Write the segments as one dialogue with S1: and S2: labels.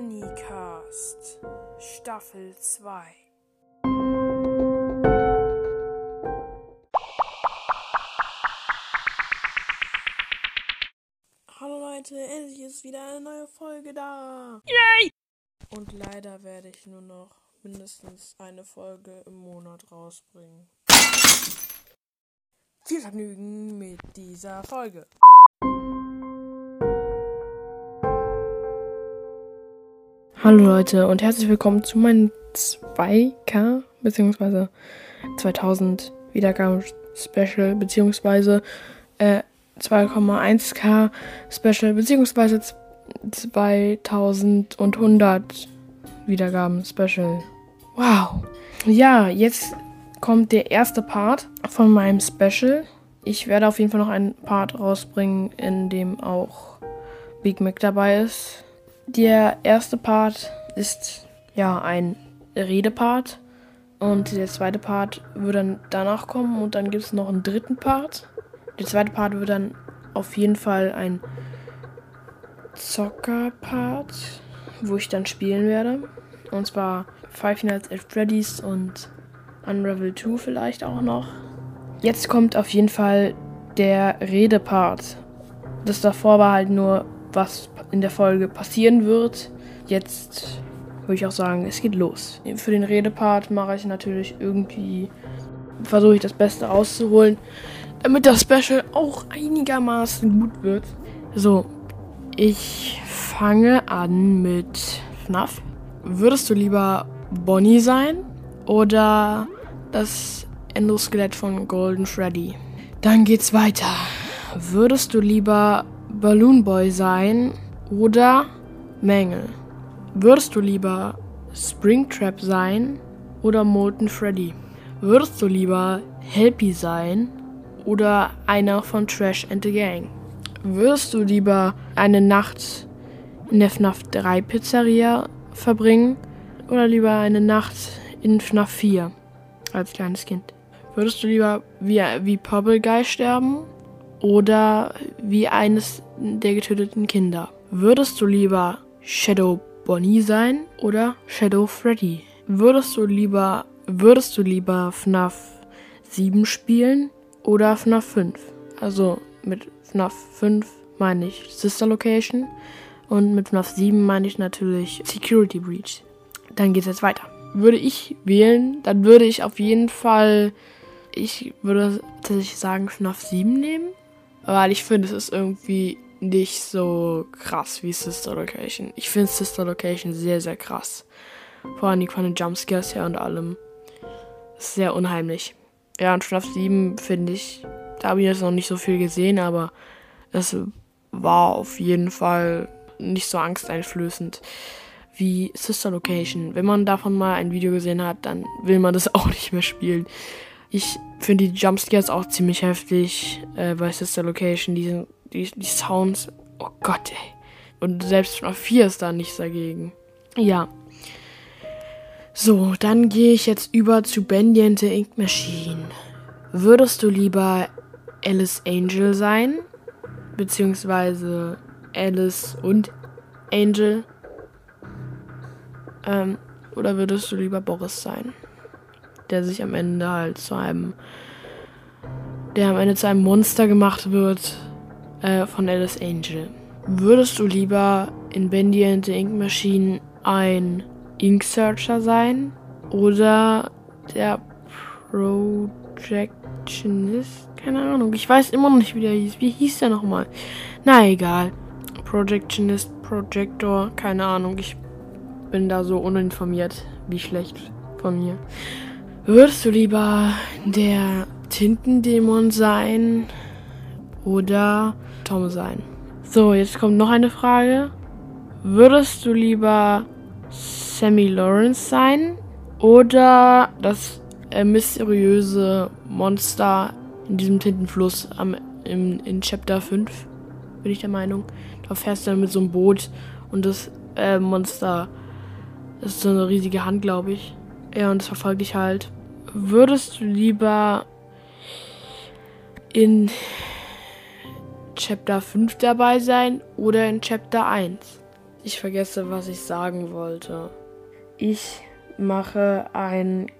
S1: Bonnycast Staffel 2 Hallo Leute, endlich ist wieder eine neue Folge da. Yay! Und leider werde ich nur noch mindestens eine Folge im Monat rausbringen. Viel Vergnügen mit dieser Folge. Hallo Leute und herzlich willkommen zu meinem 2K bzw. 2000 Wiedergaben Special bzw. Äh, 2,1K Special bzw. 2100 Wiedergaben Special. Wow. Ja, jetzt kommt der erste Part von meinem Special. Ich werde auf jeden Fall noch einen Part rausbringen, in dem auch Big Mac dabei ist. Der erste Part ist ja ein Redepart und der zweite Part wird dann danach kommen und dann gibt es noch einen dritten Part. Der zweite Part wird dann auf jeden Fall ein Zocker-Part, wo ich dann spielen werde. Und zwar Five Nights at Freddy's und Unravel 2 vielleicht auch noch. Jetzt kommt auf jeden Fall der Redepart. Das davor war halt nur, was in der Folge passieren wird. Jetzt würde ich auch sagen, es geht los. Für den Redepart mache ich natürlich irgendwie, versuche ich das Beste rauszuholen, damit das Special auch einigermaßen gut wird. So, ich fange an mit FNAF. Würdest du lieber Bonnie sein oder das Endoskelett von Golden Freddy? Dann geht's weiter. Würdest du lieber Balloon Boy sein oder Mängel? Würdest du lieber Springtrap sein oder Molten Freddy? Würdest du lieber Helpy sein oder einer von Trash and the Gang? Würdest du lieber eine Nacht in der FNAF 3 Pizzeria verbringen oder lieber eine Nacht in FNAF 4 als kleines Kind? Würdest du lieber wie, wie Pobble Guy sterben oder wie eines der getöteten Kinder? Würdest du lieber Shadow Bonnie sein oder Shadow Freddy? Würdest du lieber würdest du lieber FNAF 7 spielen oder FNAF 5? Also mit FNAF 5 meine ich Sister Location und mit FNAF 7 meine ich natürlich Security Breach. Dann geht es jetzt weiter. Würde ich wählen, dann würde ich auf jeden Fall ich würde tatsächlich sagen FNAF 7 nehmen, weil ich finde, es ist irgendwie nicht so krass wie Sister Location. Ich finde Sister Location sehr, sehr krass. Vor allem von den Jumpscares her und allem. Sehr unheimlich. Ja, und FNAF 7 finde ich, da habe ich jetzt noch nicht so viel gesehen, aber es war auf jeden Fall nicht so angsteinflößend wie Sister Location. Wenn man davon mal ein Video gesehen hat, dann will man das auch nicht mehr spielen. Ich finde die Jumpscares auch ziemlich heftig äh, bei Sister Location. Die sind die, die Sounds. Oh Gott, ey. Und selbst auf 4 ist da nichts dagegen. Ja. So, dann gehe ich jetzt über zu the Ink Machine. Würdest du lieber Alice Angel sein? Beziehungsweise Alice und Angel? Ähm, oder würdest du lieber Boris sein? Der sich am Ende halt zu einem. Der am Ende zu einem Monster gemacht wird äh, von Alice Angel. Würdest du lieber in Bendy and the Ink Machine ein Ink Searcher sein oder der Projectionist? Keine Ahnung, ich weiß immer noch nicht, wie der hieß. Wie hieß der nochmal? Na egal. Projectionist, Projector, keine Ahnung. Ich bin da so uninformiert. Wie schlecht von mir. Würdest du lieber der Tintendämon sein oder Tom sein. So, jetzt kommt noch eine Frage. Würdest du lieber Sammy Lawrence sein oder das äh, mysteriöse Monster in diesem Tintenfluss am, im, in Chapter 5? Bin ich der Meinung. Da fährst du dann mit so einem Boot und das äh, Monster ist so eine riesige Hand, glaube ich. Ja, und das verfolgt dich halt. Würdest du lieber in Chapter 5 dabei sein oder in Chapter 1. Ich vergesse, was ich sagen wollte. Ich mache ein,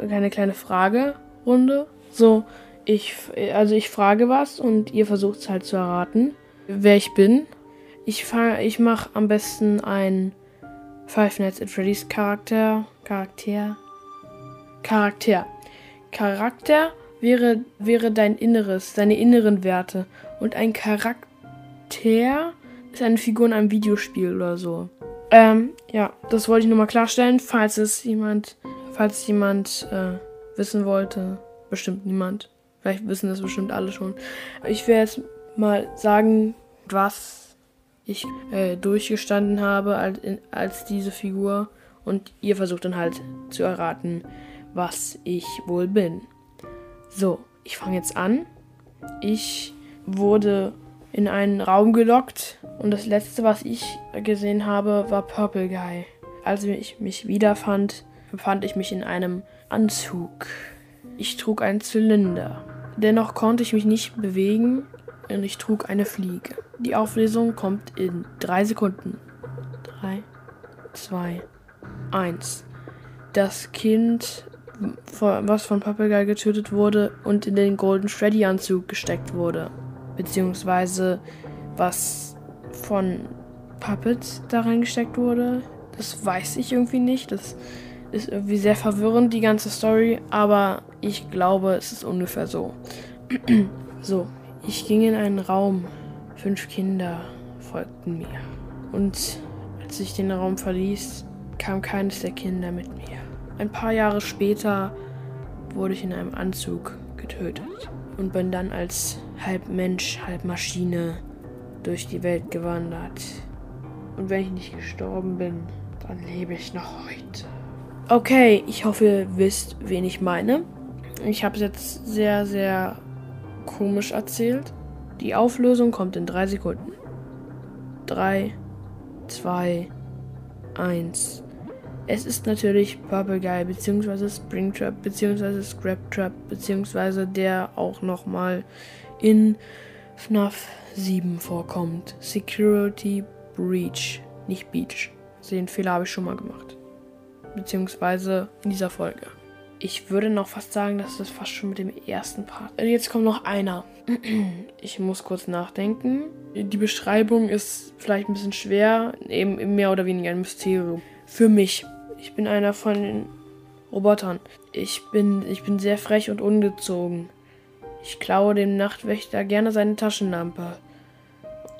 S1: eine kleine Fragerunde. So, ich, also ich frage was und ihr versucht es halt zu erraten, wer ich bin. Ich, ich mache am besten ein Five Nights at Freddy's Charakter. Charakter. Charakter. Charakter wäre, wäre dein Inneres, deine inneren Werte. Und ein Charakter ist eine Figur in einem Videospiel oder so. Ähm, ja, das wollte ich nur mal klarstellen, falls es jemand, falls jemand äh, wissen wollte. Bestimmt niemand. Vielleicht wissen das bestimmt alle schon. Ich werde jetzt mal sagen, was ich äh, durchgestanden habe als, als diese Figur. Und ihr versucht dann halt zu erraten, was ich wohl bin. So, ich fange jetzt an. Ich wurde in einen Raum gelockt und das letzte, was ich gesehen habe, war Purple Guy. Als ich mich wiederfand, befand ich mich in einem Anzug. Ich trug einen Zylinder. Dennoch konnte ich mich nicht bewegen und ich trug eine Fliege. Die Auflösung kommt in drei Sekunden. Drei, zwei, eins. Das Kind was von Papagei getötet wurde und in den Golden Shreddy Anzug gesteckt wurde. Beziehungsweise was von Puppet da reingesteckt wurde. Das weiß ich irgendwie nicht. Das ist irgendwie sehr verwirrend, die ganze Story. Aber ich glaube, es ist ungefähr so. so, ich ging in einen Raum. Fünf Kinder folgten mir. Und als ich den Raum verließ, kam keines der Kinder mit mir. Ein paar Jahre später wurde ich in einem Anzug getötet und bin dann als halb Mensch, halb Maschine durch die Welt gewandert. Und wenn ich nicht gestorben bin, dann lebe ich noch heute. Okay, ich hoffe, ihr wisst, wen ich meine. Ich habe es jetzt sehr, sehr komisch erzählt. Die Auflösung kommt in drei Sekunden. Drei, zwei, eins. Es ist natürlich Purple Guy bzw. Springtrap bzw. Scraptrap bzw. der auch nochmal in FNAF 7 vorkommt. Security Breach, nicht Beach. Den Fehler habe ich schon mal gemacht. Beziehungsweise in dieser Folge. Ich würde noch fast sagen, dass das fast schon mit dem ersten Part. Jetzt kommt noch einer. Ich muss kurz nachdenken. Die Beschreibung ist vielleicht ein bisschen schwer, eben mehr oder weniger ein Mysterium. Für mich. Ich bin einer von den Robotern. Ich bin, ich bin sehr frech und ungezogen. Ich klaue dem Nachtwächter gerne seine Taschenlampe.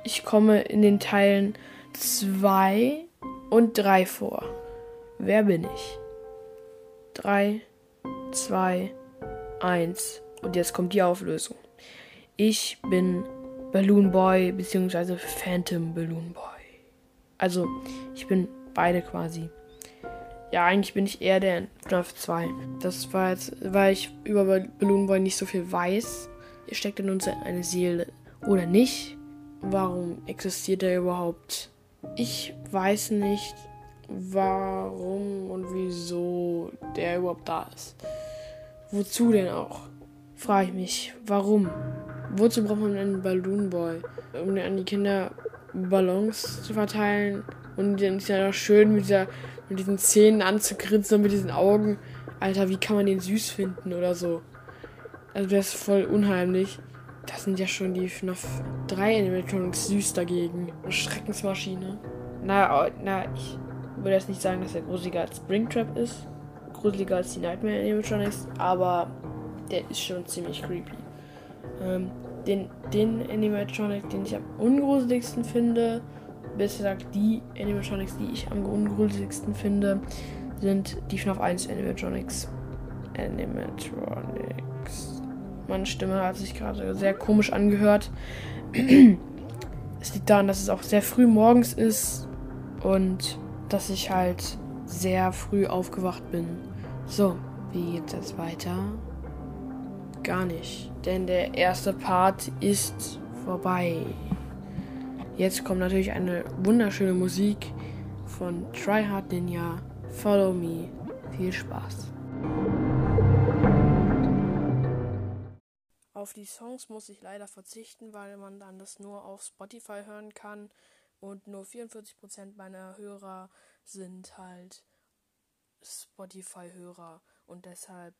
S1: Ich komme in den Teilen 2 und 3 vor. Wer bin ich? 3, 2, 1. Und jetzt kommt die Auflösung. Ich bin Balloon Boy bzw. Phantom Balloon Boy. Also, ich bin beide quasi. Ja, eigentlich bin ich eher der FNAF 2. Das war jetzt, weil ich über Balloon Boy nicht so viel weiß. Er steckt in uns eine Seele oder nicht. Warum existiert er überhaupt? Ich weiß nicht, warum und wieso der überhaupt da ist. Wozu denn auch? Frage ich mich. Warum? Wozu braucht man einen Balloon Boy? Um an die Kinder Ballons zu verteilen? Und dann ist ja noch schön mit dieser mit diesen Zähnen anzugrinsen und mit diesen Augen. Alter, wie kann man den süß finden oder so? Also der ist voll unheimlich. Das sind ja schon die FNAF 3 Animatronics süß dagegen. Eine Schreckensmaschine. Na, na, ich würde jetzt nicht sagen, dass er gruseliger als Springtrap ist. Gruseliger als die Nightmare Animatronics, aber der ist schon ziemlich creepy. Ähm, den, den Animatronic, den ich am ungruseligsten finde, besser gesagt, die Animatronics, die ich am ungruseligsten finde, sind die FNAF 1 Animatronics. Animatronics. Meine Stimme hat sich gerade sehr komisch angehört. es liegt daran, dass es auch sehr früh morgens ist und dass ich halt sehr früh aufgewacht bin. So, wie geht es weiter? Gar nicht, denn der erste Part ist vorbei. Jetzt kommt natürlich eine wunderschöne Musik von Tryhard Ninja. Follow Me. Viel Spaß. Auf die Songs muss ich leider verzichten, weil man dann das nur auf Spotify hören kann. Und nur 44% meiner Hörer sind halt Spotify-Hörer. Und deshalb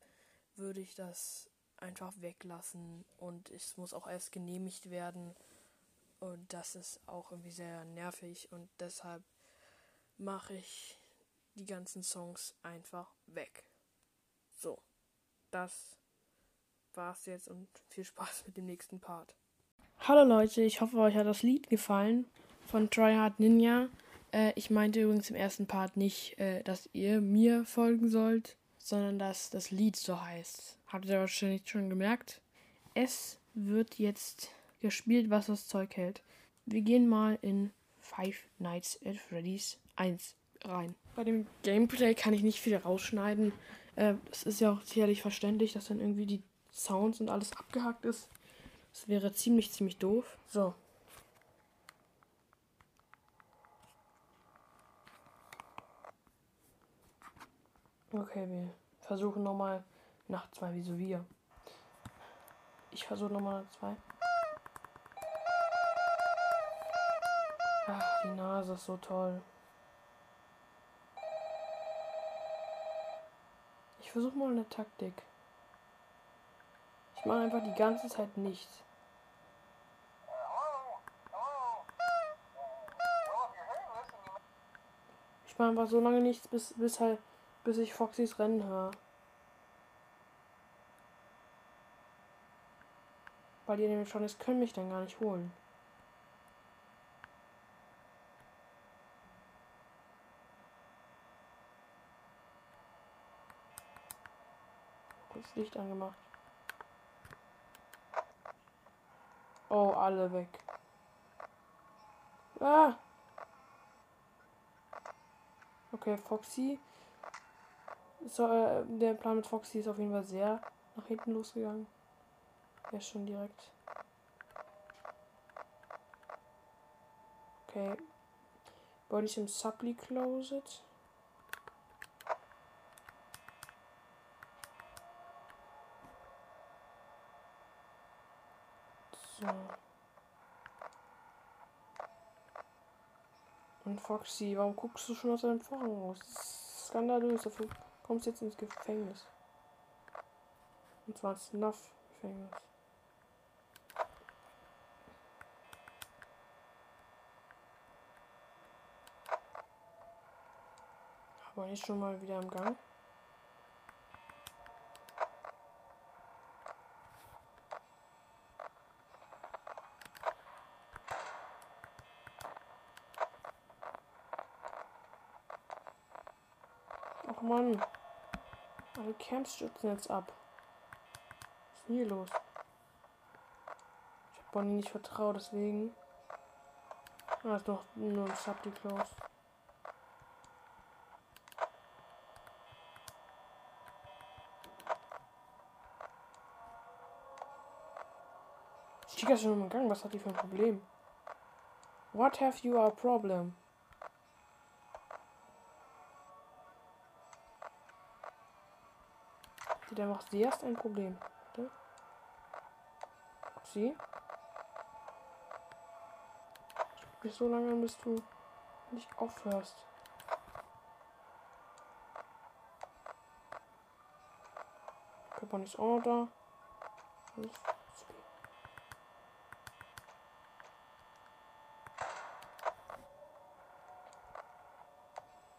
S1: würde ich das einfach weglassen. Und es muss auch erst genehmigt werden. Und das ist auch irgendwie sehr nervig. Und deshalb mache ich die ganzen Songs einfach weg. So, das war's jetzt und viel Spaß mit dem nächsten Part. Hallo Leute, ich hoffe, euch hat das Lied gefallen von Tryhard Ninja. Äh, ich meinte übrigens im ersten Part nicht, äh, dass ihr mir folgen sollt, sondern dass das Lied so heißt. Habt ihr wahrscheinlich schon gemerkt. Es wird jetzt gespielt, was das Zeug hält. Wir gehen mal in Five Nights at Freddy's 1 rein. Bei dem Gameplay kann ich nicht viel rausschneiden. Äh, es ist ja auch sicherlich verständlich, dass dann irgendwie die Sounds und alles abgehackt ist. Das wäre ziemlich, ziemlich doof. So. Okay, wir versuchen nochmal nach zwei, wieso wir. Ich versuche nochmal nach zwei. Ach, die Nase ist so toll. Ich versuche mal eine Taktik. Ich mache einfach die ganze Zeit nichts. Ich mache einfach so lange nichts, bis, bis halt, bis ich Foxys Rennen höre. Weil die nämlich schon ist, können mich dann gar nicht holen. Licht angemacht. Oh, alle weg. Ah! Okay, Foxy. So, äh, der Plan mit Foxy ist auf jeden Fall sehr nach hinten losgegangen. Er ist schon direkt. Okay. Bodies im Supply Closet. So. Und Foxy, warum guckst du schon aus deinem Vorhang aus? Das ist skandalös, dafür kommst du jetzt ins Gefängnis. Und zwar ins Snuff-Gefängnis. Aber ich schon mal wieder im Gang. Ach Mann. Alle Camps stürzen jetzt ab. Was ist hier los? Ich hab Bonnie nicht vertraut, deswegen. Ah, ist doch nur ein Subdi Close. Chica ist schon im Gang. Was hat die für ein Problem? What have you a problem? Da macht sie erst ein Problem. Warte. Sie? Ich bin so lange, bis du nicht aufhörst. Körper ist auch da.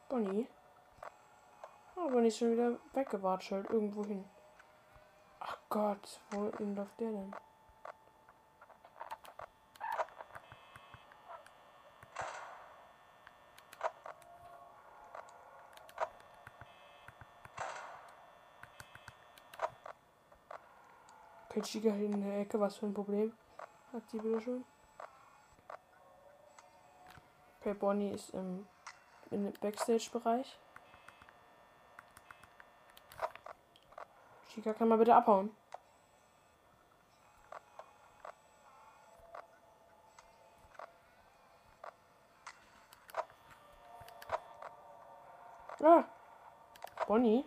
S1: Bonnie? Bonnie ist schon wieder weggewatschelt. Irgendwo hin. Ach Gott, wohin läuft der denn? Chica in der Ecke, was für ein Problem? Hat sie bitte schon? Okay, Bonnie ist im, im Backstage-Bereich. Chica kann mal bitte abhauen. Ah. Bonnie,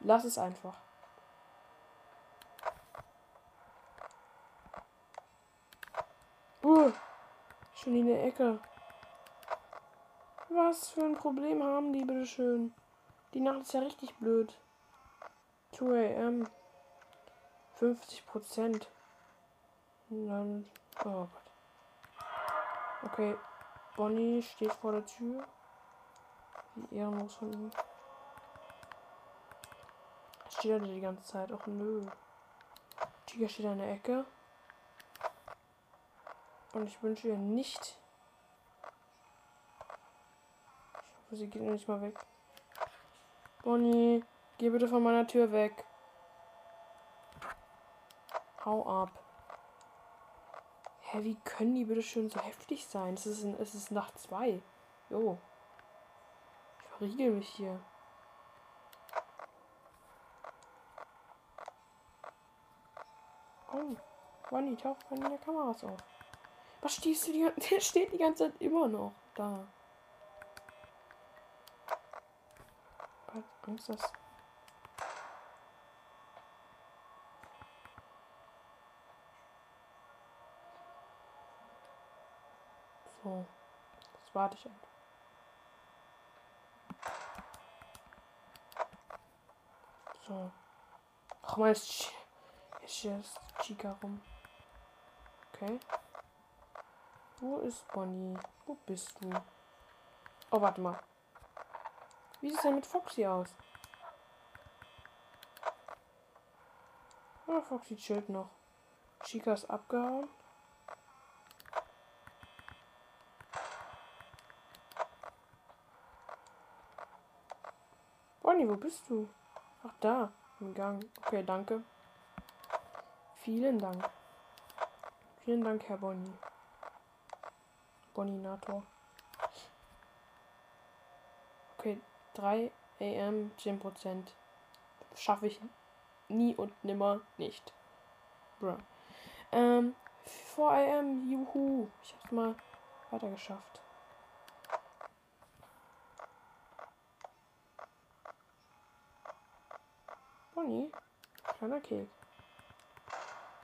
S1: lass es einfach. Uh, schon in der Ecke. Was für ein Problem haben die, bitteschön? Die Nacht ist ja richtig blöd. 2 am. 50 Prozent. Dann. Oh Gott. Okay. Bonnie steht vor der Tür. Wie ehrenlos von ihm. Steht er die ganze Zeit? Och nö. Chica steht an der Ecke. Und ich wünsche ihr nicht. Ich hoffe, sie geht nicht mal weg. Bonnie, geh bitte von meiner Tür weg. Hau ab. Hä, wie können die bitte schön so heftig sein? Es ist, es ist Nacht zwei. Jo. Ich verriegel mich hier. Oh, Bonnie taucht von der Kamera auf. Was stehst du die Der steht die ganze Zeit immer noch da. Hab Angst, dass. So. Warte ich einfach. So. Ach, mal ist, ist jetzt Chica rum. Okay. Wo ist Bonnie? Wo bist du? Oh, warte mal. Wie sieht es denn mit Foxy aus? Oh, Foxy chillt noch. Chica ist abgehauen. Wo bist du? Ach, da. Im Gang. Okay, danke. Vielen Dank. Vielen Dank, Herr Bonnie. Boninator. Okay, 3 am 10%. Schaffe ich nie und nimmer nicht. Bruh. Ähm, 4 am, juhu. Ich hab's mal weiter geschafft. Bonnie, kleiner Keks.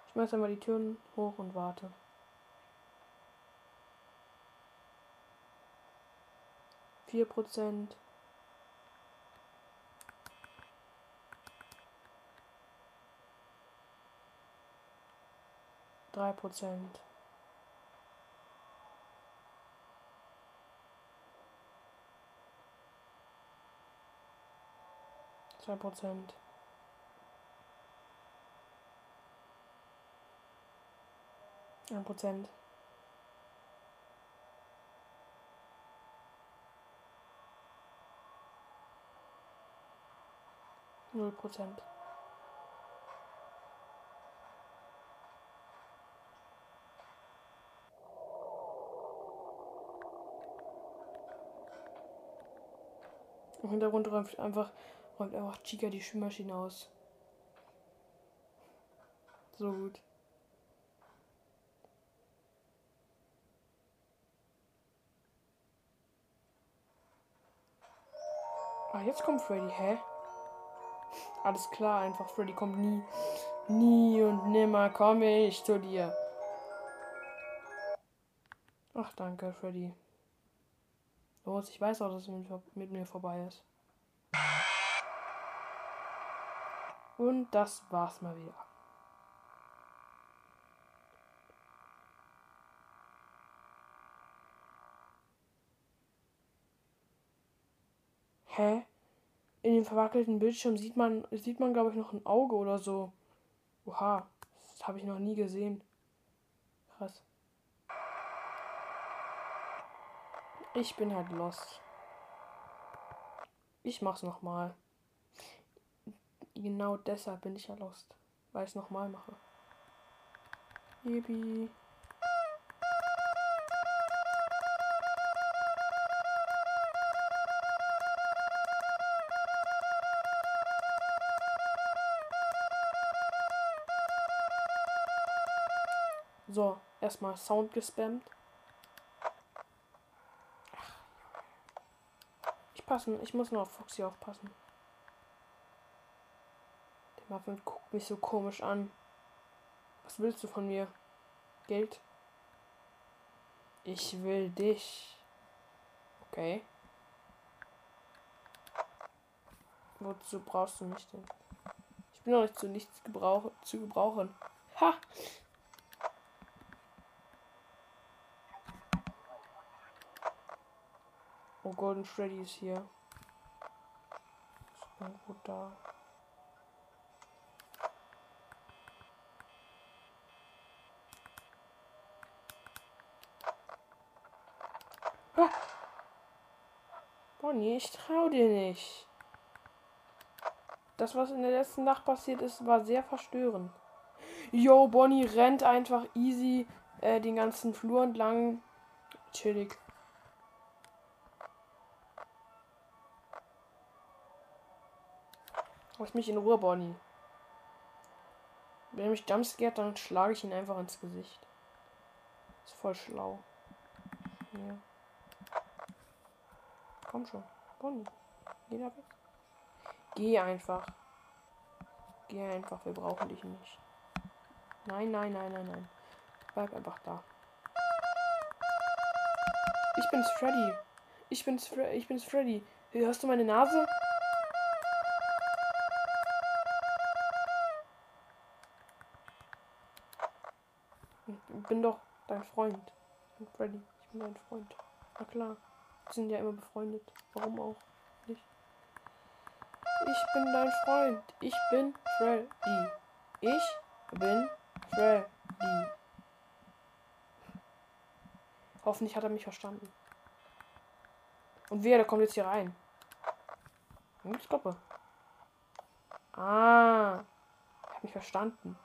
S1: Ich schmeiß einmal die Türen hoch und warte. vier Prozent. Drei Prozent. Zwei Prozent. Ein Prozent. Null Prozent. Im Hintergrund räumt einfach, räumt einfach Chica die Spülmaschine aus. So gut. Ah, jetzt kommt Freddy, hä? Alles klar, einfach Freddy kommt nie. Nie und nimmer komme ich zu dir. Ach, danke, Freddy. Los, ich weiß auch, dass es mit, mit mir vorbei ist. Und das war's mal wieder. Hä? In dem verwackelten Bildschirm sieht man, sieht man, glaube ich, noch ein Auge oder so. Oha, das habe ich noch nie gesehen. Krass. Ich bin halt lost. Ich mach's nochmal. Genau deshalb bin ich ja lost. Weil ich es nochmal mache. Yippie. erstmal Sound gespammt. Ich passen, ich muss nur auf Foxy aufpassen. Der Muffin guckt mich so komisch an. Was willst du von mir? Geld? Ich will dich. Okay. Wozu brauchst du mich denn? Ich bin noch nicht zu nichts gebrauch zu gebrauchen. Ha! Oh, Golden Freddy ist hier. Ist irgendwo da. Bonnie, ich trau dir nicht. Das, was in der letzten Nacht passiert ist, war sehr verstörend. Yo, Bonnie rennt einfach easy äh, den ganzen Flur entlang. Chillig. Lass mich in Ruhe, Bonnie. Wenn er mich jumpscared, dann schlage ich ihn einfach ins Gesicht. Ist voll schlau. Hier. Komm schon. Bonnie. Geh da weg. Geh einfach. Geh einfach. Wir brauchen dich nicht. Nein, nein, nein, nein, nein. Bleib einfach da. Ich bin's, Freddy. Ich bin's, Fre ich bin's, Freddy. Hörst du meine Nase? Bin doch dein Freund. Ich bin Freddy. Ich bin dein Freund. Na klar. Wir sind ja immer befreundet. Warum auch nicht? Ich bin dein Freund. Ich bin Freddy. Ich bin Freddy. Hoffentlich hat er mich verstanden. Und wer, der kommt jetzt hier rein? Ich glaube. Ah. Ich habe mich verstanden.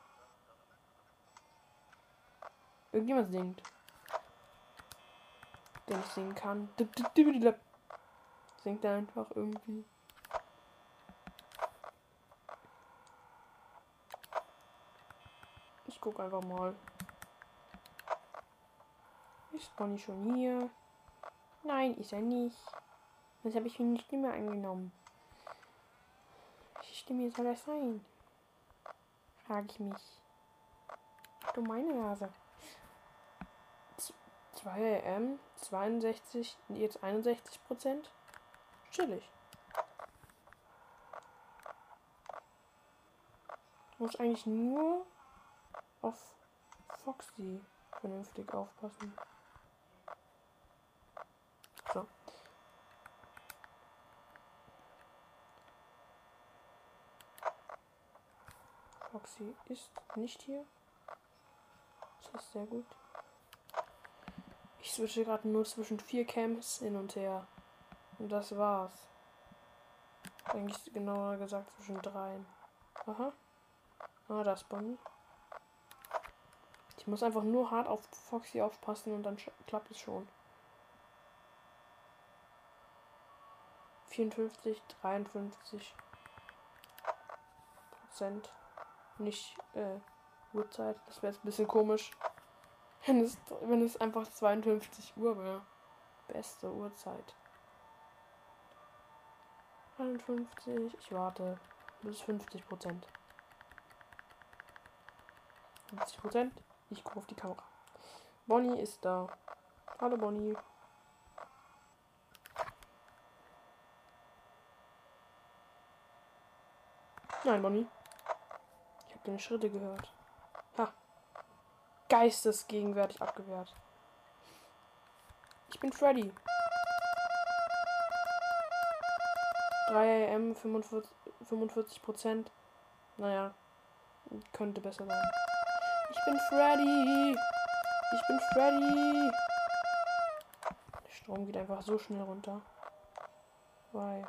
S1: Irgendjemand singt. Der nicht singen kann. Singt er einfach irgendwie. Ich guck einfach mal. Ist Bonnie schon hier? Nein, ist er nicht. Das habe ich mir nicht mehr angenommen. Welche Stimme soll das sein? Frage ich mich. Du meine Nase. 2 AM, 62, jetzt 61 Prozent. Chillig. Muss eigentlich nur auf Foxy vernünftig aufpassen. So. Foxy ist nicht hier. Das ist sehr gut. Ich switche gerade nur zwischen vier Camps hin und her. Und das war's. Eigentlich genauer gesagt zwischen dreien. Aha. Ah, das Bonnie. Ich muss einfach nur hart auf Foxy aufpassen und dann klappt es schon. 54, 53 Prozent. Nicht äh, Uhrzeit. Das wäre jetzt ein bisschen komisch. Wenn es, wenn es einfach 52 Uhr wäre. Beste Uhrzeit. 51. Ich warte. Bis 50 Prozent. 50 Prozent. Ich gucke auf die Kamera. Bonnie ist da. Hallo Bonnie. Nein, Bonnie. Ich habe deine Schritte gehört. Geistesgegenwärtig abgewehrt. Ich bin Freddy. 3 am 45 Prozent. Naja, könnte besser sein. Ich bin Freddy. Ich bin Freddy. Der Strom geht einfach so schnell runter. Why?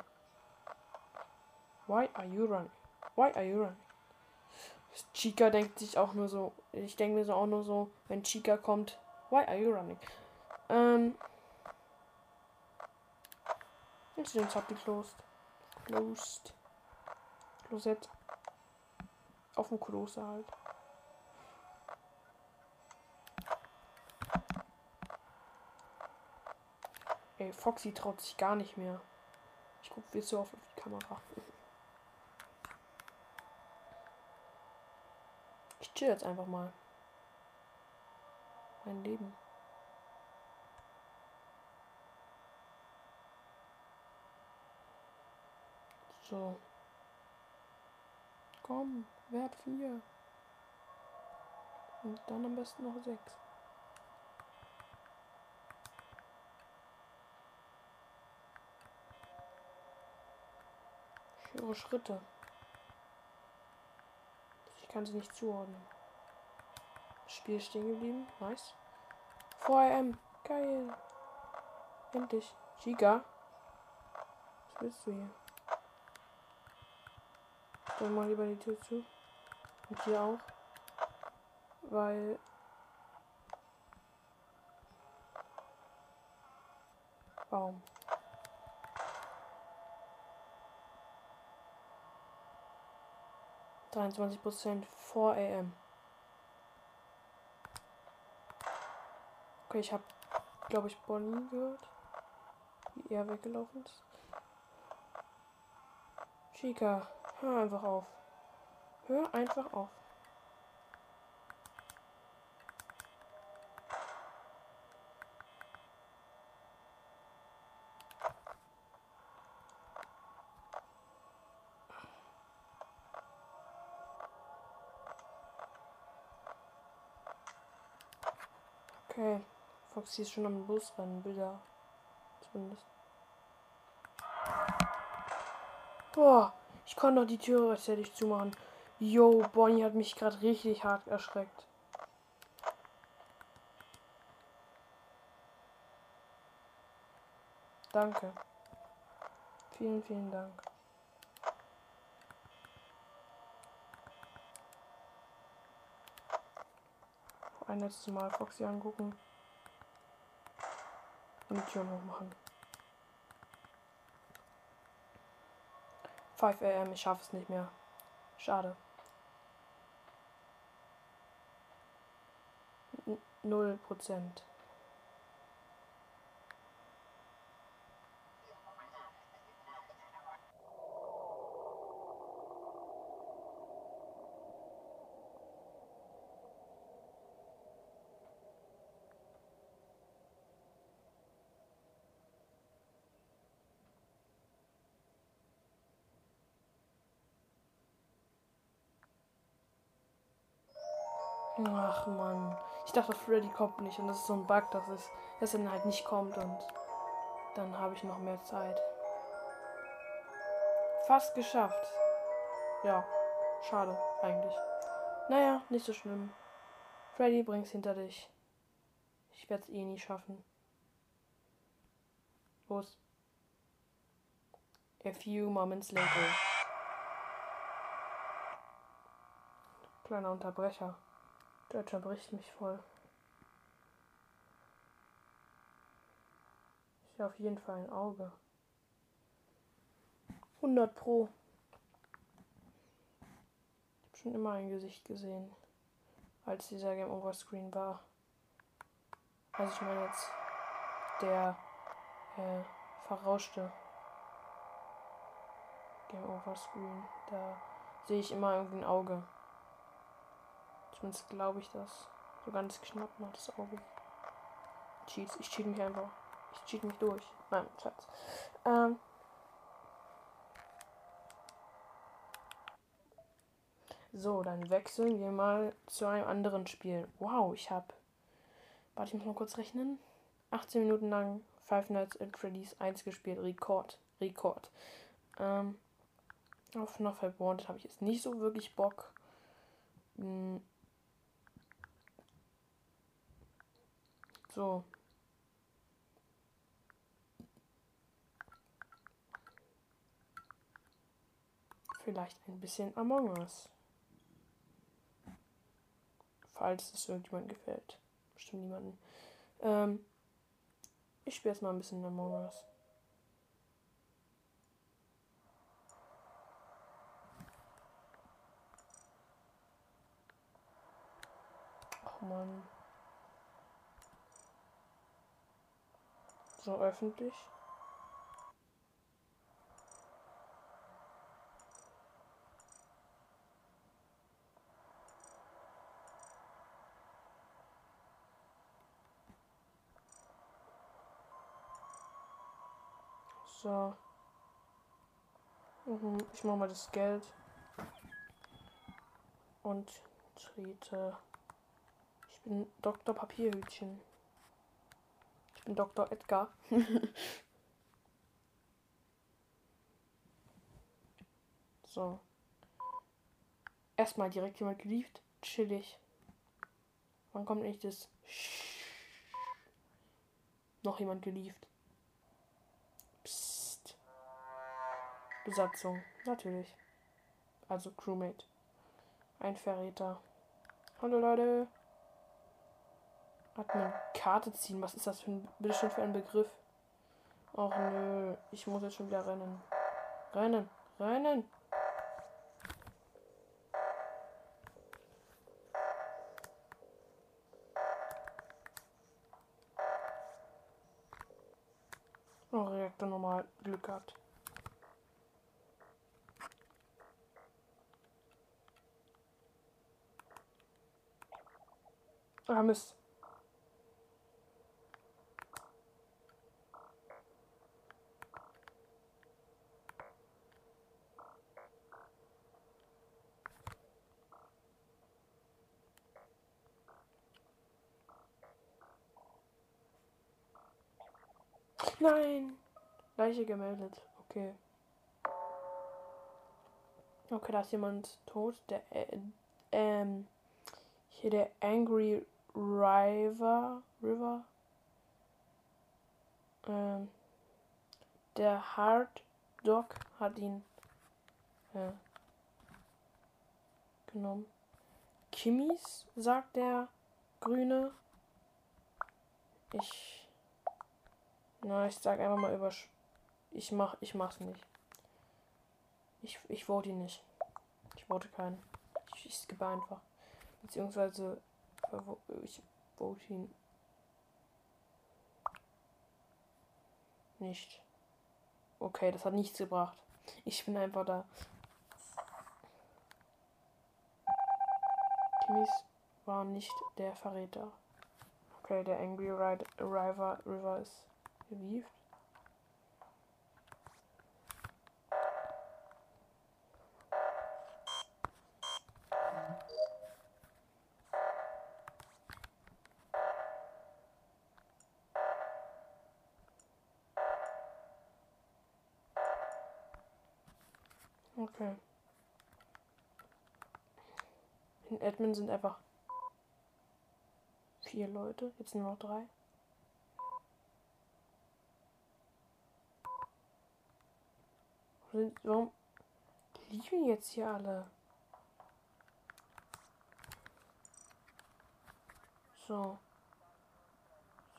S1: Why are you running? Why are you running? Chica denkt sich auch nur so. Ich denke mir so auch nur so, wenn Chica kommt. Why are you running? Ähm. Incidents habt ihr closed. Closed. Klosett. Auf dem Kloster halt. Ey, Foxy traut sich gar nicht mehr. Ich guck zu oft auf die Kamera. Ich chill jetzt einfach mal. Mein Leben. So. Komm, Wert 4. Und dann am besten noch 6. Ich höre Schritte. Kann sie nicht zuordnen. Spiel stehen geblieben. Nice. 4M. Geil. Endlich. Chica. Was willst du hier? Dann mal lieber die Tür zu. Und hier auch. Weil. Baum. Dreiundzwanzig Prozent vor AM. Okay, ich habe, glaube ich, Bonnie gehört. Wie er weggelaufen ist. Chica. Hör einfach auf. Hör einfach auf. Okay. Foxy ist schon am Bus rennen, Bilder. Zumindest. Boah. Ich konnte doch die Tür rechtzeitig zumachen. Yo, Bonnie hat mich gerade richtig hart erschreckt. Danke. Vielen, vielen Dank. Ein letztes Mal Foxy angucken. Und die Tür noch machen. 5 am, ich schaffe es nicht mehr. Schade. Null Prozent. Ach man. Ich dachte, Freddy kommt nicht und das ist so ein Bug, dass es dass er dann halt nicht kommt und dann habe ich noch mehr Zeit. Fast geschafft. Ja, schade eigentlich. Naja, nicht so schlimm. Freddy, bring's hinter dich. Ich werde es eh nie schaffen. Los. A few moments later. Kleiner Unterbrecher. Der unterbricht mich voll. Ich auf jeden Fall ein Auge. 100 Pro. Ich habe schon immer ein Gesicht gesehen, als dieser Game Over Screen war. Also ich meine jetzt der äh, verrauschte Game Over Screen. Da sehe ich immer irgendwie ein Auge. Zumindest glaube ich das. So ganz knapp noch das Auge. Cheats. Ich cheat mich einfach. Ich cheat mich durch. Nein, Schatz. Ähm. So, dann wechseln wir mal zu einem anderen Spiel. Wow, ich habe. Warte, ich muss mal kurz rechnen. 18 Minuten lang Five Nights at Freddy's 1 gespielt. Rekord. Rekord. Ähm, auf noch Wanted habe ich jetzt nicht so wirklich Bock. Hm, So. Vielleicht ein bisschen Among Us. Falls es irgendjemand gefällt. Bestimmt niemanden. Ähm, ich spiele jetzt mal ein bisschen Among Us. Ach man. So öffentlich. So. Mhm, ich mache mal das Geld. und trete. Ich bin Dr. Papierhütchen. Bin Dr. Edgar. so. Erstmal direkt jemand geliebt. Chillig. Wann kommt nicht das? Noch jemand geliebt. Psst. Besatzung. Natürlich. Also Crewmate. Ein Verräter. Hallo Leute. Hat eine Karte ziehen. Was ist das für ein, bitte für ein Begriff? Och nö. Ich muss jetzt schon wieder rennen. Rennen. Rennen. Oh, Reaktor nochmal Glück gehabt. Ah, Mist. Nein! Leiche gemeldet. Okay. Okay, da ist jemand tot. Der, äh, ähm, hier der Angry River. River. Ähm, der Hard Dog hat ihn äh, genommen. Kimmis, sagt der Grüne. Ich na, ich sag einfach mal über. Ich mach, ich mach's nicht. Ich, ich vote ihn nicht. Ich vote keinen. Ich, ich skippe einfach. Beziehungsweise ich vote ihn nicht. Okay, das hat nichts gebracht. Ich bin einfach da. Timmys war nicht der Verräter. Okay, der Angry River, River ist gewieft. Okay. In Admin sind einfach vier Leute, jetzt nur noch drei. Warum liegen jetzt hier alle? So.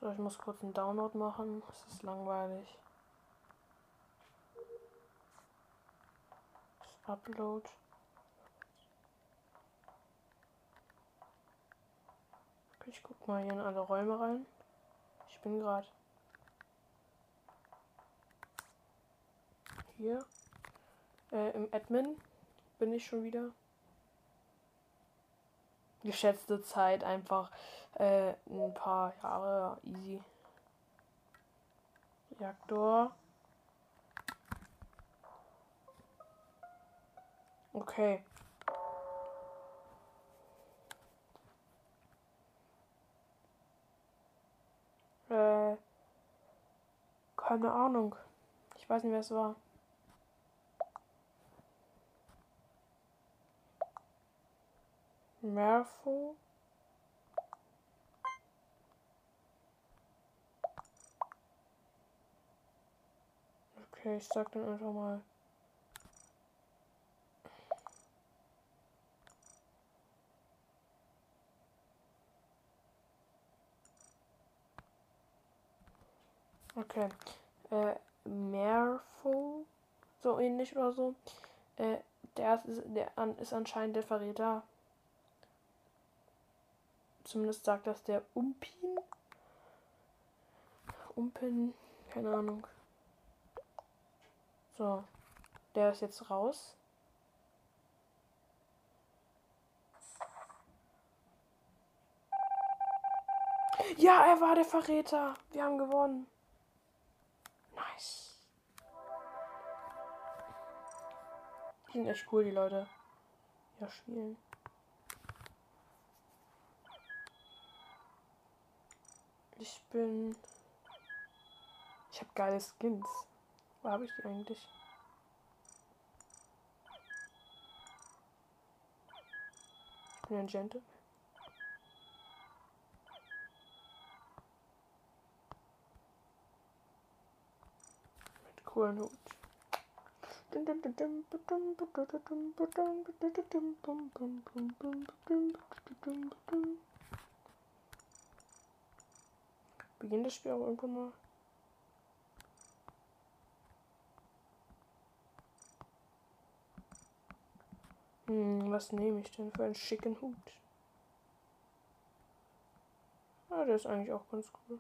S1: So, ich muss kurz einen Download machen. Es ist langweilig. Das Upload. Ich guck mal hier in alle Räume rein. Ich bin gerade hier. Äh, Im Admin bin ich schon wieder. Geschätzte Zeit einfach äh, ein paar Jahre easy. Reaktor. Okay. Äh, keine Ahnung. Ich weiß nicht, wer es war. Merfo. Okay, ich sag dann einfach mal. Okay. Äh, Merfo. So ähnlich oder so. Äh, der ist, der ist anscheinend der Verräter. Zumindest sagt das der Umpin. Umpin, keine Ahnung. So, der ist jetzt raus. Ja, er war der Verräter. Wir haben gewonnen. Nice. Die sind echt cool, die Leute. Ja, spielen. Ich bin. Ich habe geile Skins. Wo habe ich die eigentlich? Ich bin ein Gentleman. Mit coolen Hut. Beginnt das Spiel auch irgendwann mal? Hm, was nehme ich denn für einen schicken Hut? Ah, der ist eigentlich auch ganz cool.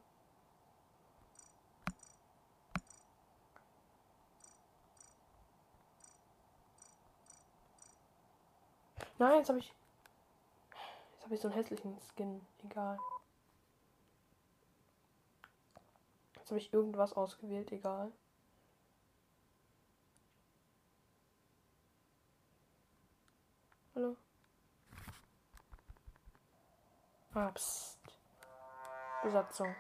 S1: Nein, jetzt habe ich. Jetzt habe ich so einen hässlichen Skin. Egal. Jetzt habe ich irgendwas ausgewählt. Egal. Hallo? Ah, pst. Besatzung.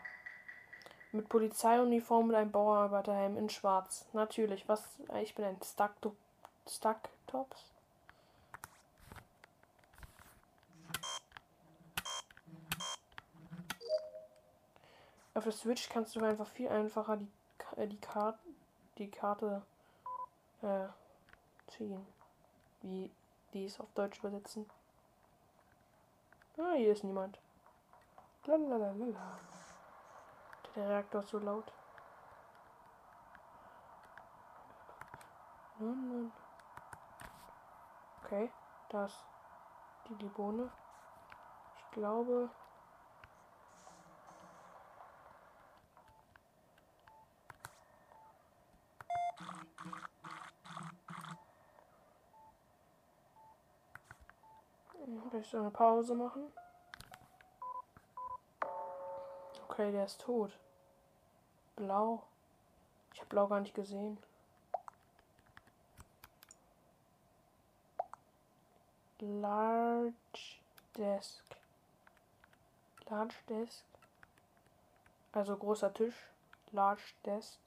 S1: Mit Polizeiuniform und einem Bauarbeiterhelm in schwarz. Natürlich. Was? Ich bin ein Stuck, Stuck Tops. Auf der Switch kannst du einfach viel einfacher die, äh, die, Karte, die Karte äh, ziehen. Wie die es auf Deutsch übersetzen. Ah, hier ist niemand. Lalalala. Der Reaktor ist so laut. Okay, da ist die Libone. Ich glaube, Vielleicht so eine Pause machen. Okay, der ist tot. Blau. Ich habe Blau gar nicht gesehen. Large Desk. Large Desk. Also großer Tisch. Large Desk.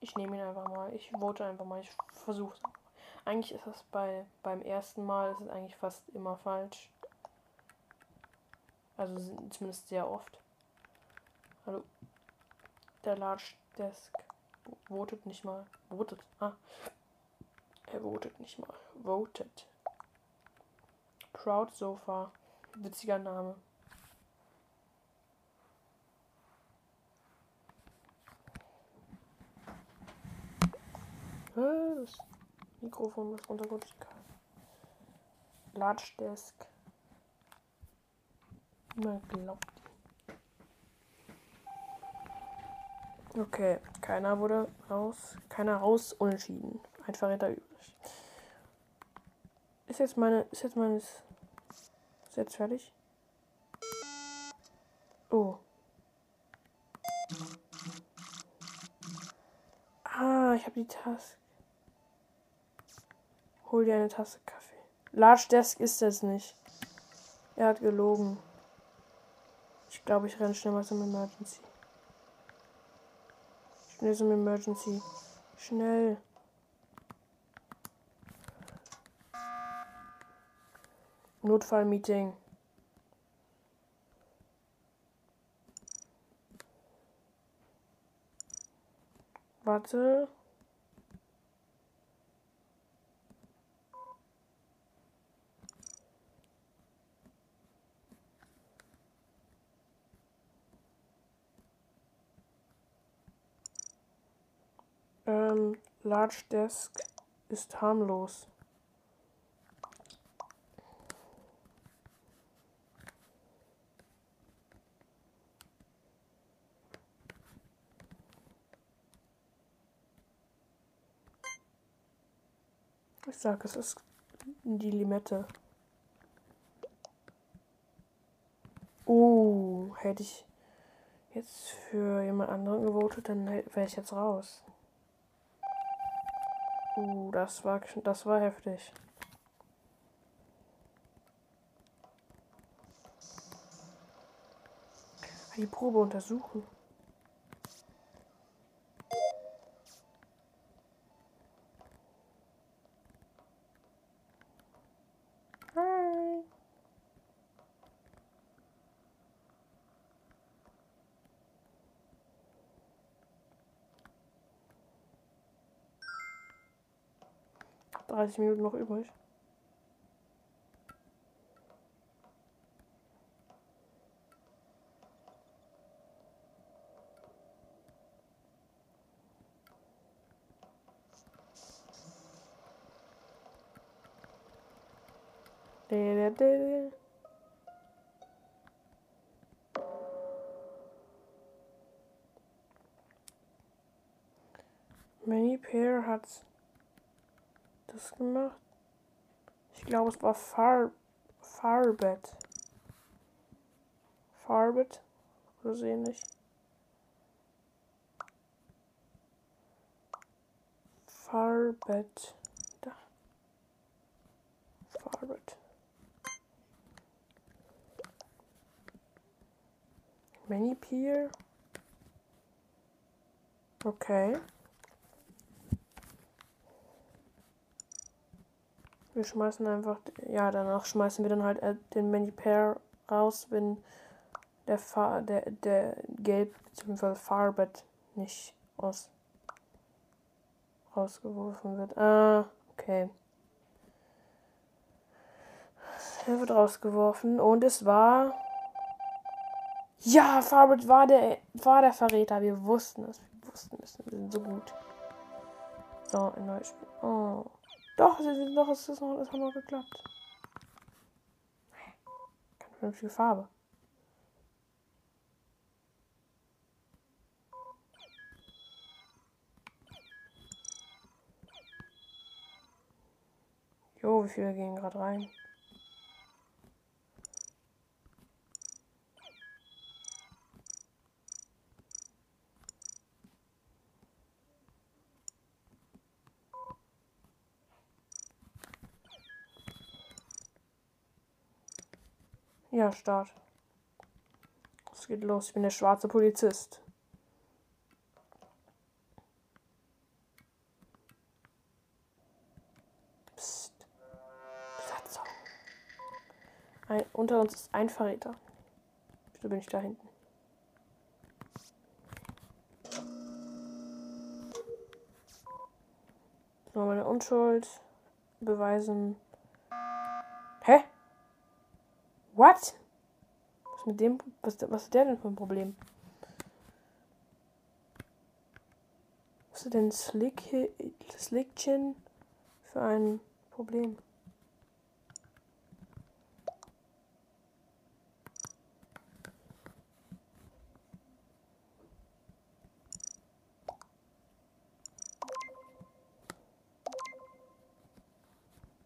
S1: Ich nehme ihn einfach mal. Ich vote einfach mal. Ich versuche es. Eigentlich ist das bei beim ersten Mal ist es eigentlich fast immer falsch. Also zumindest sehr oft. Hallo. Der Large Desk votet nicht mal. Votet. Ah. Er votet nicht mal. Voted. Proud Sofa. Witziger Name. Was? Mikrofon ist runtergerutscht. Large Desk. Man glaubt. Okay, keiner wurde raus. Keiner raus, unentschieden. Ein Verräter übrig. Ist jetzt meine. Ist jetzt meines. Ist jetzt fertig? Oh. Ah, ich habe die Task. Hol dir eine Tasse Kaffee. Large Desk ist es nicht. Er hat gelogen. Ich glaube, ich renne schnell mal zum Emergency. Schnell zum Emergency. Schnell. Notfallmeeting. Warte. Ähm, Large Desk ist harmlos. Ich sag, es ist die Limette. Oh, hätte ich jetzt für jemand anderen gewotet, dann wäre ich jetzt raus. Uh, das war, das war heftig. Die Probe untersuchen. 30 Minuten noch übrig. Many Pair hat das gemacht. Ich glaube, es war Far Farbet. Farbet oder so ähnlich. Farbet. Da. Farbet. Many Peer. Okay. Wir schmeißen einfach, ja, danach schmeißen wir dann halt äh, den Many Pair raus, wenn der, Fa der, der Gelb bzw. Farbett nicht aus rausgeworfen wird. Ah, okay. Er wird rausgeworfen und es war. Ja, Farbett war der, war der Verräter. Wir wussten es. Wir wussten es. Wir sind so gut. So, ein neues Spiel. Oh. Doch, doch, es ist noch, es hat noch geklappt. Keine vernünftige Farbe. Jo, wie viele gehen gerade rein? Ja, Start. Es geht los. Ich bin der schwarze Polizist. Psst. Besatzung. Ein, unter uns ist ein Verräter. Wieso bin ich da hinten? So, meine Unschuld beweisen. Hä? What? Was mit dem. Was, was ist der denn für ein Problem? Was ist denn Slick, Slickchin für ein Problem?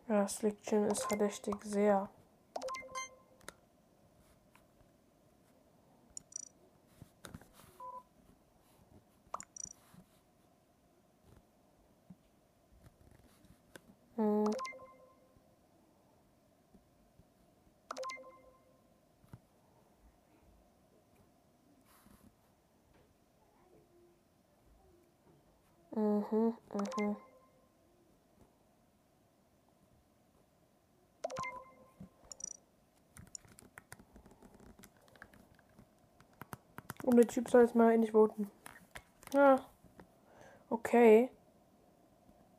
S1: Ja, Slickchin ist verdächtig sehr. Mhm, mhm. Und der Typ soll jetzt mal endlich voten. Ja. Okay.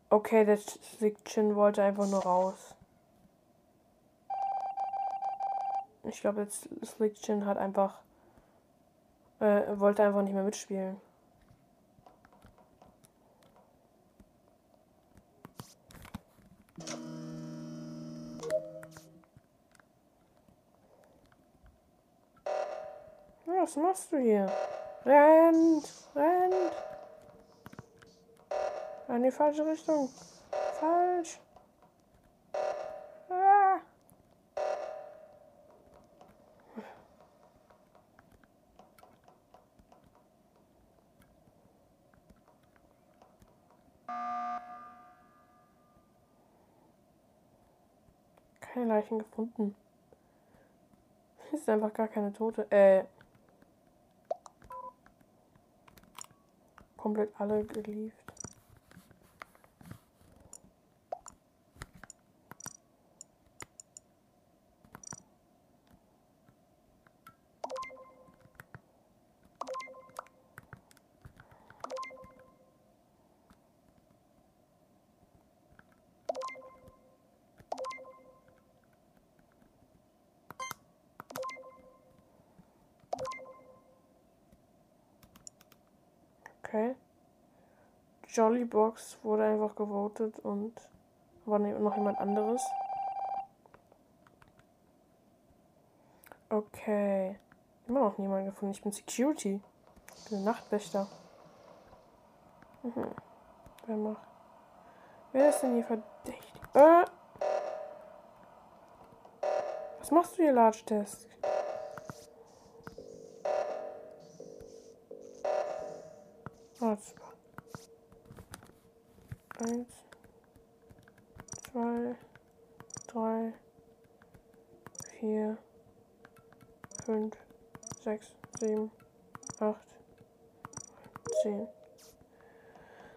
S1: Okay, der Sickchin wollte einfach nur raus. Ich glaube, jetzt Slickchin hat einfach. Äh, wollte einfach nicht mehr mitspielen. Machst du hier? Rennt! Rennt! In die falsche Richtung. Falsch. Ah. Keine Leichen gefunden. Ist einfach gar keine Tote. Äh. Komplett alle geliebt. Okay. Jolly Box wurde einfach gewotet und war noch jemand anderes. Okay. Immer noch niemand gefunden. Ich bin Security. Ich bin Nachtwächter. Mhm. Wer macht. Wer ist denn hier verdächtig? Äh. Was machst du hier, Large Desk? Warte. Eins, zwei, drei, vier, fünf, sechs, sieben, acht, zehn.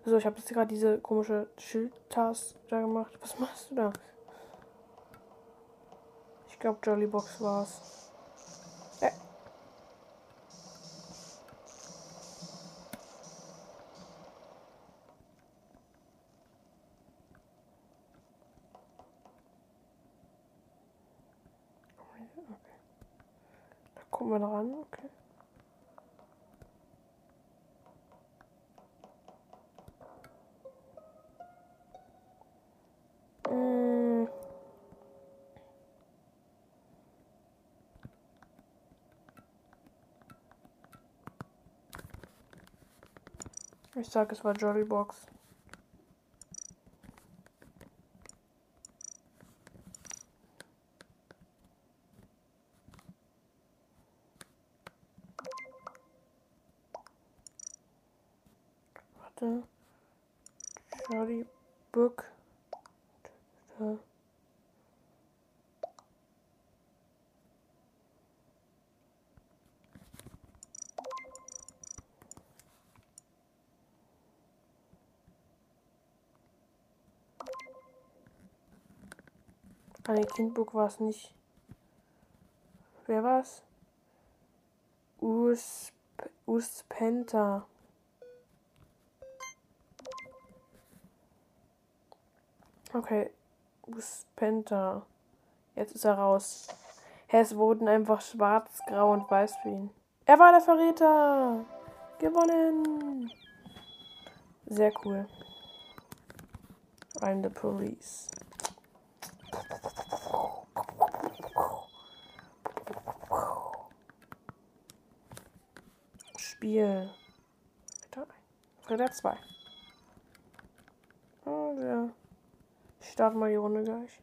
S1: So, ich habe jetzt gerade diese komische Schildtask da gemacht. Was machst du da? Ich glaube, Jollybox war's. Gucken wir noch an, okay. Hm. Ich sag, es war Jollybox. Warte. Nee, Kindbook war es nicht. Wer war's? Us Uspenta. Okay. Penta. Jetzt ist er raus. Es wurden einfach schwarz, grau und weiß für ihn. Er war der Verräter. Gewonnen. Sehr cool. I'm the police. Spiel. Ritter 2. Oh, ja starten mal die Runde gleich.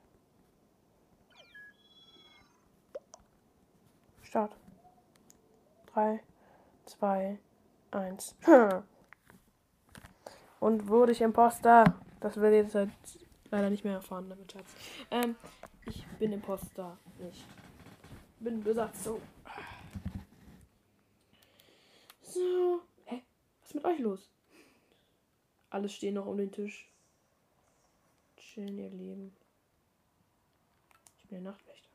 S1: Start. 3, 2, 1. Und wurde ich Imposter? Das werdet jetzt halt leider nicht mehr erfahren damit, Schatz. Ähm, ich bin Imposter. Ich bin besatzt. So. So. Hä? Was ist mit euch los? Alles stehen noch um den Tisch chillen ihr Leben. Ich bin der Nachtwächter.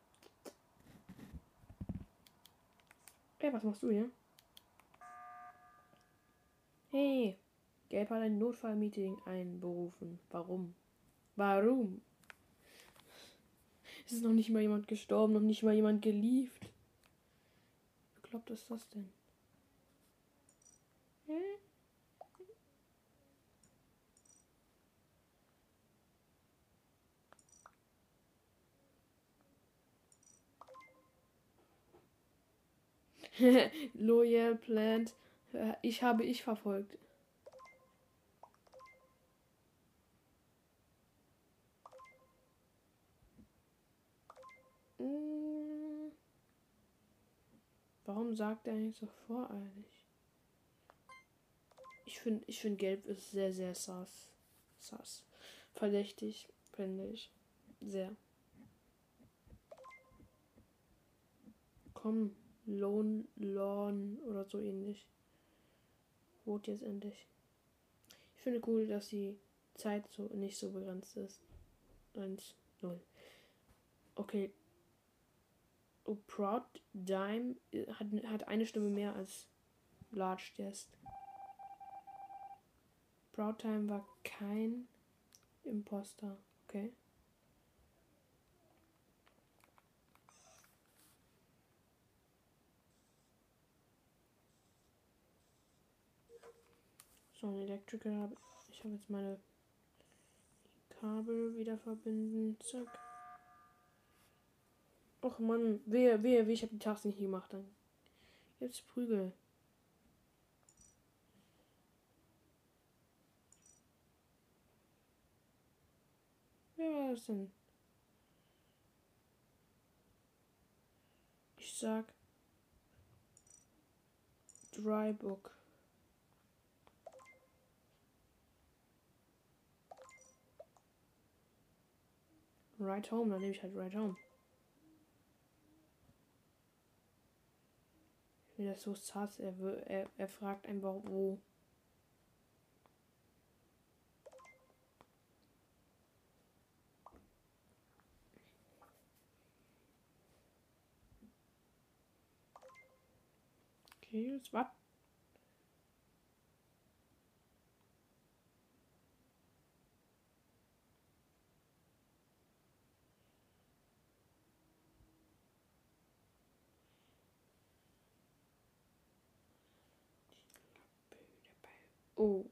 S1: Ey, was machst du hier? Hey, Gelb hat ein Notfallmeeting einberufen. Warum? Warum? Es ist noch nicht mal jemand gestorben, noch nicht mal jemand geliebt. Wie bekloppt ist das denn? Hä? Loyal Plant. Ich habe ich verfolgt. Hm. Warum sagt er nicht so voreilig? Ich finde, ich finde, Gelb ist sehr, sehr sass. Sass. Verdächtig, finde ich. Sehr. Komm. Lohn, Lorn oder so ähnlich. Rot jetzt endlich. Ich finde cool, dass die Zeit so nicht so begrenzt ist. 1, 0. Okay. Oh, Proud Dime hat, hat eine Stimme mehr als Large Desk. Proud Time war kein Imposter. Okay. So, ein Elektriker habe ich habe jetzt meine Kabel wieder verbinden. Zack. Och Mann, wehe, wehe, wehe, ich habe die Taste nicht gemacht. Dann. Jetzt Prügel. Das denn? Ich sag Drybook. Right Home, dann nehme ich halt Right Home. Wie das so sass, er, er, er fragt einfach wo. Jetzt was? Oh.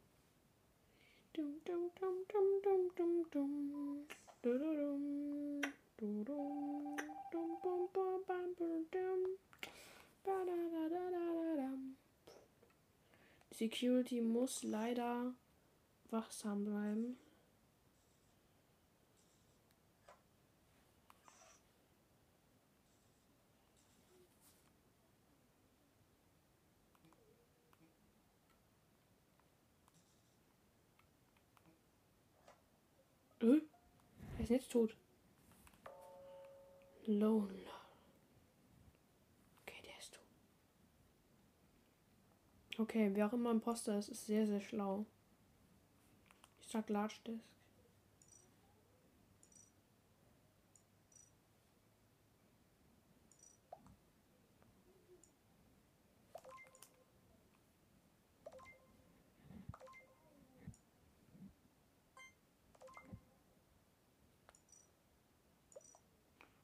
S1: Dum dum dum dum dum dum dum. Du du dum. Du dum. Dum dum. Security muss leider wachsam bleiben. Äh? Er ist jetzt tot. Lone. Okay, der ist tot. Okay, wer auch immer Imposter ist, ist sehr, sehr schlau. Ich sag Large Desk.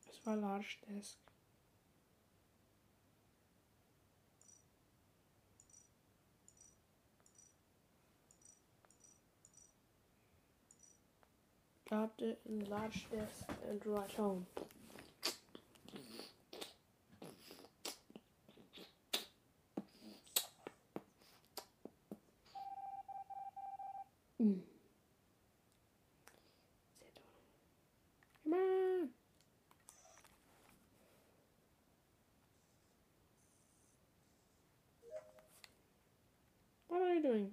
S1: Es war Large Desk. Got it in large desk and right home. Mm. Sehr toll. Come on. What are you doing?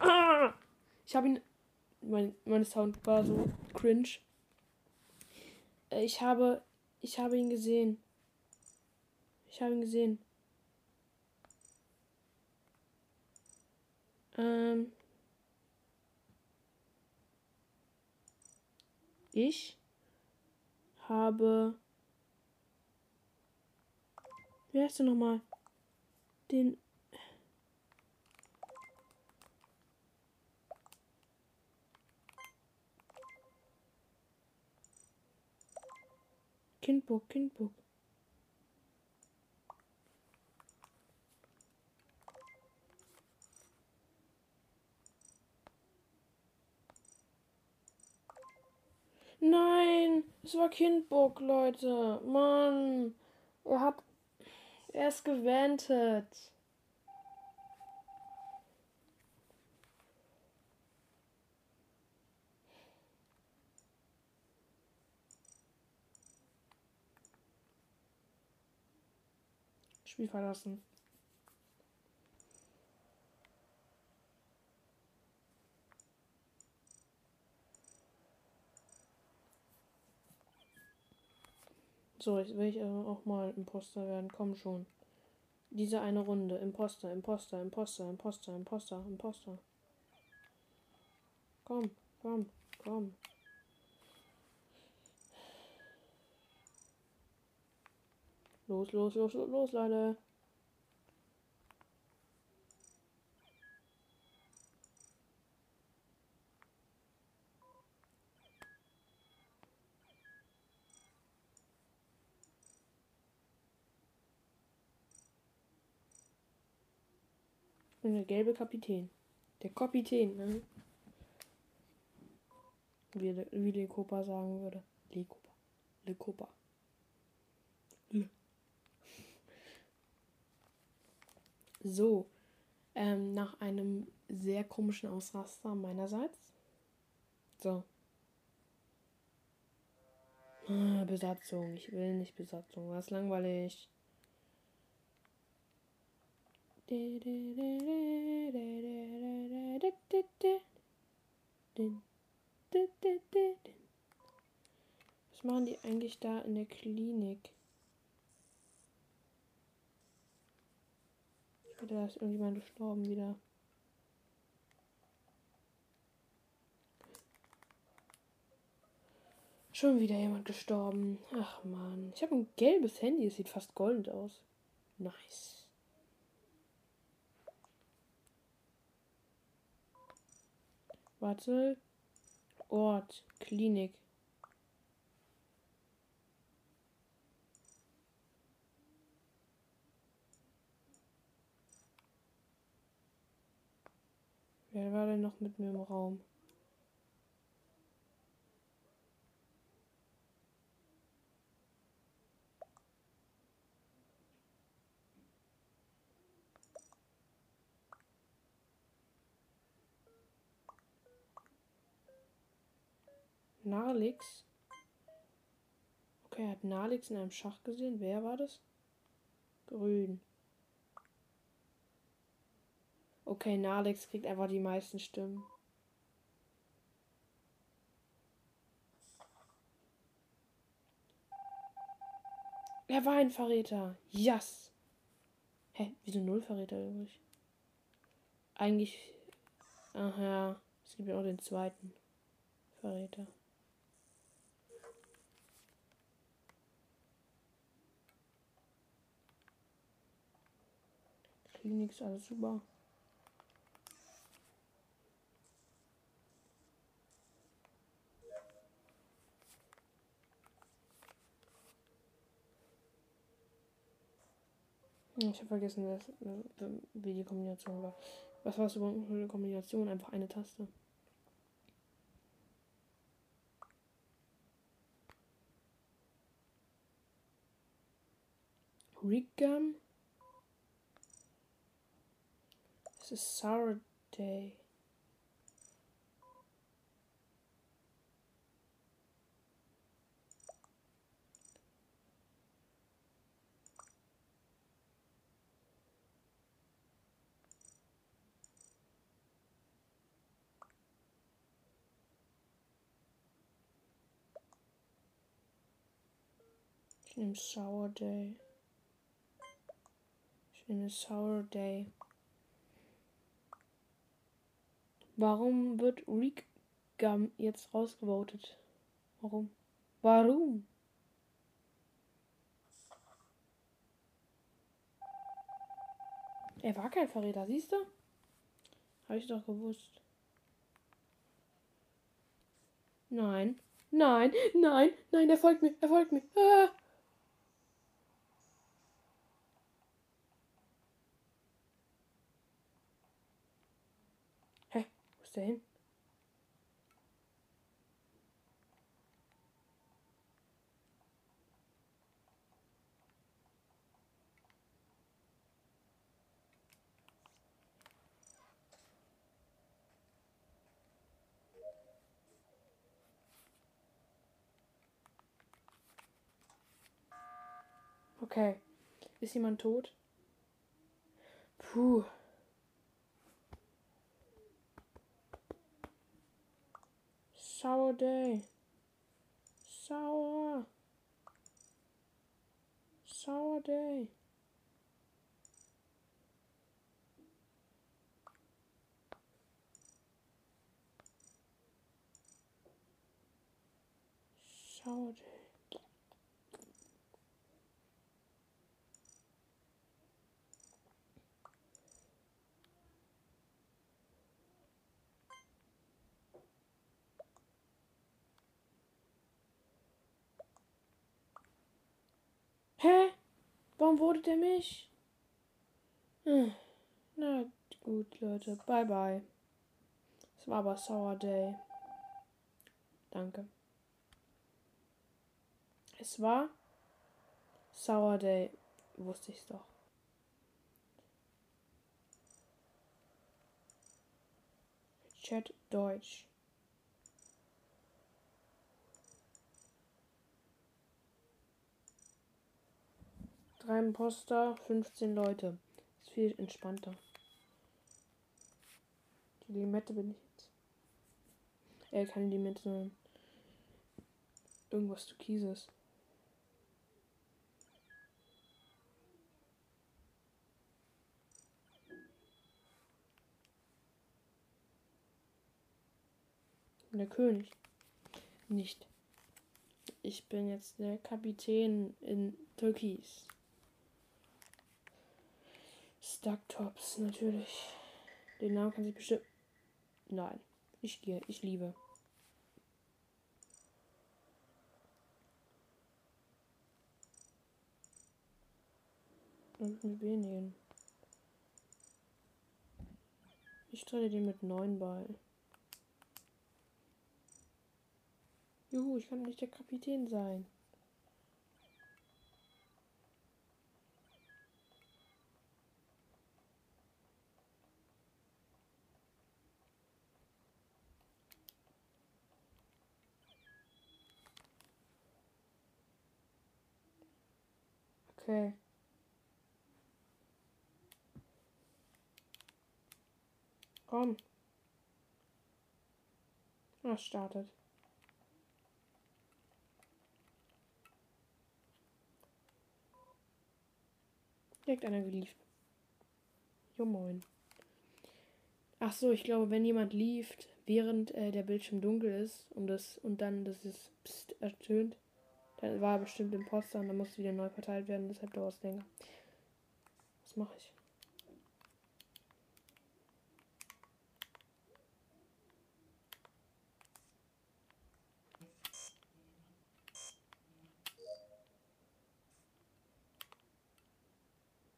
S1: Ah! Ich habe ihn. Mein, mein Sound war so cringe. Äh, Ich habe. Ich habe ihn gesehen. Ich habe ihn gesehen. Ähm. Ich habe. Wie heißt der nochmal? Den. Kindbook, Kindbook. Nein, es war Kindbook, Leute. Mann, er hat. Er ist gewendet. Spiel verlassen. So, jetzt will ich auch mal Imposter werden. Komm schon. Diese eine Runde. Imposter, Imposter, Imposter, Imposter, Imposter, Imposter. Komm, komm, komm. Los, los, los, los, los, Leute. bin der gelbe Kapitän. Der Kapitän, ne? Wie, wie Le Copa sagen würde. Le Copa. Le Copa. Le. So. Ähm, nach einem sehr komischen Ausraster meinerseits. So. Ah, Besatzung. Ich will nicht Besatzung. Was langweilig. Was machen die eigentlich da in der Klinik? Da ist irgendjemand gestorben wieder. Schon wieder jemand gestorben. Ach man. Ich habe ein gelbes Handy. Es sieht fast gold aus. Nice. Warte. Ort. Klinik. Wer war denn noch mit mir im Raum? Narlix. Okay, er hat Narlix in einem Schach gesehen. Wer war das? Grün. Okay, Narlix kriegt einfach die meisten Stimmen. Er war ein Verräter. Yes. Hä? Wieso null Verräter übrig? Eigentlich. Ach ja. Es gibt ja auch den zweiten Verräter. Klinik ist alles super. Ich habe vergessen, was, wie die Kombination war. Was war es überhaupt für eine Kombination? Einfach eine Taste. Rickgun. Es ist Sour Day. Ich nehme Sour Day. Ich nehme Sour Day. Warum wird Rick Gum jetzt rausgevotet? Warum? Warum? Er war kein Verräter, siehst du? Habe ich doch gewusst. Nein, nein, nein, nein, er folgt mir, er folgt mir. Ah. Der hin? Okay. Ist jemand tot? Puh. Sour day. Sour. Sour day. Sour day. Hä? Warum wurde der mich? Hm. Na gut, Leute. Bye, bye. Es war aber Sour Day. Danke. Es war Sour Day. Wusste ich's doch. Chat Deutsch. Drei Imposter, 15 Leute. Ist viel entspannter. Die Limette bin ich jetzt. Äh, keine Limette, sondern irgendwas Türkises. Der König. Nicht. Ich bin jetzt der Kapitän in Türkis. Stucktops, natürlich. Den Namen kann sich bestimmt. Nein. Ich gehe. Ich liebe. Und mit wenigen. Ich trete den mit neun bei. Juhu, ich kann nicht der Kapitän sein. Okay. Komm. Ah, startet. Direkt einer gelieft. Jo moin. Ach so, ich glaube, wenn jemand lieft, während äh, der Bildschirm dunkel ist und das und dann das ist Psst ertönt, war er bestimmt Imposter und dann muss wieder neu verteilt werden, deshalb dauert es länger. Was mache ich?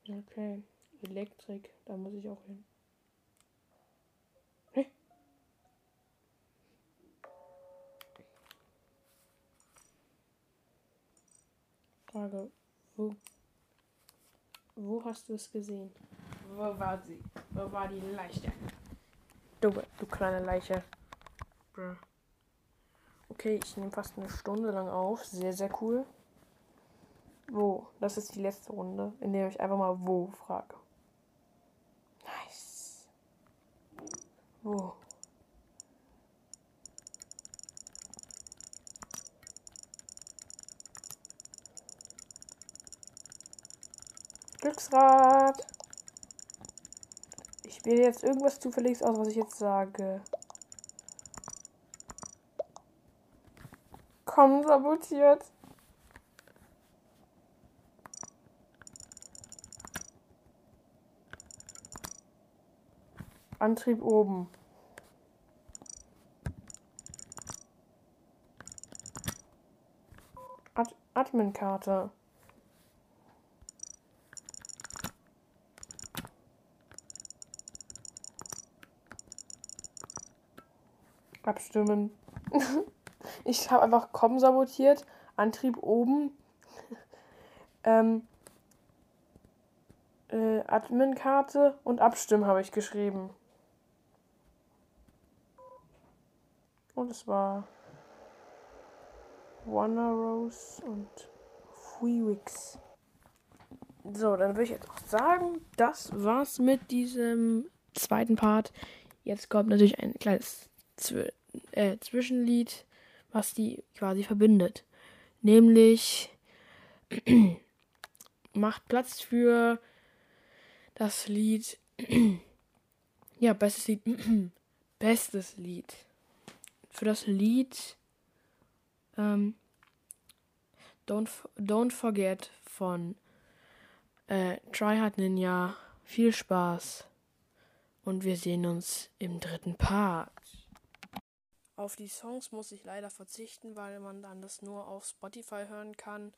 S1: Okay. Elektrik, da muss ich auch hin. Frage, wo? Wo hast du es gesehen? Wo war sie? Wo war die Leiche? Du, du kleine Leiche. Bruh. Okay, ich nehme fast eine Stunde lang auf. Sehr, sehr cool. Wo? Das ist die letzte Runde, in der ich einfach mal wo frage. Nice. Wo? Glücksrad. Ich wähle jetzt irgendwas zufälliges aus, was ich jetzt sage. Komm, sabotiert. Antrieb oben. Ad Admin-Karte. Abstimmen. ich habe einfach kommen sabotiert. Antrieb oben. ähm, äh, Admin-Karte und Abstimmen habe ich geschrieben. Und es war Wanna Rose und Freewix. So, dann würde ich jetzt auch sagen, das war's mit diesem zweiten Part. Jetzt kommt natürlich ein kleines Zw äh, Zwischenlied, was die quasi verbindet. Nämlich macht Platz für das Lied. ja, bestes Lied. bestes Lied. Für das Lied ähm, Don't, Don't Forget von äh, Tryhard Ninja. Viel Spaß. Und wir sehen uns im dritten Part. Auf die Songs muss ich leider verzichten, weil man dann das nur auf Spotify hören kann.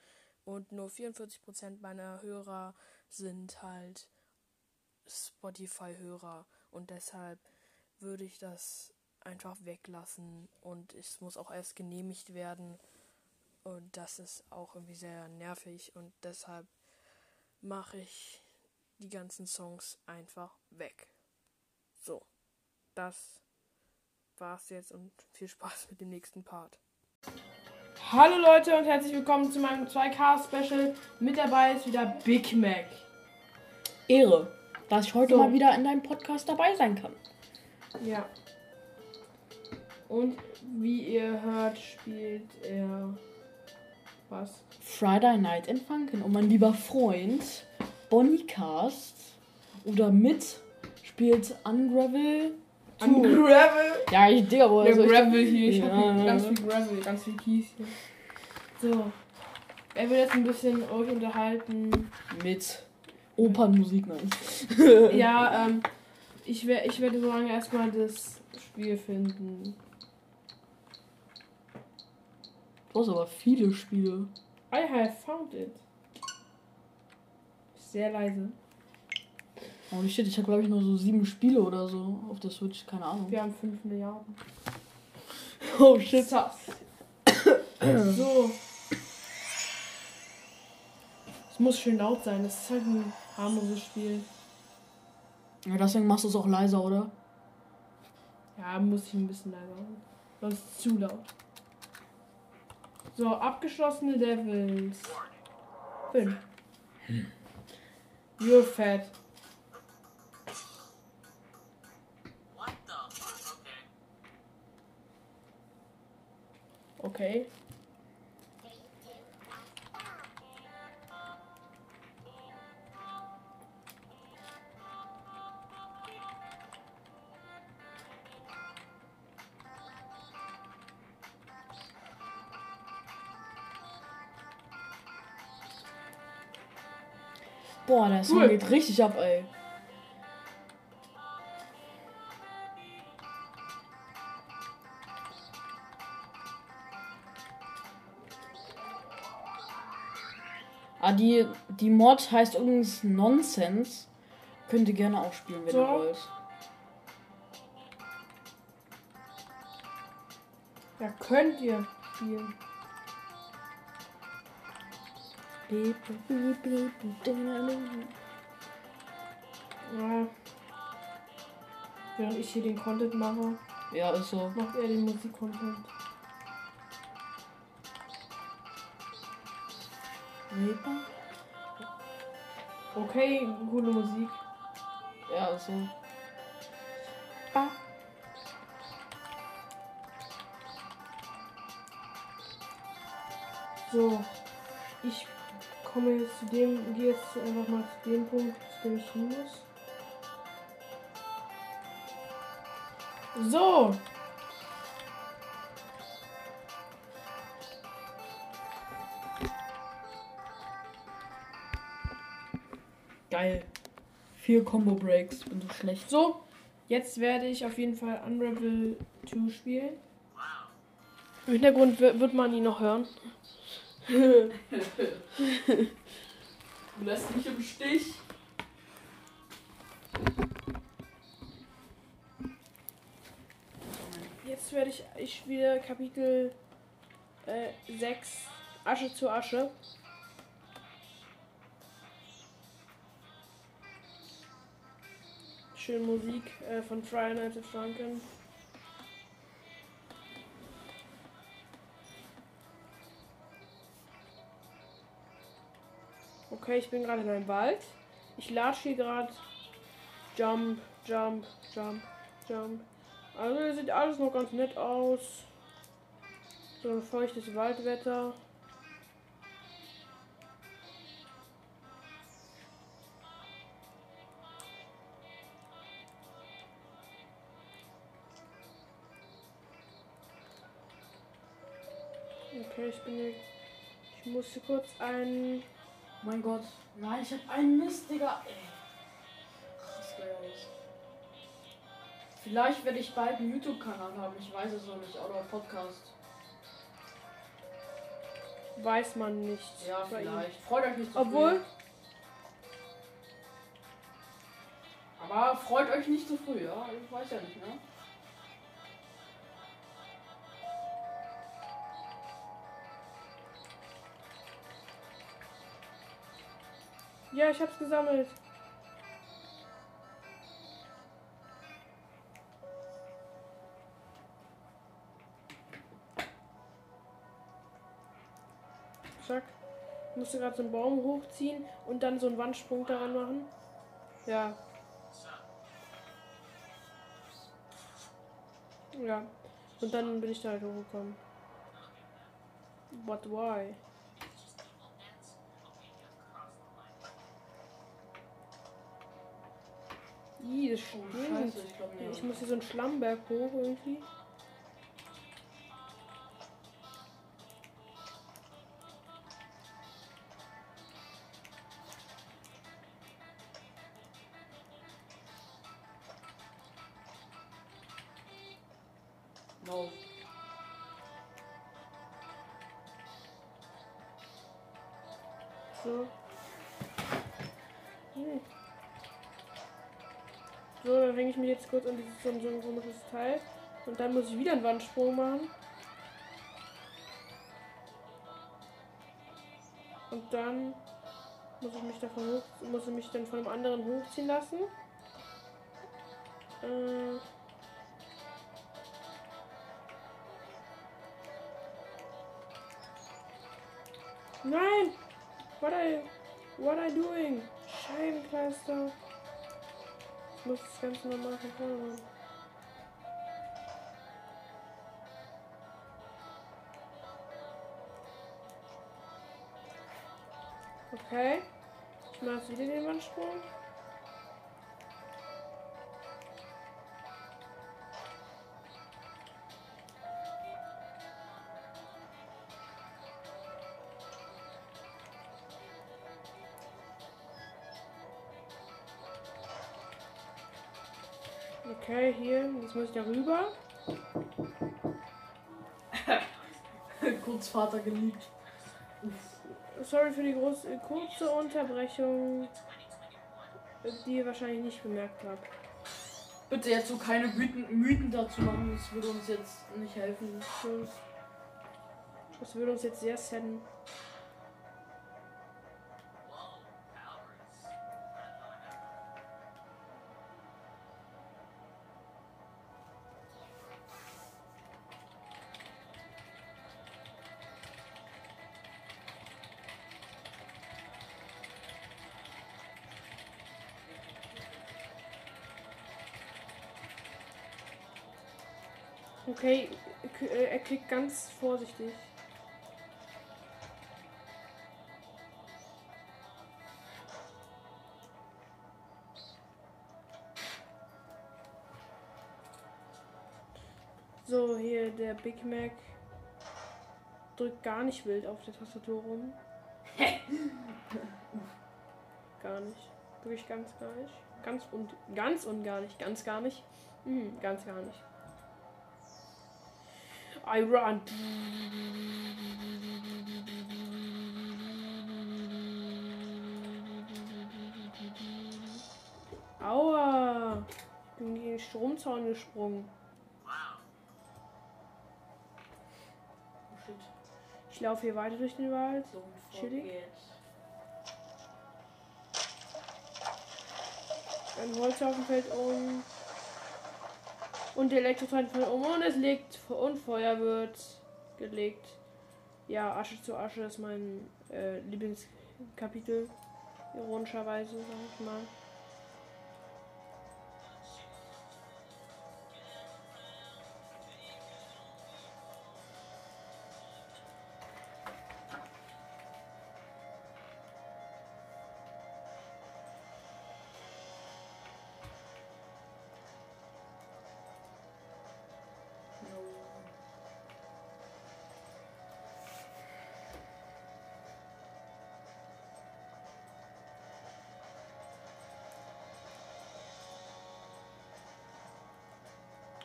S1: Und nur 44% meiner Hörer sind halt Spotify-Hörer. Und deshalb würde ich das einfach weglassen. Und es muss auch erst genehmigt werden. Und das ist auch irgendwie sehr nervig. Und deshalb mache ich die ganzen Songs einfach weg. So, das war's jetzt und viel Spaß mit dem nächsten Part. Hallo Leute und herzlich willkommen zu meinem 2K-Special. Mit dabei ist wieder Big Mac.
S2: Ehre, dass ich heute
S1: So.
S2: mal wieder in deinem Podcast dabei sein kann.
S1: Ja. Und wie ihr hört, spielt er was?
S2: Friday Night in Funkin. Und mein lieber Freund Bonnie Cast oder mit spielt Ungravel.
S1: An
S2: Two.
S1: Gravel.
S2: Ja, ich Digga, wo
S1: Ja,
S2: ich-
S1: Gravel hier. Ich
S2: Ja,
S1: hab hier ganz viel Gravel, ganz viel Kies hier. So. Er will jetzt ein bisschen euch unterhalten.
S2: mit Opernmusik, nein.
S1: Ja, ähm, ich, wer, ich werde so lange erstmal das Spiel finden.
S2: Du hast aber viele Spiele.
S1: I have found it. Sehr leise.
S2: Oh shit, ich habe glaube ich nur so sieben Spiele oder so auf der Switch, keine Ahnung.
S1: Wir haben 5 Milliarden.
S2: Oh shit.
S1: So. Es muss schön laut sein. Das ist halt ein harmloses Spiel.
S2: Ja, deswegen machst du es auch leiser, oder?
S1: Ja, muss ich ein bisschen leiser machen. Sonst zu laut. So, abgeschlossene Levels. Fünf. You're fat.
S3: Okay.
S2: Boah, Song
S1: Cool.
S2: geht richtig ab, ey. Die, die Mod heißt übrigens Nonsense. Könnt ihr gerne auch spielen, wenn
S1: So.
S2: ihr wollt.
S1: Ja, könnt ihr spielen. Ja. Während ich hier den Content mache,
S2: Ja, ist so.
S1: macht er den Musik-Content. Okay, coole Musik.
S2: Ja, ist so.
S1: So, ich komme jetzt zu dem, gehe jetzt einfach mal zu dem Punkt, zu dem ich hin muss. So.
S2: Geil. Vier Combo Breaks. Bin so schlecht.
S1: So, jetzt werde ich auf jeden Fall Unravel 2 spielen. Im Hintergrund wi- wird man ihn noch hören.
S2: Du lässt mich im Stich.
S1: Jetzt werde ich, ich spiele Kapitel äh, 6 Asche zu Asche. Schöne Musik äh, von Friday Night at Franken. Okay, ich bin gerade in einem Wald. Ich latsche hier gerade. Jump, jump, jump, jump. Also sieht alles noch ganz nett aus. So ein feuchtes Waldwetter. Okay, ich musste kurz ein.
S2: Mein Gott. Nein, ich hab einen Mist, Digga. Ey. Das gehört nicht. Vielleicht werde ich bald einen YouTube-Kanal haben. Ich weiß es noch nicht. Oder Podcast.
S1: Weiß man nicht.
S2: Ja, vielleicht. Freut euch nicht zu
S1: Obwohl,
S2: früh. Aber freut euch nicht zu früh, ja? Ich weiß ja nicht, ne?
S1: Ja, ich hab's gesammelt. Zack. Musste gerade so einen Baum hochziehen und dann so einen Wandsprung daran machen. Ja. Ja. Und dann bin ich da halt hochgekommen. But why? Ih, das
S2: Oh,
S1: stinkt.
S2: scheiße, ich nicht.
S1: Ich muss hier so einen Schlammberg hoch irgendwie. Kurz an dieses so, so ein komisches Teil. Und dann muss ich wieder einen Wandsprung machen. Und dann muss ich mich davon hoch, muss ich mich dann von einem anderen hochziehen lassen. Äh, Nein! What are you, what are you doing? Scheibenkleister. Muss das Ganze nochmal machen. Okay. Ich mache wieder den Wandsprung. Jetzt muss ich da rüber.
S2: Kurz Vater geliebt.
S1: Sorry für die große, kurze Unterbrechung, die ihr wahrscheinlich nicht bemerkt habt.
S2: Bitte jetzt so keine Mythen, Mythen dazu machen, das würde uns jetzt nicht helfen.
S1: Das, würde uns jetzt sehr sadden. Okay, äh, er klickt ganz vorsichtig. So, hier der Big Mac drückt gar nicht wild auf der Tastatur rum. gar nicht. Wirklich ganz gar nicht. Ganz und ganz und gar nicht. Ganz gar nicht. Mhm, ganz gar nicht. I run. Aua! Ich bin gegen den Stromzaun gesprungen.
S3: Wow.
S2: Oh shit.
S1: Ich laufe hier weiter durch den Wald.
S2: Don't
S1: Chillig.
S2: forget.
S1: Ein Holzhaufen fällt um. Und der Elektrotran fällt um und es legt und Feuer wird gelegt. Ja, Asche zu Asche ist mein äh, Lieblingskapitel. Ironischerweise, sag ich mal.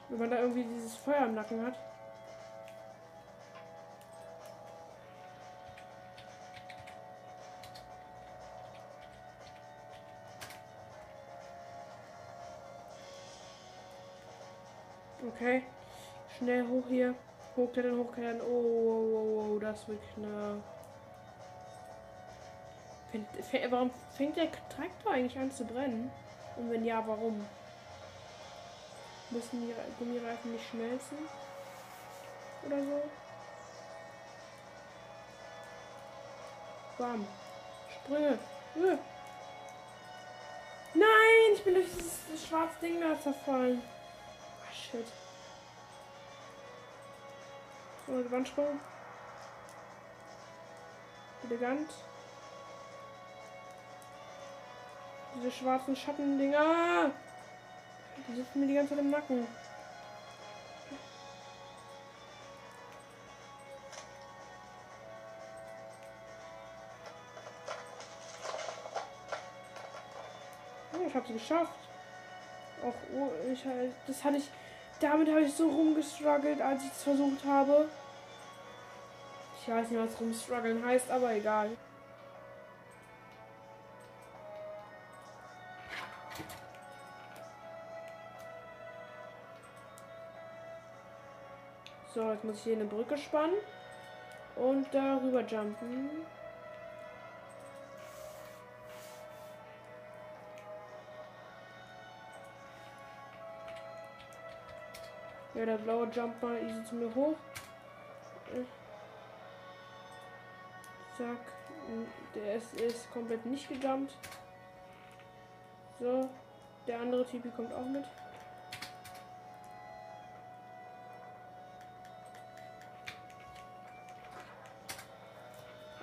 S1: Wenn man da irgendwie dieses Feuer im Nacken hat. Okay. Schnell hoch hier. Hochklettern, hochklettern. Oh, oh, oh, oh, das wird knapp. Warum fängt der Traktor eigentlich an zu brennen? Und wenn ja, warum? Müssen die Re- Gummireifen nicht schmelzen? Oder so? Bam. Sprünge. Äh. Nein, ich bin durch dieses, das schwarze Ding da zerfallen. Ah, shit. So, Wandsprung. Elegant. Diese schwarzen Schattendinger. Die sitzen mir die ganze Zeit im Nacken. Ich habe sie geschafft. Auch oh, ich, halt- das hatte ich. Damit habe ich so rumgestruggelt, als ich es versucht habe. Ich weiß nicht, was rumstruggeln heißt, aber egal. So, jetzt muss ich hier eine Brücke spannen und darüber jumpen. Ja, der blaue mal easy zu mir hoch. Zack. Der ist, ist komplett nicht gejumpt. So. Der andere Typ kommt auch mit.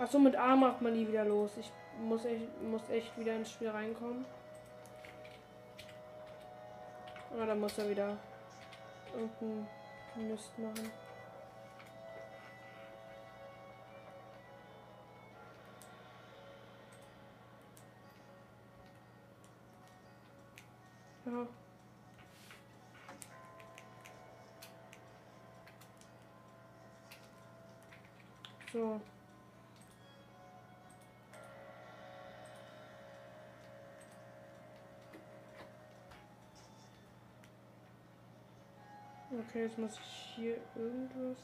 S1: Achso, mit A macht man die wieder los. Ich muss echt, muss echt wieder ins Spiel reinkommen. Ah, dann muss er wieder irgendeinen Mist machen. Ja. So. Okay, jetzt muss ich hier irgendwas.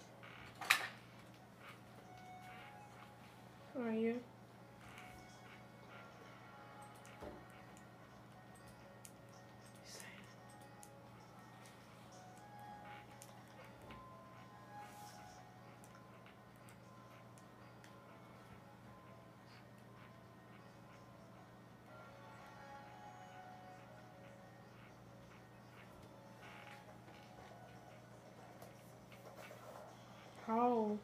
S1: Ah, hier. Oh.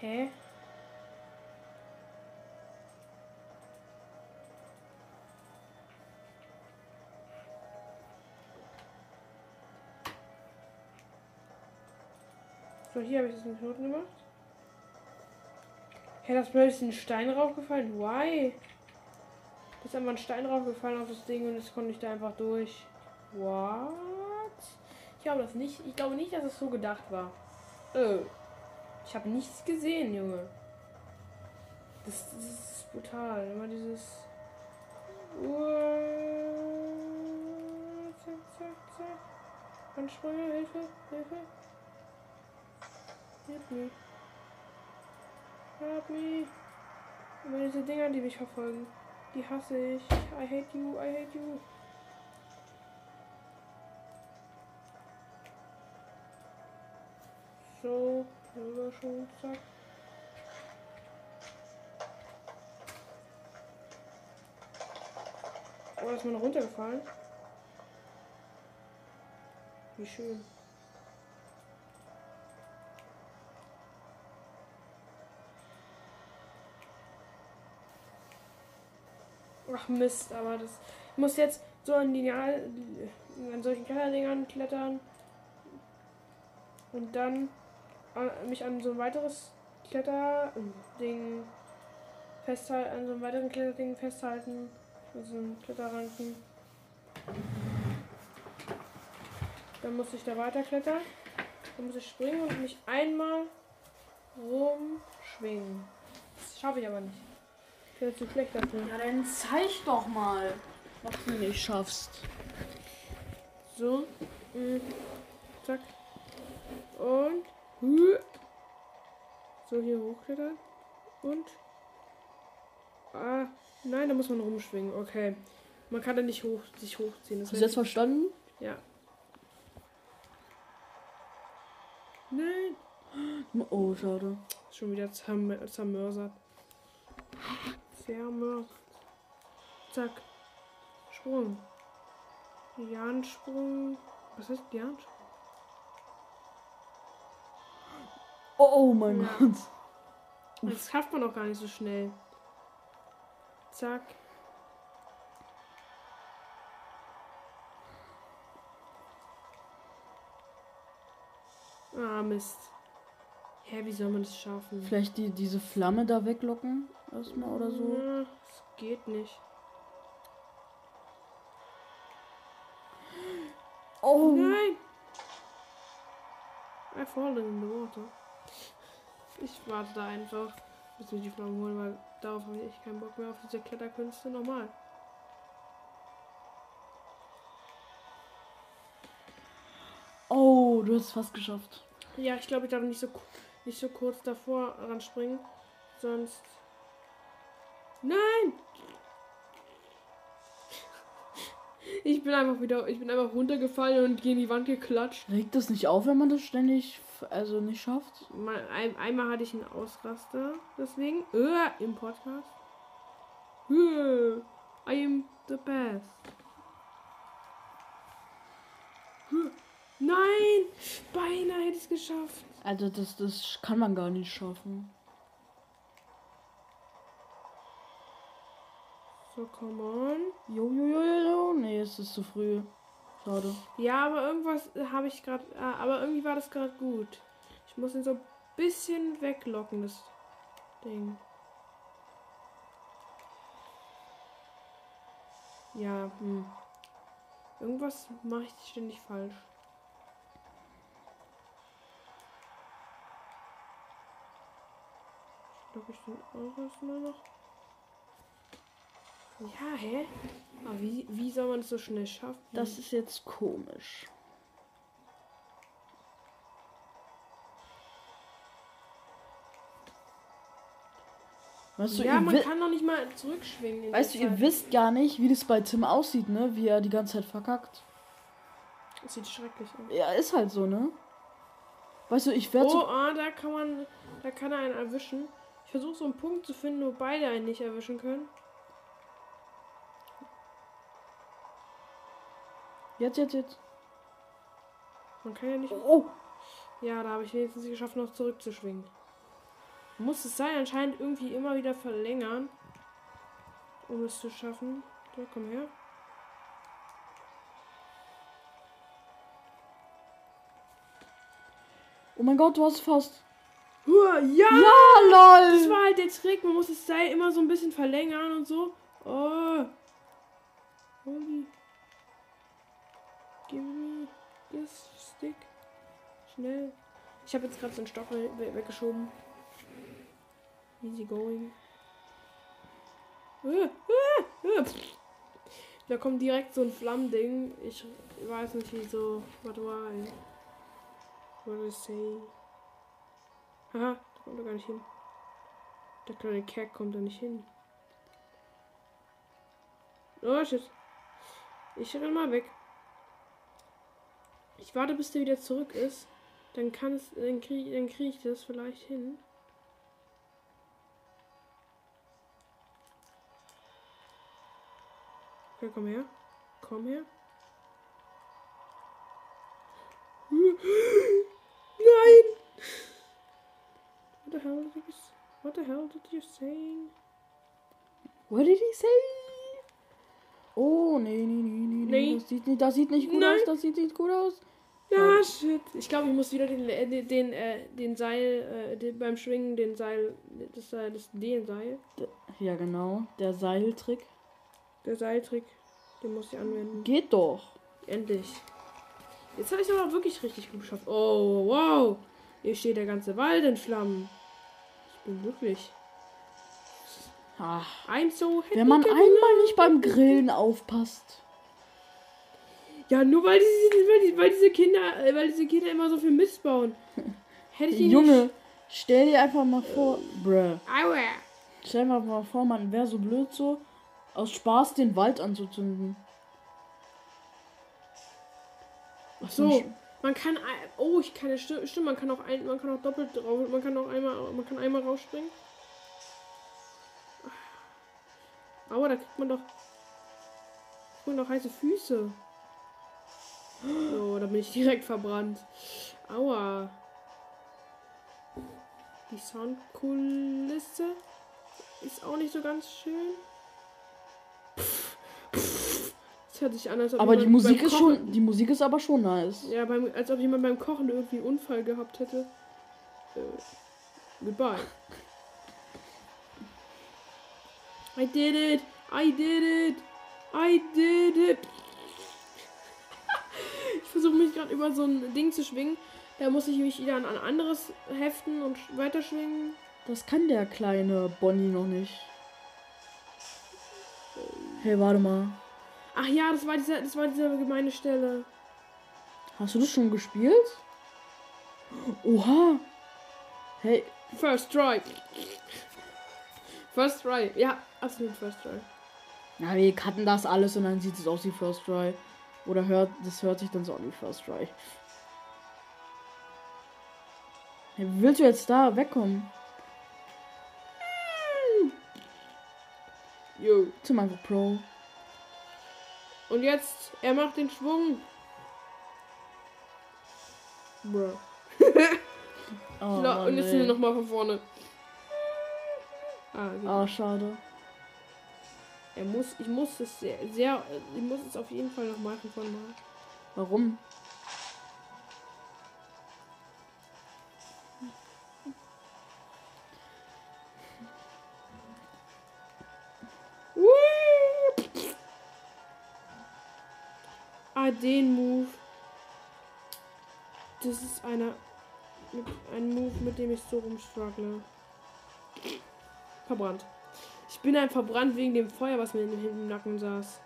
S1: Hä? So, hier habe ich das mit Knoten gemacht. Hä, das Blöd ist ein Stein raufgefallen. Why? Ist einfach ein Stein draufgefallen auf das Ding und jetzt konnte ich da einfach durch. What? Ich glaube das nicht. Ich glaube nicht, dass es so gedacht war. Oh. Ich habe nichts gesehen, Junge. Das, das ist brutal. Immer dieses. Ansprünge, Hilfe, Hilfe. Help me. Help me. Immer diese Dinger, die mich verfolgen. Die hasse ich. I hate you, I hate you. So, rüber schon, zack. Oh, ist man runtergefallen. Wie schön. Ach Mist, aber das ich muss jetzt so an Lineal an solchen Kletterdingern klettern und dann an, mich an so ein weiteres Kletterding festhalten, an so einem weiteren Kletterding festhalten, also so ein Kletterranken. Dann muss ich da weiter klettern. Dann muss ich springen und mich einmal rumschwingen. Das schaffe ich aber nicht. Ich bin zu schlecht dafür.
S2: Ja, dann zeig doch mal, was du nicht schaffst.
S1: So. mm, Zack. Und. So, hier hochklettern. Und. Ah, nein, da muss man rumschwingen. Okay. Man kann da nicht hoch, sich hochziehen. Das
S2: Hast du jetzt verstanden?
S1: ja. Nein.
S2: Oh, schade.
S1: Schon wieder zerm zermörsert. Zermörsert. Zack. Sprung. Jansprung. Was ist Jansprung?
S2: Oh, oh mein
S1: Ja.
S2: Gott.
S1: Das schafft man doch gar nicht so schnell. Zack. Ah, Mist. Hä, wie soll man das schaffen?
S2: Vielleicht die, diese Flamme da weglocken erstmal oder so.
S1: Ja, das geht nicht.
S2: Oh,
S1: Nein! I fallen in the water. Ich warte da einfach, bis wir die Flammen holen, weil darauf habe ich echt keinen Bock mehr auf diese Kletterkünste normal.
S2: oh, du hast es fast geschafft.
S1: Ja, ich glaube, ich darf nicht so, nicht so kurz davor ranspringen. Sonst. Nein! Ich bin einfach wieder. Ich bin einfach runtergefallen und gegen die Wand geklatscht.
S2: Regt das nicht auf, wenn man das ständig, also nicht schafft?
S1: Mal, ein, einmal hatte ich einen Ausraster. Deswegen. Äh, Im Podcast. Äh, I am the best. Äh, Nein! Beinahe hätte ich es geschafft.
S2: Also das, das kann man gar nicht schaffen.
S1: So, come on.
S2: Jo, jo, jo, jo. Nee, es ist zu früh. Schade.
S1: Ja, aber irgendwas habe ich gerade. Ah, aber irgendwie war das gerade gut. Ich muss ihn so ein bisschen weglocken, das Ding. Ja, hm. Irgendwas mache ich ständig falsch. Ich glaube, ich bin auch erstmal noch. Ja, hä? Aber wie, wie soll man es so schnell schaffen?
S2: Das ist jetzt komisch. Weißt du,
S1: ja, man kann doch nicht mal zurückschwingen. in
S2: weißt du,
S1: der
S2: ihr
S1: Zeit.
S2: wisst gar nicht, wie das bei Tim aussieht, ne? Wie er die ganze Zeit verkackt.
S1: Das sieht schrecklich aus.
S2: Ja, ist halt so, ne? Weißt du, ich werde
S1: Oh,
S2: so.
S1: ah, da kann man, da kann er einen erwischen. Ich versuche so einen Punkt zu finden, wo beide einen nicht erwischen können.
S2: Jetzt, jetzt, jetzt.
S1: Man kann ja nicht.
S2: Oh!
S1: Ja, da habe ich wenigstens geschafft, noch zurückzuschwingen. Muss es sein, anscheinend irgendwie immer wieder verlängern, um es zu schaffen. So, komm her.
S2: Oh mein Gott, du hast fast.
S1: Hua, ja!
S2: Ah,
S1: Das
S2: lol!
S1: war halt der Trick. Man muss das Seil immer so ein bisschen verlängern und so. Oh. Holy. Give me this stick. Schnell. Ich habe jetzt gerade so einen Stock we we weggeschoben. Easy going. Äh, äh, äh. Da kommt direkt so ein Flammending. Ich weiß nicht wieso. What why? What do I say? Haha, da kommt er gar nicht hin. Der kleine Kerk kommt da nicht hin. Oh shit. Ich renn mal weg. Ich warte, bis der wieder zurück ist. Dann kann es, dann kriege dann krieg ich das vielleicht hin. Okay, komm her. Komm her. Nein! What the hell did you, what the hell did you say?
S2: What did he say? Oh, nee, nee, nee, nee,
S1: Nee.
S2: Das sieht nicht, das sieht nicht gut
S1: Nein.
S2: aus, das sieht nicht gut aus.
S1: Ja, shit. Ich glaube, ich muss wieder den, äh, den, den, äh, den Seil, äh, den, beim Schwingen, den Seil, das, Seil, das, den Seil,
S2: Ja, genau. Der Seiltrick.
S1: der Seiltrick, den muss ich anwenden.
S2: Geht doch.
S1: Endlich. Jetzt habe ich aber wirklich richtig gut geschafft. Oh, wow. Hier steht der ganze Wald in Flammen. Ich bin glücklich.
S2: Ach,
S1: so
S2: wenn man einmal nicht beim Grillen aufpasst.
S1: Ja, nur weil diese, weil, die, weil diese Kinder, äh, weil diese Kinder immer so viel Mist bauen. Hätte ich
S2: Junge, stell dir einfach mal vor, bruh.
S1: Aua.
S2: Stell dir mal vor, man wäre so blöd so, aus Spaß den Wald anzuzünden.
S1: Ach so, man kann, ein- oh, ich kann, stimmt, stimmt, man kann auch ein, man kann auch doppelt drauf, man kann auch einmal, man kann einmal rausspringen. Aber da kriegt man doch, kriegt man doch heiße Füße. So, da bin ich direkt verbrannt. Aua. Die Soundkulisse ist auch nicht so ganz schön. Das hört sich an, als ob
S2: Aber die Musik ist
S1: Kochen-
S2: schon, die Musik ist aber schon nice.
S1: ja, beim, als ob jemand beim Kochen irgendwie einen Unfall gehabt hätte. Äh, goodbye. I did it! I did it! I did it! ich versuche mich gerade über so ein Ding zu schwingen. Da muss ich mich wieder an ein anderes heften und sch- weiterschwingen.
S2: Das kann der kleine Bonnie noch nicht. Hey, warte mal.
S1: Ach ja, das war dieser, das war diese gemeine Stelle.
S2: Hast du das schon gespielt? Oha. Hey,
S1: First try. First try. Ja, absolut first try.
S2: na, wir cutten das alles und dann sieht es aus wie First Try. Oder hört, das hört sich dann so an wie First Try. Hey, wie willst du jetzt da wegkommen?
S1: Jo.
S2: Zum einfach Pro.
S1: Und jetzt, er macht den Schwung. Bro.
S2: Oh,
S1: und jetzt sind wir nochmal von vorne. Ah.
S2: Ah, schade.
S1: Er muss, ich muss es sehr, sehr, ich muss es auf jeden Fall nochmal von vorne machen.
S2: Warum?
S1: Ah, den Move. Das ist einer, ein Move, mit dem ich so rumstruggle. Verbrannt. Ich bin ein verbrannt wegen dem Feuer, was mir in dem Nacken saß.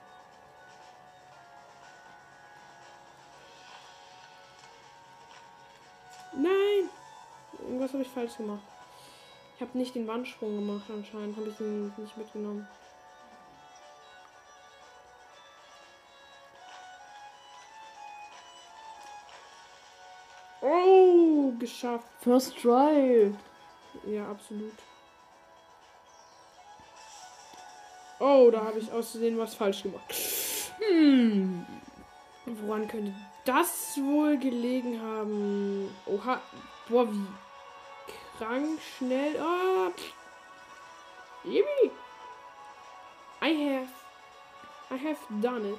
S1: Nein! Irgendwas habe ich falsch gemacht. Ich habe nicht den Wandsprung gemacht anscheinend. Habe ich ihn nicht mitgenommen. Oh, geschafft.
S2: First Try.
S1: Ja, absolut. Oh, da habe ich auszusehen was falsch gemacht.
S2: Hm.
S1: Woran könnte das wohl gelegen haben? Oha. Boah, wie krank schnell. Ah. Yippie. I have. I have done it.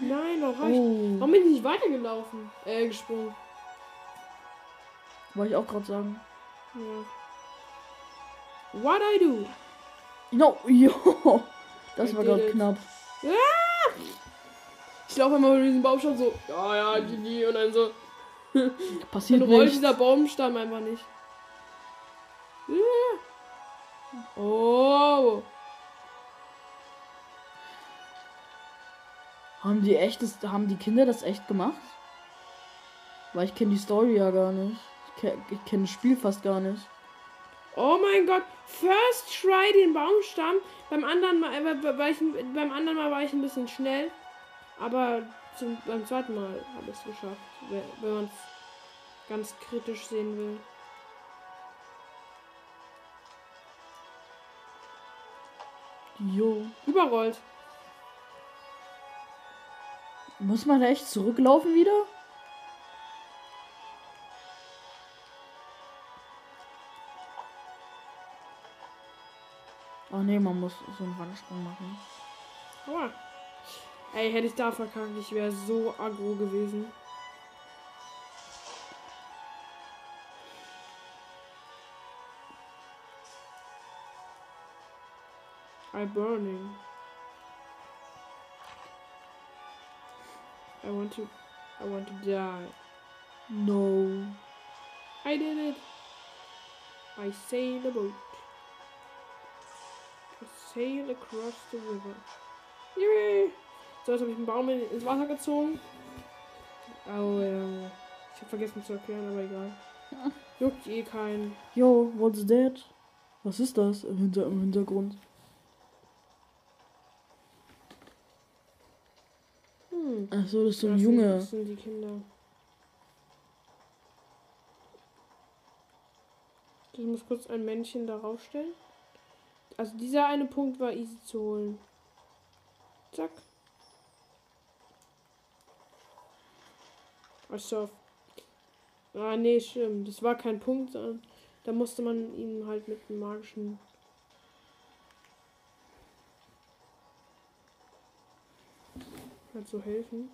S1: Nein, warum, hab ich,
S2: Oh.
S1: warum bin ich nicht weitergelaufen? Äh, gesprungen.
S2: Wollte ich auch gerade sagen.
S1: Ja. What I do?
S2: No, jo. Das
S1: I
S2: war gerade knapp.
S1: Ich laufe immer über diesen Baumstamm so, ja, ja, GG. Und dann so,
S2: Passiert
S1: dann rollt dieser Baumstamm einfach nicht. Ja. Oh.
S2: Haben die echt das, haben die Kinder das echt gemacht? Weil ich kenne die Story ja gar nicht. Ich kenne das Spiel fast gar nicht.
S1: Oh mein Gott. First try den Baumstamm. Beim anderen Mal, äh, war ich, beim anderen Mal war ich ein bisschen schnell. Aber zum, beim zweiten Mal habe ich es geschafft. Wenn, wenn man es ganz kritisch sehen will.
S2: Jo.
S1: Überrollt.
S2: Muss man da echt zurücklaufen wieder? Oh ne, man muss so einen Wandsprung machen.
S1: Aua. Ey, hätte ich da verkackt, ich wäre so aggro gewesen. I burning. I want to I want to die.
S2: No.
S1: I did it. I sail a boat. Sail across the river. Yay! So, jetzt habe ich einen Baum in, ins Wasser gezogen. Oh, ja. Ich habe vergessen zu erklären, aber egal. Juckt eh keinen.
S2: Yo, what's that? Was ist das im, Hinter im Hintergrund?
S1: Hm.
S2: Achso, das ist so ein
S1: Das
S2: Junge.
S1: Das sind die Kinder. Ich muss kurz ein Männchen darauf stellen. Also dieser eine Punkt war easy zu holen. Zack. Achso. Ah, nee, stimmt. Das war kein Punkt, da musste man ihm halt mit einem magischen. halt so helfen.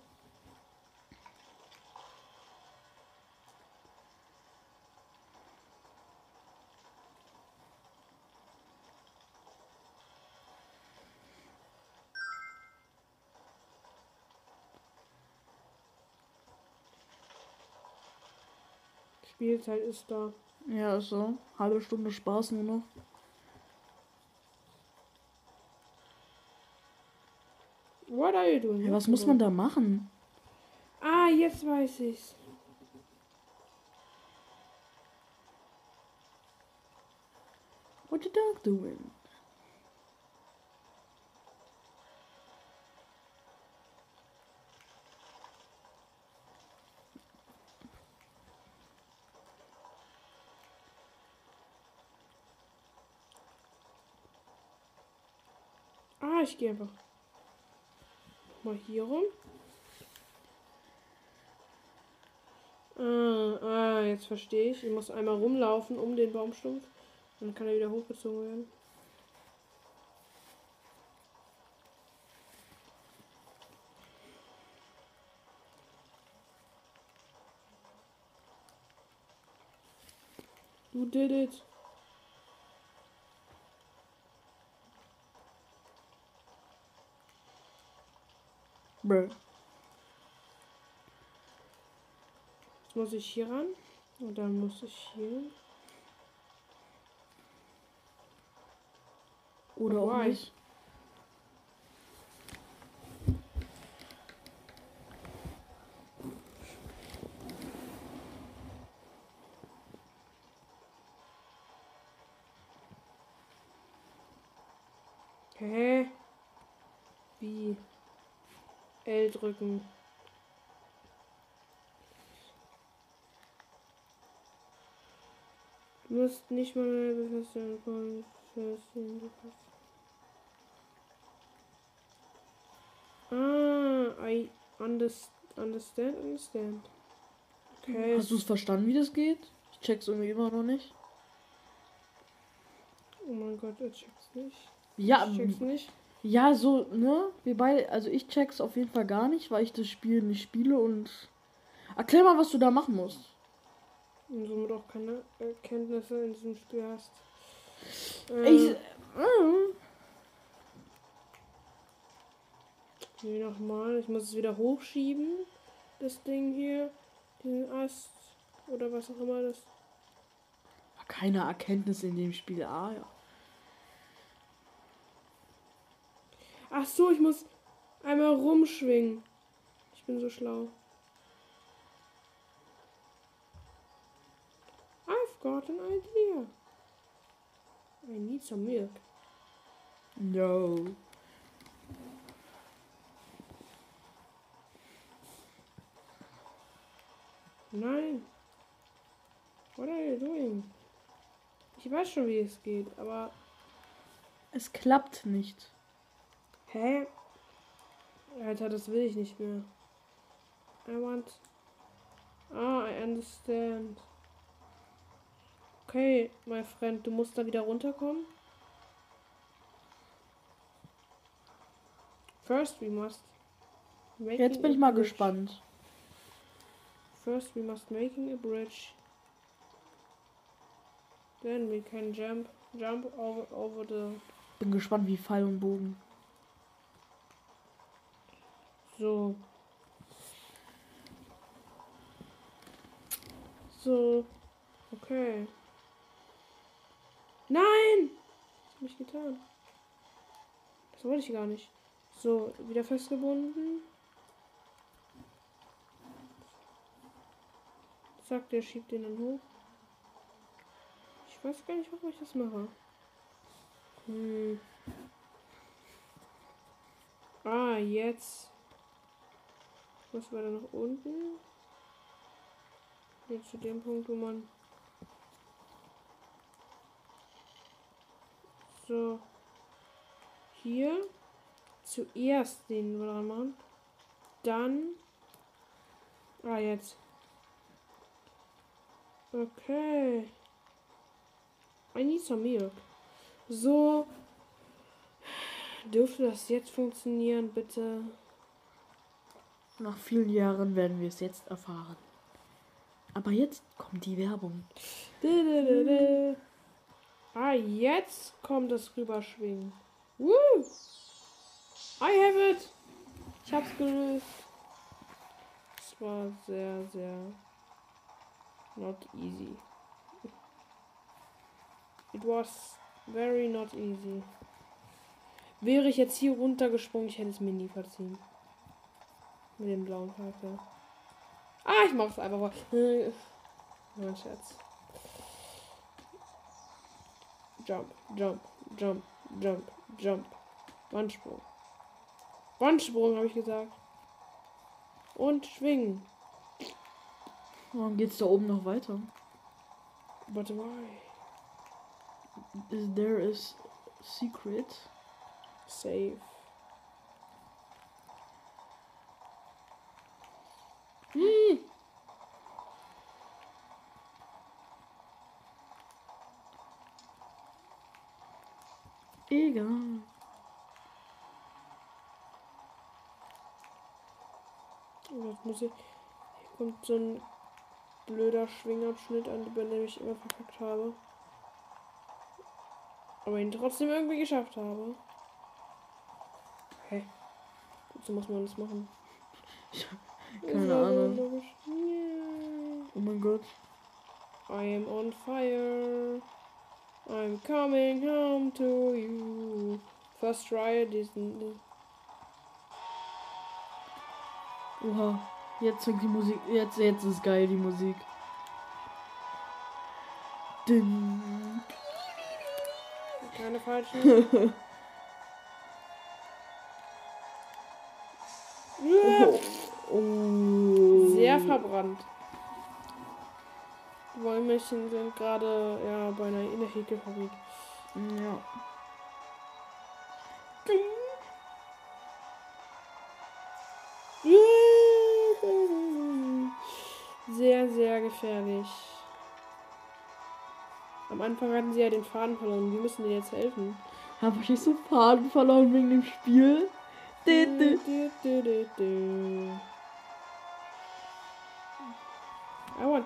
S1: Spielzeit ist da.
S2: Ja, ist so. Halbe Stunde Spaß nur noch.
S1: What are you doing?
S2: Ja, was muss man da machen?
S1: Ah, jetzt weiß ich's.
S2: What the dog doing?
S1: Ich gehe einfach mal hier rum. Ah, ah, jetzt verstehe ich. Ich muss einmal rumlaufen um den Baumstumpf. Dann kann er wieder hochgezogen werden. You did it.
S2: Bruh.
S1: Jetzt muss ich hier ran. Und dann muss ich hier.
S2: Oder auch nicht.
S1: Hä? Wie? L drücken. Du musst nicht mal mehr befestigen. befestigen. Ah, I underst understand, understand. Okay.
S2: Hast du es verstanden, wie das geht? Ich check's irgendwie immer noch nicht.
S1: Oh mein Gott, er checkt's nicht.
S2: Ja,
S1: Ich check's nicht.
S2: Ja, so, ne? Wir beide, also ich check's auf jeden Fall gar nicht, weil ich das Spiel nicht spiele und. Erklär mal, was du da machen musst.
S1: Und somit auch keine Erkenntnisse in diesem Spiel hast.
S2: Ich,
S1: Äh, nee, nochmal. Ich muss es wieder hochschieben. Das Ding hier. Diesen Ast. Oder was auch immer das.
S2: keine Erkenntnis in dem Spiel. Ah, ja.
S1: Ach so, ich muss einmal rumschwingen. Ich bin so schlau. I've got an idea. I need some milk.
S2: No.
S1: Nein. What are you doing? Ich weiß schon, wie es geht, aber.
S2: Es klappt nicht.
S1: Hä? Alter, das will ich nicht mehr. I want. Ah, I understand. Okay, my friend, du musst da wieder runterkommen. First we must.
S2: Jetzt bin ich mal
S1: bridge.
S2: gespannt.
S1: First we must making a bridge. Then we can jump jump over over the
S2: Bin gespannt wie Pfeil und Bogen.
S1: So. So. Okay. Nein! Was hab ich getan? Das wollte ich gar nicht. So, wieder festgebunden. Zack, der schiebt den dann hoch. Ich weiß gar nicht, warum ich das mache. Hm. Ah, jetzt. Was war da noch unten? Jetzt zu dem Punkt, wo man. So. Hier. Zuerst den dran machen. Dann. Ah, jetzt. Okay. I need some milk. So. Dürfte das jetzt funktionieren, bitte?
S2: Nach vielen Jahren werden wir es jetzt erfahren. Aber jetzt kommt die Werbung.
S1: Ah, jetzt kommt das Rüberschwingen. Woo! I have it! Ich hab's gelöst. Es war sehr, sehr not easy. It was very not easy. Wäre ich jetzt hier runtergesprungen, ich hätte es mir nie verziehen. Mit dem blauen Pfeife. Ah, ich mach's einfach mal. Äh, Mein Scherz. Jump, jump, jump, jump, jump. Wandsprung. Wandsprung, habe ich gesagt. Und schwingen.
S2: Warum geht's da oben noch weiter?
S1: But why?
S2: Is there is secret?
S1: Save. Hm.
S2: Egal.
S1: Oh, Jetzt muss ich. Hier kommt so ein blöder Schwingabschnitt an, bei dem ich immer verkackt habe. Aber ihn trotzdem irgendwie geschafft habe. Hä? Wozu muss man das machen?
S2: Keine Ahnung. Oh mein Gott.
S1: I am on fire. I'm coming home to you. First try diesen.
S2: Oha. Jetzt fängt die Musik. Jetzt, jetzt ist geil die Musik. Din.
S1: Keine falschen. verbrannt. Die Wollmilchchen sind gerade ja bei einer in der Häkelfabrik.
S2: Ja.
S1: Sehr, sehr gefährlich. Am Anfang hatten sie ja den Faden verloren. Wir müssen denen jetzt helfen.
S2: Habe ich so Faden verloren wegen dem Spiel? Din, din.
S1: Du,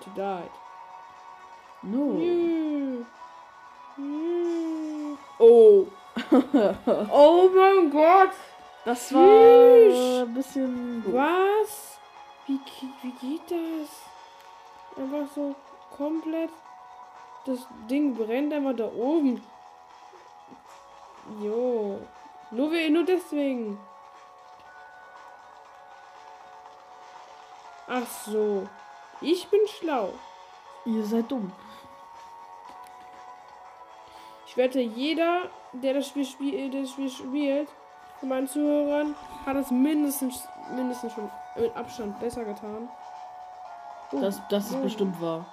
S1: du, du, du. I want to die.
S2: No.
S1: You. You. Oh. oh mein Gott.
S2: Das war ein bisschen.
S1: Was? Wie, wie geht das? Einfach so komplett. Das Ding brennt einfach da oben. Jo. Nur, we- nur deswegen. Ach so. Ich bin schlau.
S2: Ihr seid dumm.
S1: Ich wette, jeder, der das Spiel, spiel, das Spiel spielt, von meinen Zuhörern, hat es mindestens, mindestens schon mit Abstand besser getan. Oh,
S2: Das, das ist
S1: oh.
S2: bestimmt wahr.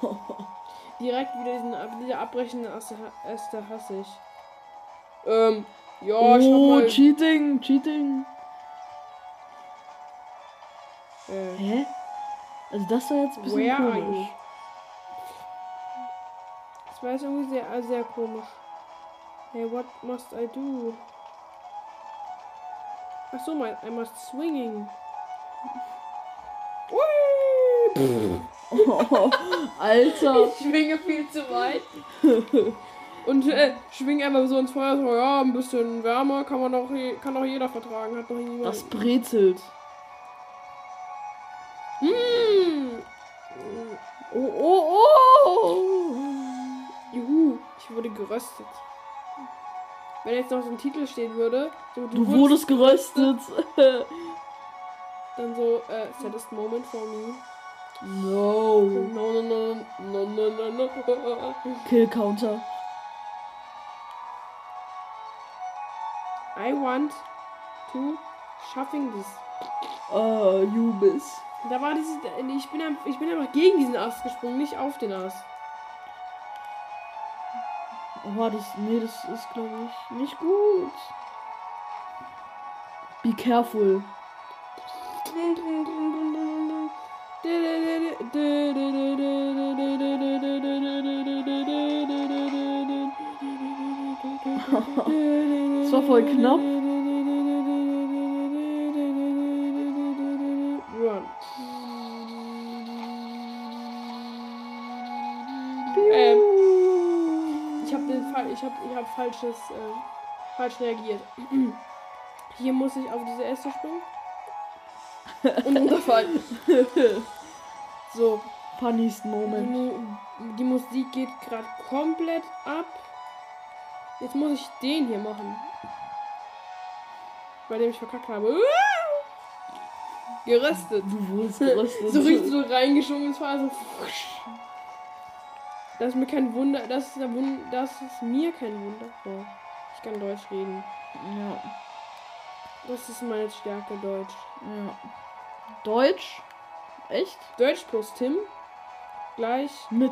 S1: Direkt wieder diesen dieser abbrechende Äste, hasse ich. Ähm, ja, ich hab
S2: oh,
S1: mal.
S2: Cheating, Cheating.
S1: Äh,
S2: Hä? Also das war jetzt ein bisschen
S1: where
S2: komisch.
S1: Das war jetzt irgendwie sehr, sehr komisch. Hey, what must I do? Ach so, mein, I must swinging. Ui!
S2: Alter.
S1: Ich schwinge viel zu weit. Und äh, schwinge einfach so ins Feuer, so, ja, ein bisschen wärmer kann man doch, kann doch jeder vertragen, hat doch.
S2: Das brezelt.
S1: Geröstet. Wenn jetzt noch so ein Titel stehen würde, so,
S2: Du wurdest geröstet.
S1: dann so, äh, saddest moment for me.
S2: no.
S1: No, no, no, no, no, no, no.
S2: Kill Counter.
S1: I want to schaffing this.
S2: Uh, you miss.
S1: Da war dieses, ich bin, ich bin einfach gegen diesen Ast gesprungen, nicht auf den Ast.
S2: Oh, das, nee, das ist, glaube ich, nicht gut. Be careful.
S1: Das
S2: war voll knapp.
S1: Fall, ich habe ich hab falsches äh, falsch reagiert. Hier muss ich auf diese Äste springen. Und runterfallen. so,
S2: Funniest
S1: die,
S2: Moment.
S1: Mu die Musik geht gerade komplett ab. Jetzt muss ich den hier machen. Bei dem ich verkackt habe. Geröstet.
S2: Du wurdest geröstet.
S1: So richtig so reingeschwungen, es war so. Das ist mir kein Wunder, das ist, ein Wun das ist mir kein Wunder. Oh, ich kann Deutsch reden.
S2: Ja,
S1: Das ist meine Stärke, Deutsch.
S2: ja. Deutsch? Echt?
S1: Deutsch plus Tim. Gleich,
S2: Mit.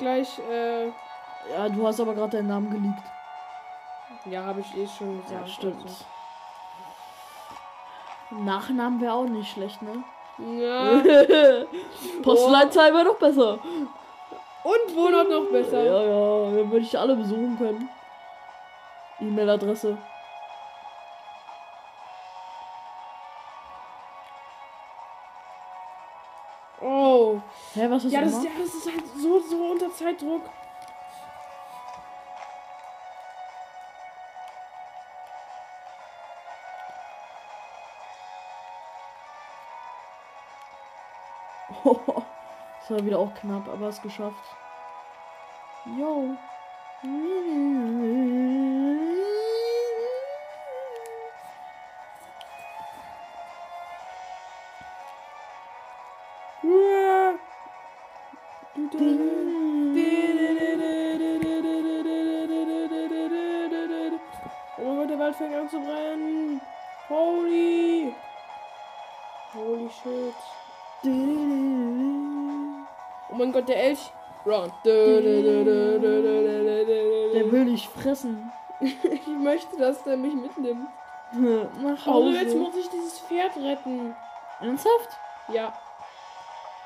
S1: gleich, äh,
S2: Ja, du hast aber gerade deinen Namen geleakt.
S1: ja, habe ich eh schon gesagt.
S2: Ja, stimmt.
S1: also.
S2: Nachnamen wäre auch nicht schlecht, ne?
S1: Ja.
S2: Postleitzahl wäre doch besser.
S1: Und Wohnort noch besser.
S2: Ja, ja, dann würde ich alle besuchen können. E-Mail-Adresse.
S1: Oh.
S2: Hä, was hast
S1: Ja, das, ja, das ist halt so, so unter Zeitdruck.
S2: das war wieder auch knapp, aber es geschafft. Yo.
S1: Oh mein Gott, der Elch. Run.
S2: Der will dich fressen.
S1: Ich möchte, dass der mich mitnimmt.
S2: Nach
S1: Oh, jetzt
S2: Hause.
S1: muss ich dieses Pferd retten.
S2: Ernsthaft?
S1: Ja.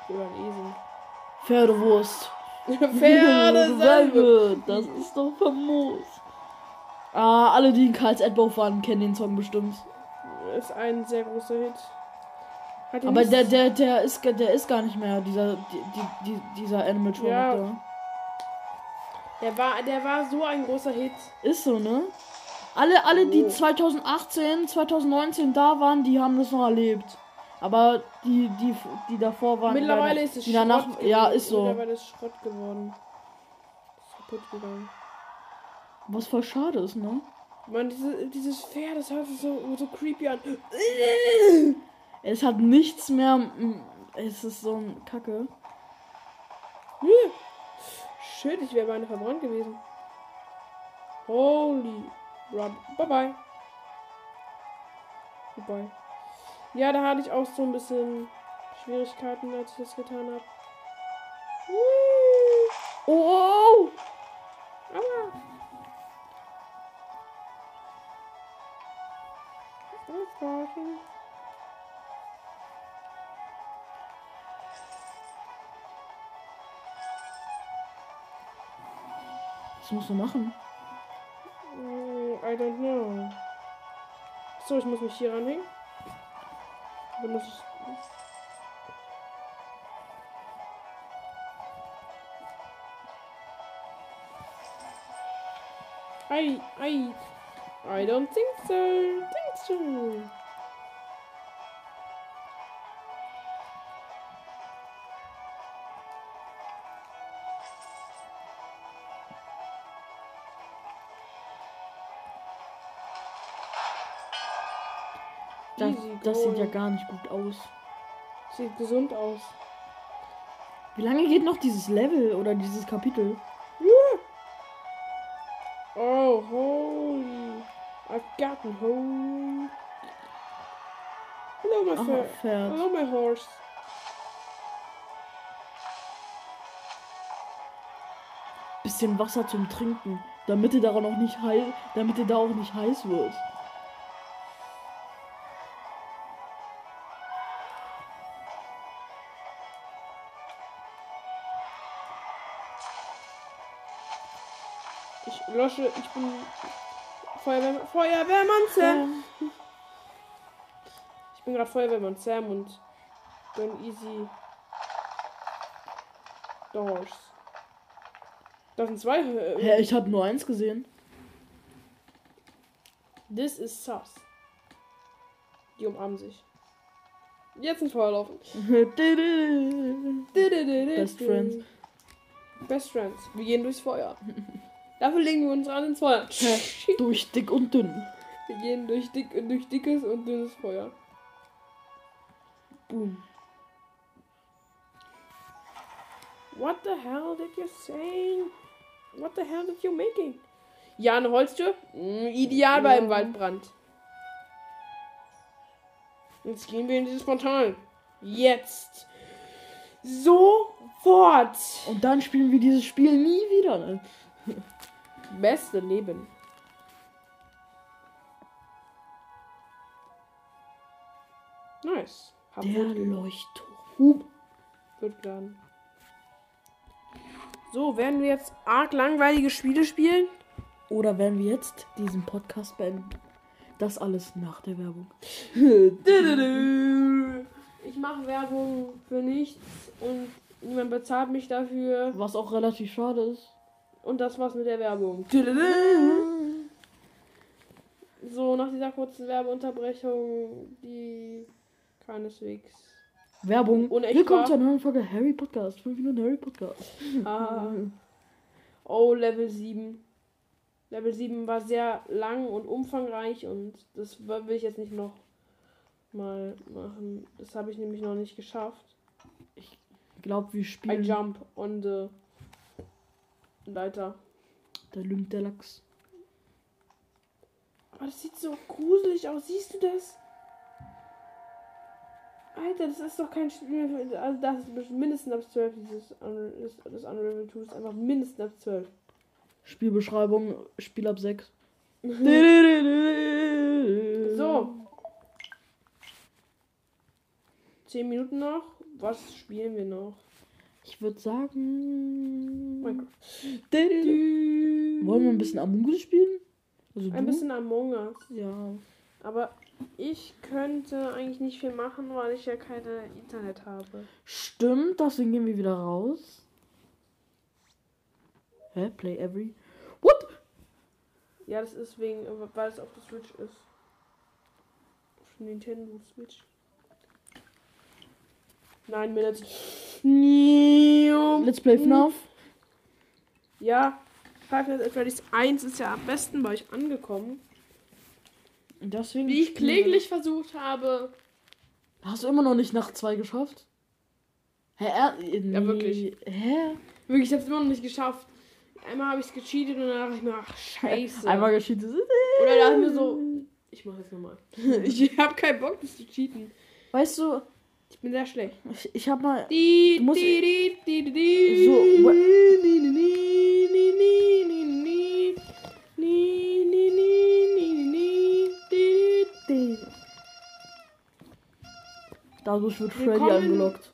S1: Oder ein Esel.
S2: Pferdewurst.
S1: Pferde
S2: Salbe. Das ist doch famos. Ah, alle, die in Karls Erdbau waren, kennen den Song bestimmt.
S1: Ist ein sehr großer Hit.
S2: Aber der, der, der ist, gar- der ist gar nicht mehr dieser, die, die, die, dieser Animatronic
S1: Ja.
S2: da.
S1: Der war, der war so ein großer Hit.
S2: Ist so, ne? Alle, alle, die
S1: Oh.
S2: 2018, 2019 da waren, die haben das noch erlebt. Aber die, die, die davor waren.
S1: Mittlerweile
S2: die
S1: ist es
S2: die danach,
S1: Schrott
S2: Ja,
S1: geworden.
S2: ist so.
S1: Mittlerweile ist Schrott geworden. Ist kaputt gegangen.
S2: Was voll schade ist, ne?
S1: Mann, diese, dieses Pferd, das hört sich so, so creepy an.
S2: Es hat nichts mehr. Es ist so ein Kacke.
S1: Shit, ich wäre beinahe verbrannt gewesen. Holy. Rub. Bye bye. Goodbye. Ja, da hatte ich auch so ein bisschen Schwierigkeiten, als ich das getan habe.
S2: Oh, oh,
S1: Aua. Aufwachen.
S2: Was musst du machen?
S1: Mm, I don't know. So, ich muss mich hier ranhängen. Dann muss ich. I, I, I don't think so. Think so.
S2: Das, sieht ja gar nicht gut aus.
S1: Sieht gesund aus.
S2: Wie lange geht noch dieses Level oder dieses Kapitel?
S1: Oh, holy. I've gotten home. Hello, my
S2: Ach,
S1: Pferd. Hello, my horse.
S2: Bisschen Wasser zum Trinken, damit ihr da auch nicht heiß, damit ihr da auch nicht heiß wird.
S1: Ich lösche, ich bin Feuerwehrmann, Feuerwehrmann Sam. Ich bin gerade Feuerwehrmann Sam und bin easy doors. Das sind zwei. äh,
S2: Hä, ich habe nur eins gesehen.
S1: This is sus. Die umarmen sich. Jetzt ins Feuer laufen.
S2: Best Friends.
S1: Best Friends. Wir gehen durchs Feuer. Dafür legen wir uns ran ins Feuer.
S2: Durch dick und dünn.
S1: Wir gehen durch, dick, durch dickes und dünnes Feuer.
S2: Boom.
S1: What the hell did you say? What the hell did you making? Ja, eine Holztür? Mm, ideal bei einem
S2: Ja.
S1: Waldbrand. Jetzt gehen wir in dieses Portal. Jetzt. Sofort.
S2: Und dann spielen wir dieses Spiel nie wieder. Ne?
S1: Beste Leben. Nice. Hab
S2: Der. Leuchtturm.
S1: Wird geladen. So, werden wir jetzt arg langweilige Spiele spielen?
S2: Oder werden wir jetzt diesen Podcast beenden? Das alles nach der Werbung.
S1: Ich mache Werbung für nichts und niemand bezahlt mich dafür.
S2: Was auch relativ schade ist.
S1: Und das war's mit der Werbung. So, nach dieser kurzen Werbeunterbrechung, die keineswegs.
S2: Werbung.
S1: Unecht
S2: Willkommen
S1: war.
S2: zu einer neuen Folge Harry Podcast. 5 Minuten Harry Podcast.
S1: Ah. Oh, Level 7. Level 7 war sehr lang und umfangreich und das will ich jetzt nicht noch mal machen. Das habe ich nämlich noch nicht geschafft.
S2: Ich glaube, wir
S1: I
S2: spielen
S1: jump on the Leiter.
S2: der Lümp der Lachs.
S1: Aber das sieht so gruselig aus. Siehst du das? Alter, das ist doch kein Spiel. Also, das ist mindestens ab 12. Dieses das Unravel 2 ist einfach mindestens ab 12.
S2: Spielbeschreibung, Spiel ab 6.
S1: So. 10 Minuten noch. Was spielen wir noch?
S2: Ich würde sagen.
S1: Minecraft.
S2: Wollen wir ein bisschen Among Us spielen? Also
S1: Ein
S2: du?
S1: bisschen Among Us.
S2: Ja.
S1: Aber ich könnte eigentlich nicht viel machen, weil ich ja keine Internet habe.
S2: Stimmt, deswegen gehen wir wieder raus. Hä? Play every? What?
S1: Ja, das ist wegen, weil es auf der Switch ist. Auf Nintendo Switch. Nine Minutes.
S2: Let's play FNAF.
S1: Ja, Five Nights at Freddy's 1 ist ja am besten bei euch angekommen.
S2: Deswegen
S1: Wie ich kläglich versucht habe.
S2: Hast du immer noch nicht nach zwei geschafft? Hä?
S1: Ja, wirklich.
S2: Hä?
S1: Wirklich, ich habe es immer noch nicht geschafft. Einmal habe ich es gecheatet und dann dachte ich mir, ach scheiße.
S2: Einmal gescheatet.
S1: Oder dachte ich mir so, ich mache jetzt nochmal. ich habe keinen Bock, das zu cheaten.
S2: Weißt du,
S1: ich bin sehr schlecht.
S2: Ich, ich hab mal.
S1: Die,
S2: muss
S1: die, die, die, die,
S2: So. Dadurch wird Freddy
S1: Willkommen.
S2: angelockt.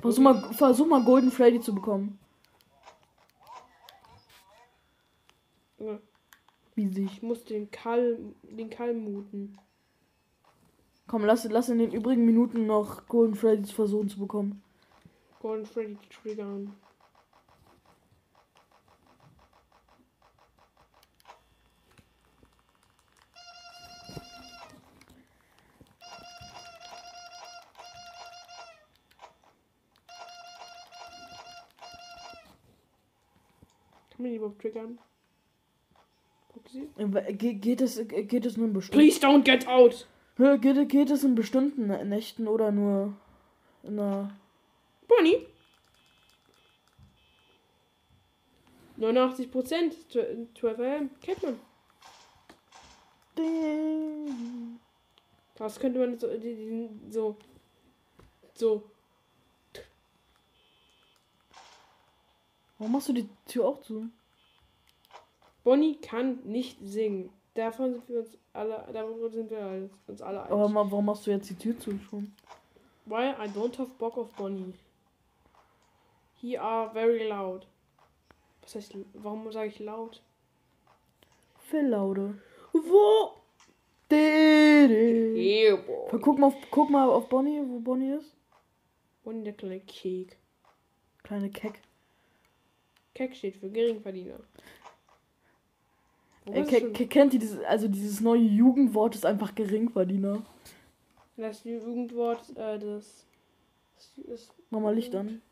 S2: Versuch mal, versuch mal Golden Freddy zu bekommen. Wie sich.
S1: Ich muss den Karl, den Karl muten.
S2: Komm, lass, lass in den übrigen Minuten noch Golden Freddy versuchen zu bekommen.
S1: Golden Freddy triggern. Kann man die überhaupt triggern?
S2: Äh, Ge geht, es, äh, geht es nur in bestimmten.
S1: Please don't get out!
S2: Geht, geht es in bestimmten Nächten oder nur in einer.
S1: Bonnie? 89 Prozent. 12 AM. Kennt man.
S2: Ding.
S1: Das könnte man so, so, so.
S2: Warum machst du die Tür auch zu?
S1: Bonnie kann nicht singen. Davon sind wir uns alle, darüber sind wir alle- uns alle
S2: Aber
S1: einig.
S2: ma- warum machst du jetzt die Tür zu schon?
S1: Why I don't have Bock auf Bonnie. He are very loud. Was heißt, warum sage ich laut?
S2: Phil Laude.
S1: Wo? Yeah.
S2: Guck mal, auf, guck mal auf Bonnie, wo Bonnie ist.
S1: Bonnie der kleine Kek.
S2: Kleine Keck.
S1: Kek steht für Geringverdiener. Ist
S2: ke kennt ihr dieses, also dieses neue Jugendwort ist einfach Geringverdiener.
S1: Das Jugendwort, äh, das. Das ist.
S2: Mach mal Licht an.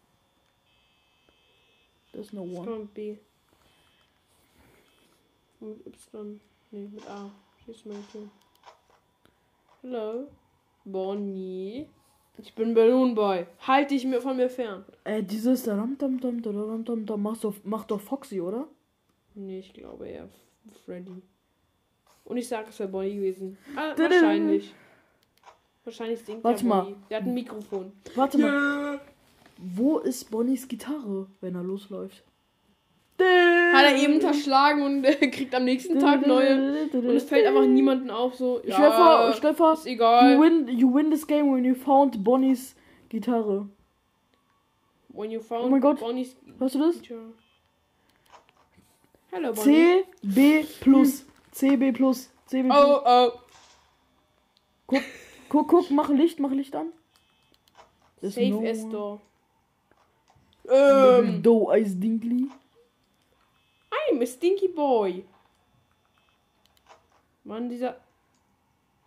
S2: Das ist no
S1: Das
S2: one.
S1: mit B. Mit Y. Nee, mit A. Schließ mal die Tür. Hallo? Bonnie? Ich bin Balloon Boy. Halt dich mir von mir fern.
S2: Äh, dieses Ram Dam Dam Dam Dam Dam machst du, macht doch Foxy, oder?
S1: Nee, ich glaube eher Freddy. Und ich sage, es wäre Bonnie gewesen. Ah, wahrscheinlich. Wahrscheinlich singt
S2: Warte mal.
S1: Bonnie. Der hat ein Mikrofon.
S2: Warte mal. Wo ist Bonnies Gitarre, wenn er losläuft?
S1: Hat er eben verschlagen und äh, kriegt am nächsten Tag neue. Und es fällt einfach niemanden auf, so.
S2: Stell dir vor,
S1: ist egal.
S2: you win, you win this game when you found Bonnies Gitarre.
S1: When you found
S2: Oh mein Gott.
S1: Bonnie's
S2: Hörst du das?
S1: Teacher. Hallo Bonnie.
S2: C, B plus. C, B plus. C, B plus.
S1: Oh, oh.
S2: Guck, guck, mach Licht, mach Licht an. There's
S1: Safe
S2: no
S1: door.
S2: Little
S1: Ähm,
S2: Doe Eis Dinkly.
S1: I'm a stinky boy. Mann, dieser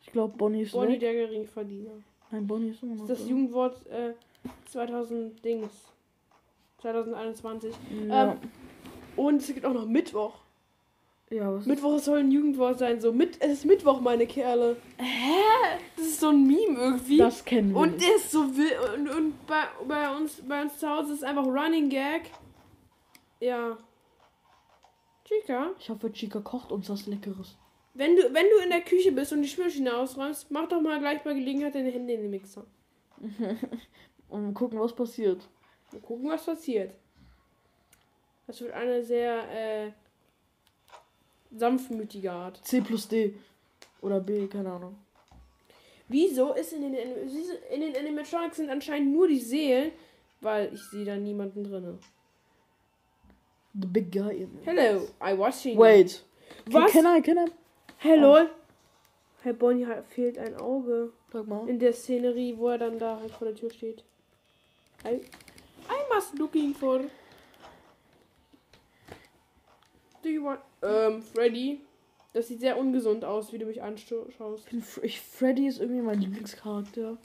S2: Ich glaube, Bonnie ist
S1: Bonnie
S2: weg.
S1: der Geringverdiener.
S2: Nein, Bonnie ist immer noch
S1: Das ist das
S2: da.
S1: Jugendwort äh, 2000 Dings. 2021.
S2: Ja.
S1: Ähm, und es gibt auch noch Mittwoch.
S2: ja, was
S1: Mittwoch soll ein Jugendwort sein. So, mit, es ist Mittwoch, meine Kerle. Hä? Das ist so ein Meme irgendwie.
S2: das kennen wir
S1: Und
S2: nicht.
S1: der ist so wild. Und, und bei, bei, uns, bei uns zu Hause ist einfach Running Gag. Ja. Chica,
S2: Ich hoffe, Chica kocht uns was Leckeres.
S1: wenn du, wenn du in der Küche bist und die Spülmaschine ausräumst, mach doch mal gleich bei Gelegenheit deine Hände in den Mixer.
S2: Und gucken, was passiert.
S1: Mal gucken, was passiert. Das wird eine sehr äh, sanftmütige Art.
S2: C plus D. Oder B, keine Ahnung.
S1: Wieso ist in den, in den Animatronics sind anscheinend nur die Seelen, weil ich sehe da niemanden drin.
S2: The big guy in
S1: Hello, I watching.
S2: Wait.
S1: Was?
S2: Can I, can I?
S1: Hello. Herr Bonnie fehlt ein Auge
S2: Sag mal.
S1: in der Szenerie, wo er dann da halt vor der Tür steht. I, I must looking for. Do you want. Ähm, Freddy. Das sieht sehr ungesund aus, wie du mich anschaust.
S2: Ich bin ich, Freddy ist irgendwie mein Lieblingscharakter.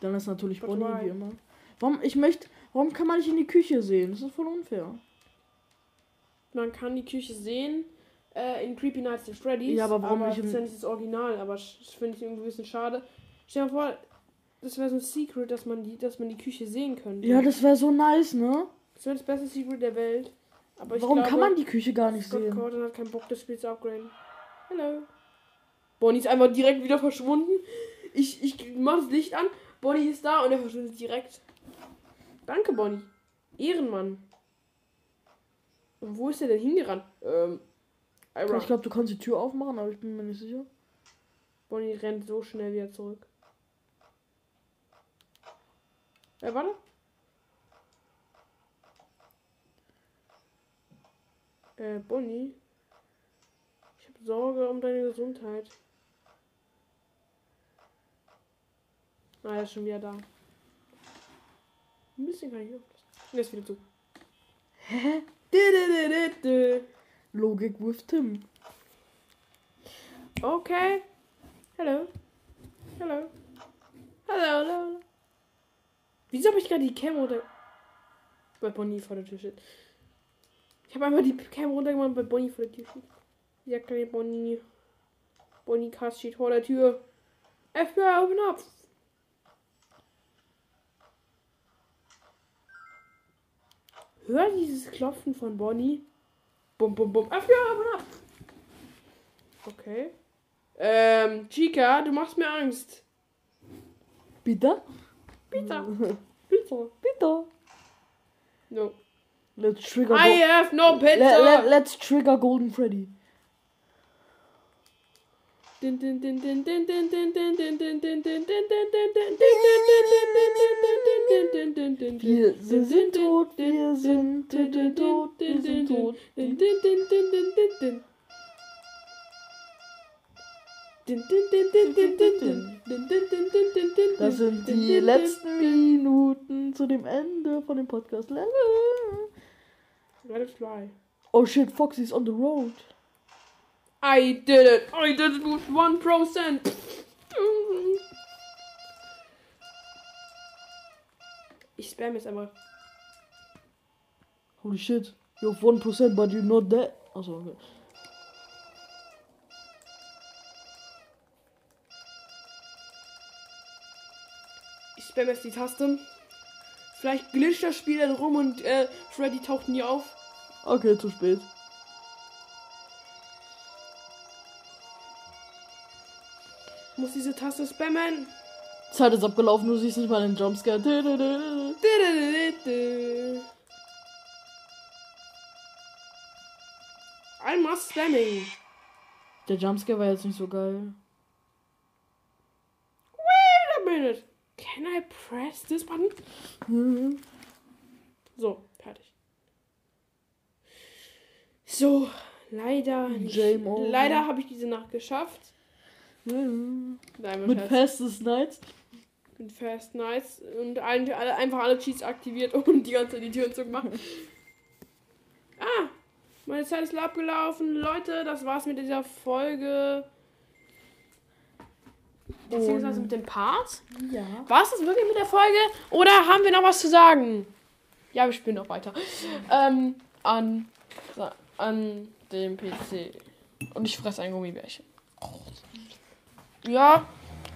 S2: Dann ist natürlich
S1: But
S2: Bonnie
S1: why?
S2: wie immer. Warum ich möchte, warum kann man nicht in die Küche sehen? Das ist voll unfair.
S1: Man kann die Küche sehen äh, in Creepy Nights at Freddy's.
S2: Ja, aber warum
S1: aber
S2: nicht
S1: Das ist ja nicht das Original, aber das finde ich irgendwie ein bisschen schade. Stell dir vor, das wäre so ein Secret, dass man die, dass man die Küche sehen könnte.
S2: Ja, das wäre so nice, ne?
S1: das wäre das beste Secret der Welt. Aber
S2: Warum
S1: glaube,
S2: kann man die Küche gar nicht
S1: Scott
S2: sehen?
S1: Cawthon hat keinen Bock, das Spiel zu upgraden. Hallo. Bonnie ist einfach direkt wieder verschwunden. Ich, ich mach das Licht an. Bonnie ist da und er verschwindet direkt. Danke, Bonnie. Ehrenmann. Und wo ist er denn hingerannt? Ähm. Ira.
S2: Ich glaube, du kannst die Tür aufmachen, aber ich bin mir nicht sicher.
S1: Bonnie rennt so schnell wieder zurück. Äh, warte. Äh, Bonnie. Ich habe Sorge um deine Gesundheit. Ah, er ist schon wieder da. Ein bisschen kann ich er ist wieder zu.
S2: Hä? Logik with Tim.
S1: Okay. Hello. Hello. Hello, hello. Wieso habe ich gerade die Cam runter... Bei Bonnie vor der Tür steht. Ich habe einfach die Cam runtergemacht bei Bonnie vor der Tür steht. Ja, kleine Bonnie. Bonnie Cast steht vor der Tür. FBI, open up. Hör dieses Klopfen von Bonnie. Bum, bum, bum. FBI, open up. Okay. Ähm, Chica, du machst mir Angst.
S2: Bitte?
S1: Bitte. Bitte.
S2: Bitte.
S1: No.
S2: Let's trigger.
S1: I have no pizza.
S2: Let, let, us trigger Golden Freddy. Wir sind tot, wir sind tot, wir sind tot. Das sind die letzten Minuten zu dem Ende von dem Podcast.
S1: Let it fly.
S2: Oh shit, Foxy's on the road.
S1: I did it. I did it with one percent. Ich spam jetzt einmal.
S2: Holy shit. You have 1%, but you're not dead. Achso, okay.
S1: Ich spam jetzt die Taste. Vielleicht glitscht das Spiel dann rum und äh, Freddy taucht nie auf.
S2: Okay, zu spät.
S1: Ich muss diese Taste spammen.
S2: Zeit ist abgelaufen, du siehst nicht mal den Jumpscare.
S1: Einmal spamming.
S2: Der Jumpscare war jetzt nicht so geil.
S1: Wait a minute. Can I press this button?
S2: Mhm.
S1: So, fertig. So, leider nicht. Leider habe ich diese Nacht geschafft.
S2: Mhm.
S1: Nein,
S2: Mit. Fastest Nights.
S1: Mit Fast Nights und ein, alle, einfach alle Cheats aktiviert und die ganze Zeit die Türen zugemacht. ah, meine Zeit ist abgelaufen. Leute, das war's mit dieser Folge. Beziehungsweise mit dem Part.
S2: Ja.
S1: War es das wirklich mit der Folge? Oder haben wir noch was zu sagen? Ja, wir spielen noch weiter. Ähm, an, an dem PC. Und ich fresse ein Gummibärchen. Ja,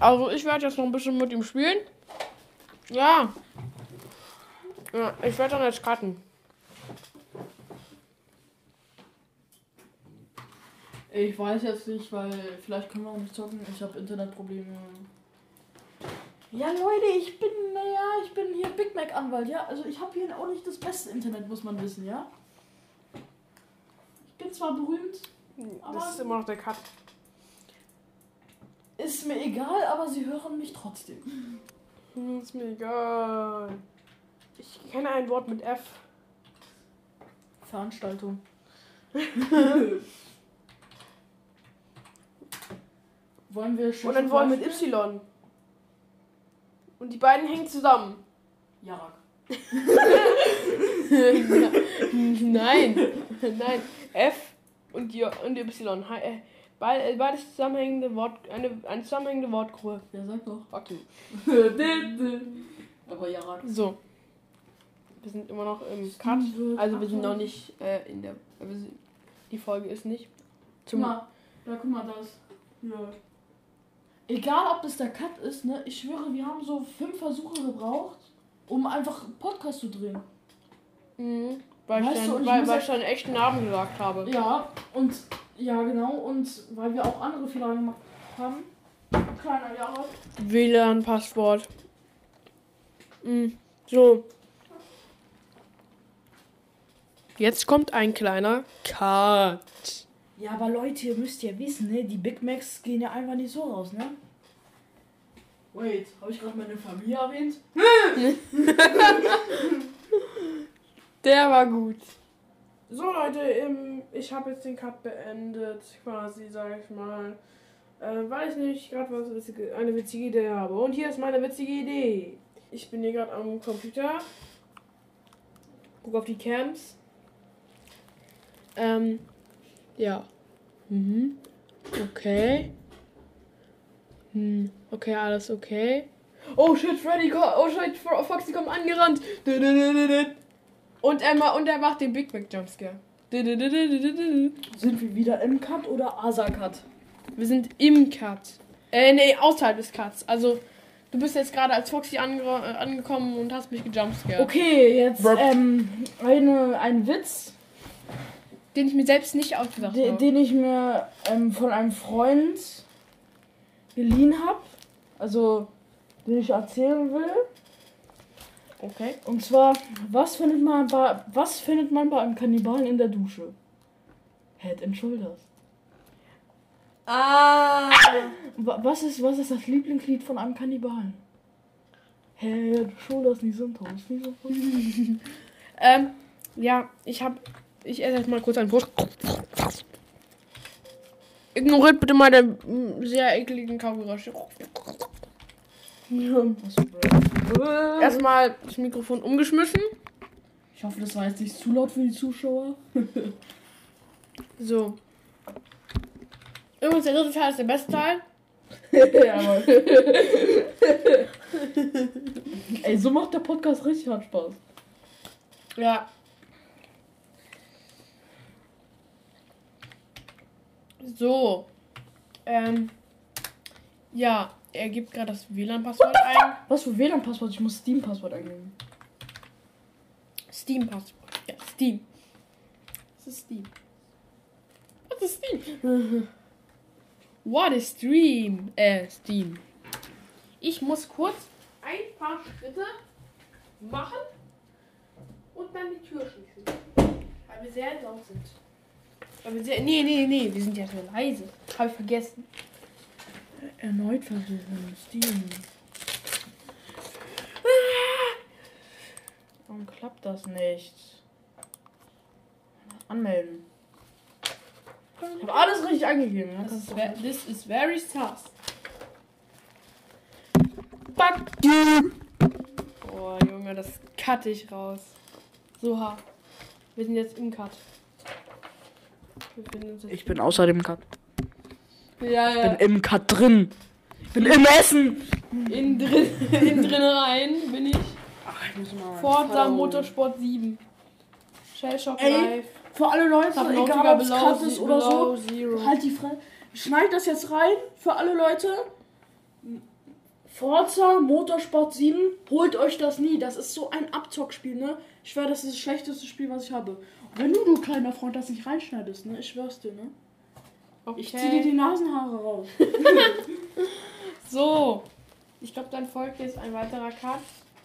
S1: also ich werde jetzt noch ein bisschen mit ihm spielen. Ja. Ja, ich werde dann jetzt cutten.
S2: Ich weiß jetzt nicht, weil vielleicht können wir auch nicht zocken. Ich habe Internetprobleme. Ja, Leute, ich bin, naja, ich bin hier Big Mac Anwalt, ja. Also ich habe hier auch nicht das beste Internet, muss man wissen, ja. Ich bin zwar berühmt,
S1: Das ist immer noch der Cut.
S2: ist mir egal, aber sie hören mich trotzdem.
S1: Hm, Ist mir egal. Ich kenne ein Wort mit F.
S2: Veranstaltung. wollen wir schon.
S1: Und ein Wort mit Y. Und die beiden hängen zusammen.
S2: Jarak.
S1: Nein, nein. F und, J und Y. Äh, beid- äh, Beides zusammenhängende Wort, eine, eine zusammenhängende Wortgruppe.
S2: Ja, sag doch.
S1: Okay.
S2: Aber ja, rat.
S1: So. Wir sind immer noch im Cut. Also wir sind noch nicht äh, in der. Wir sind, die Folge ist nicht.
S2: Guck
S1: Zum,
S2: mal, ja, guck mal, das. Ja. Egal, ob das der Cut ist, ne? Ich schwöre, wir haben so fünf Versuche gebraucht, um einfach Podcast zu drehen.
S1: Mhm. Weil,
S2: Weißt
S1: ich
S2: du,
S1: dann,
S2: ich
S1: weil, weil ich dann einen echten Namen gesagt habe.
S2: Ja, und ja, genau, und weil wir auch andere Fehler gemacht haben. Kleiner Jahre.
S1: WLAN-Passwort. Mhm. So. Jetzt kommt ein kleiner Cut.
S2: Ja, aber Leute, ihr müsst ja wissen, ne? Die Big Macs gehen ja einfach nicht so raus, ne? Wait, habe ich gerade meine Familie erwähnt?
S1: Der war gut. So Leute, ähm, ich habe jetzt den Cut beendet, quasi, sag ich mal. Äh, weil ich nicht gerade was witzige, eine witzige Idee habe. Und hier ist meine witzige Idee. Ich bin hier gerade am Computer. Guck auf die Cams. Ähm, ja. Mhm. Okay. Hm. Okay, alles okay. Oh shit, Freddy, oh shit, Foxy kommt angerannt. Und er, ma- und er macht den Big Mac Jumpscare.
S2: Sind wir wieder im Cut oder Asa-Cut?
S1: Wir sind im Cut. Äh, nee, außerhalb des Cuts. Also, du bist jetzt gerade als Foxy ange äh, angekommen und hast mich gejumpscared.
S2: Okay, jetzt ähm, eine, ein Witz,
S1: Den ich mir selbst nicht ausgedacht
S2: de,
S1: habe.
S2: den ich mir ähm, von einem Freund geliehen habe. Also, den ich erzählen will.
S1: Okay.
S2: Und zwar, was findet man bei, was findet man bei einem Kannibalen in der Dusche? Head and Shoulders.
S1: Ah.
S2: Wa- Was ist, was ist das Lieblingslied von einem Kannibalen? Head, Shoulders, nie sind Toast, nie sind Toast.
S1: Ähm, ja, ich hab. Ich esse jetzt mal kurz einen Brust. Ignoriert bitte meine mm, sehr ekligen Kaugeräusche. Erstmal das Mikrofon umgeschmissen.
S2: Ich hoffe, das war jetzt nicht zu laut für die Zuschauer.
S1: So. Übrigens, der dritte Teil ist der beste Teil.
S2: ja, Mann. Ey, so macht der Podcast richtig hart Spaß.
S1: Ja. So. Ähm. Ja, er gibt gerade das WLAN-Passwort ein.
S2: Was für WLAN-Passwort? Ich muss Steam-Passwort eingeben.
S1: Steam-Passwort. Ja, Steam. Was ist Steam? Was ist Steam? What is Stream? Äh, Steam. Ich muss kurz ein paar Schritte machen und dann die Tür schließen. Weil wir sehr laut sind. Wir sehr. Nee, nee, nee, wir sind ja so leise. Habe ich vergessen.
S2: Erneut versuchen. Steam. Warum klappt das nicht? Anmelden. Ich habe alles richtig eingegeben. Ja?
S1: Das
S2: Kannst
S1: ist, this is very sus. Fuck you! Oh, Junge, das cutte ich raus. So hart. Wir sind jetzt im Cut. Wir befinden uns jetzt
S2: ich bin außer dem Cut.
S1: ja,
S2: Ich
S1: ja.
S2: bin im Cut drin. Ich bin im Essen.
S1: In drin, in drin rein bin ich.
S2: Ach, ich muss mal.
S1: Forza Motorsport 7. Shellshock Live.
S2: Für alle Leute, egal ob es Cut ist oder so.
S1: Zero.
S2: Halt die Fresse. Schneid das jetzt rein für alle Leute. Forza Motorsport 7, holt euch das nie. Das ist so ein Abzockspiel, ne? Ich schwöre, das ist das schlechteste Spiel, was ich habe. Wenn du, du kleiner Freund, das nicht reinschneidest, ne? Ich schwör's dir, ne?
S1: Okay.
S2: Ich zieh dir die Nasenhaare raus.
S1: So. Ich glaube, dann folgt jetzt ein weiterer Cut.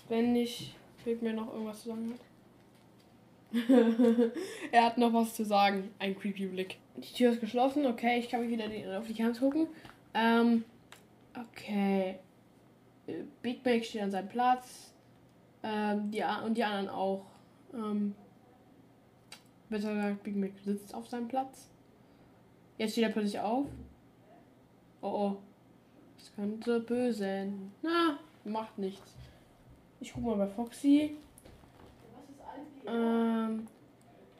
S1: Wenn nicht, fehlt mir noch irgendwas zu sagen. er hat noch was zu sagen. Ein creepy Blick. Die Tür ist geschlossen. Okay, ich kann mich wieder auf die Cams gucken. Ähm, okay. Äh, Big Mac steht an seinem Platz. Ähm, die, und die anderen auch. Ähm, besser gesagt, Big Mac sitzt auf seinem Platz. Jetzt steht er plötzlich auf. Oh oh. Das könnte böse enden. Na, macht nichts. Ich guck mal bei Foxy. Ähm,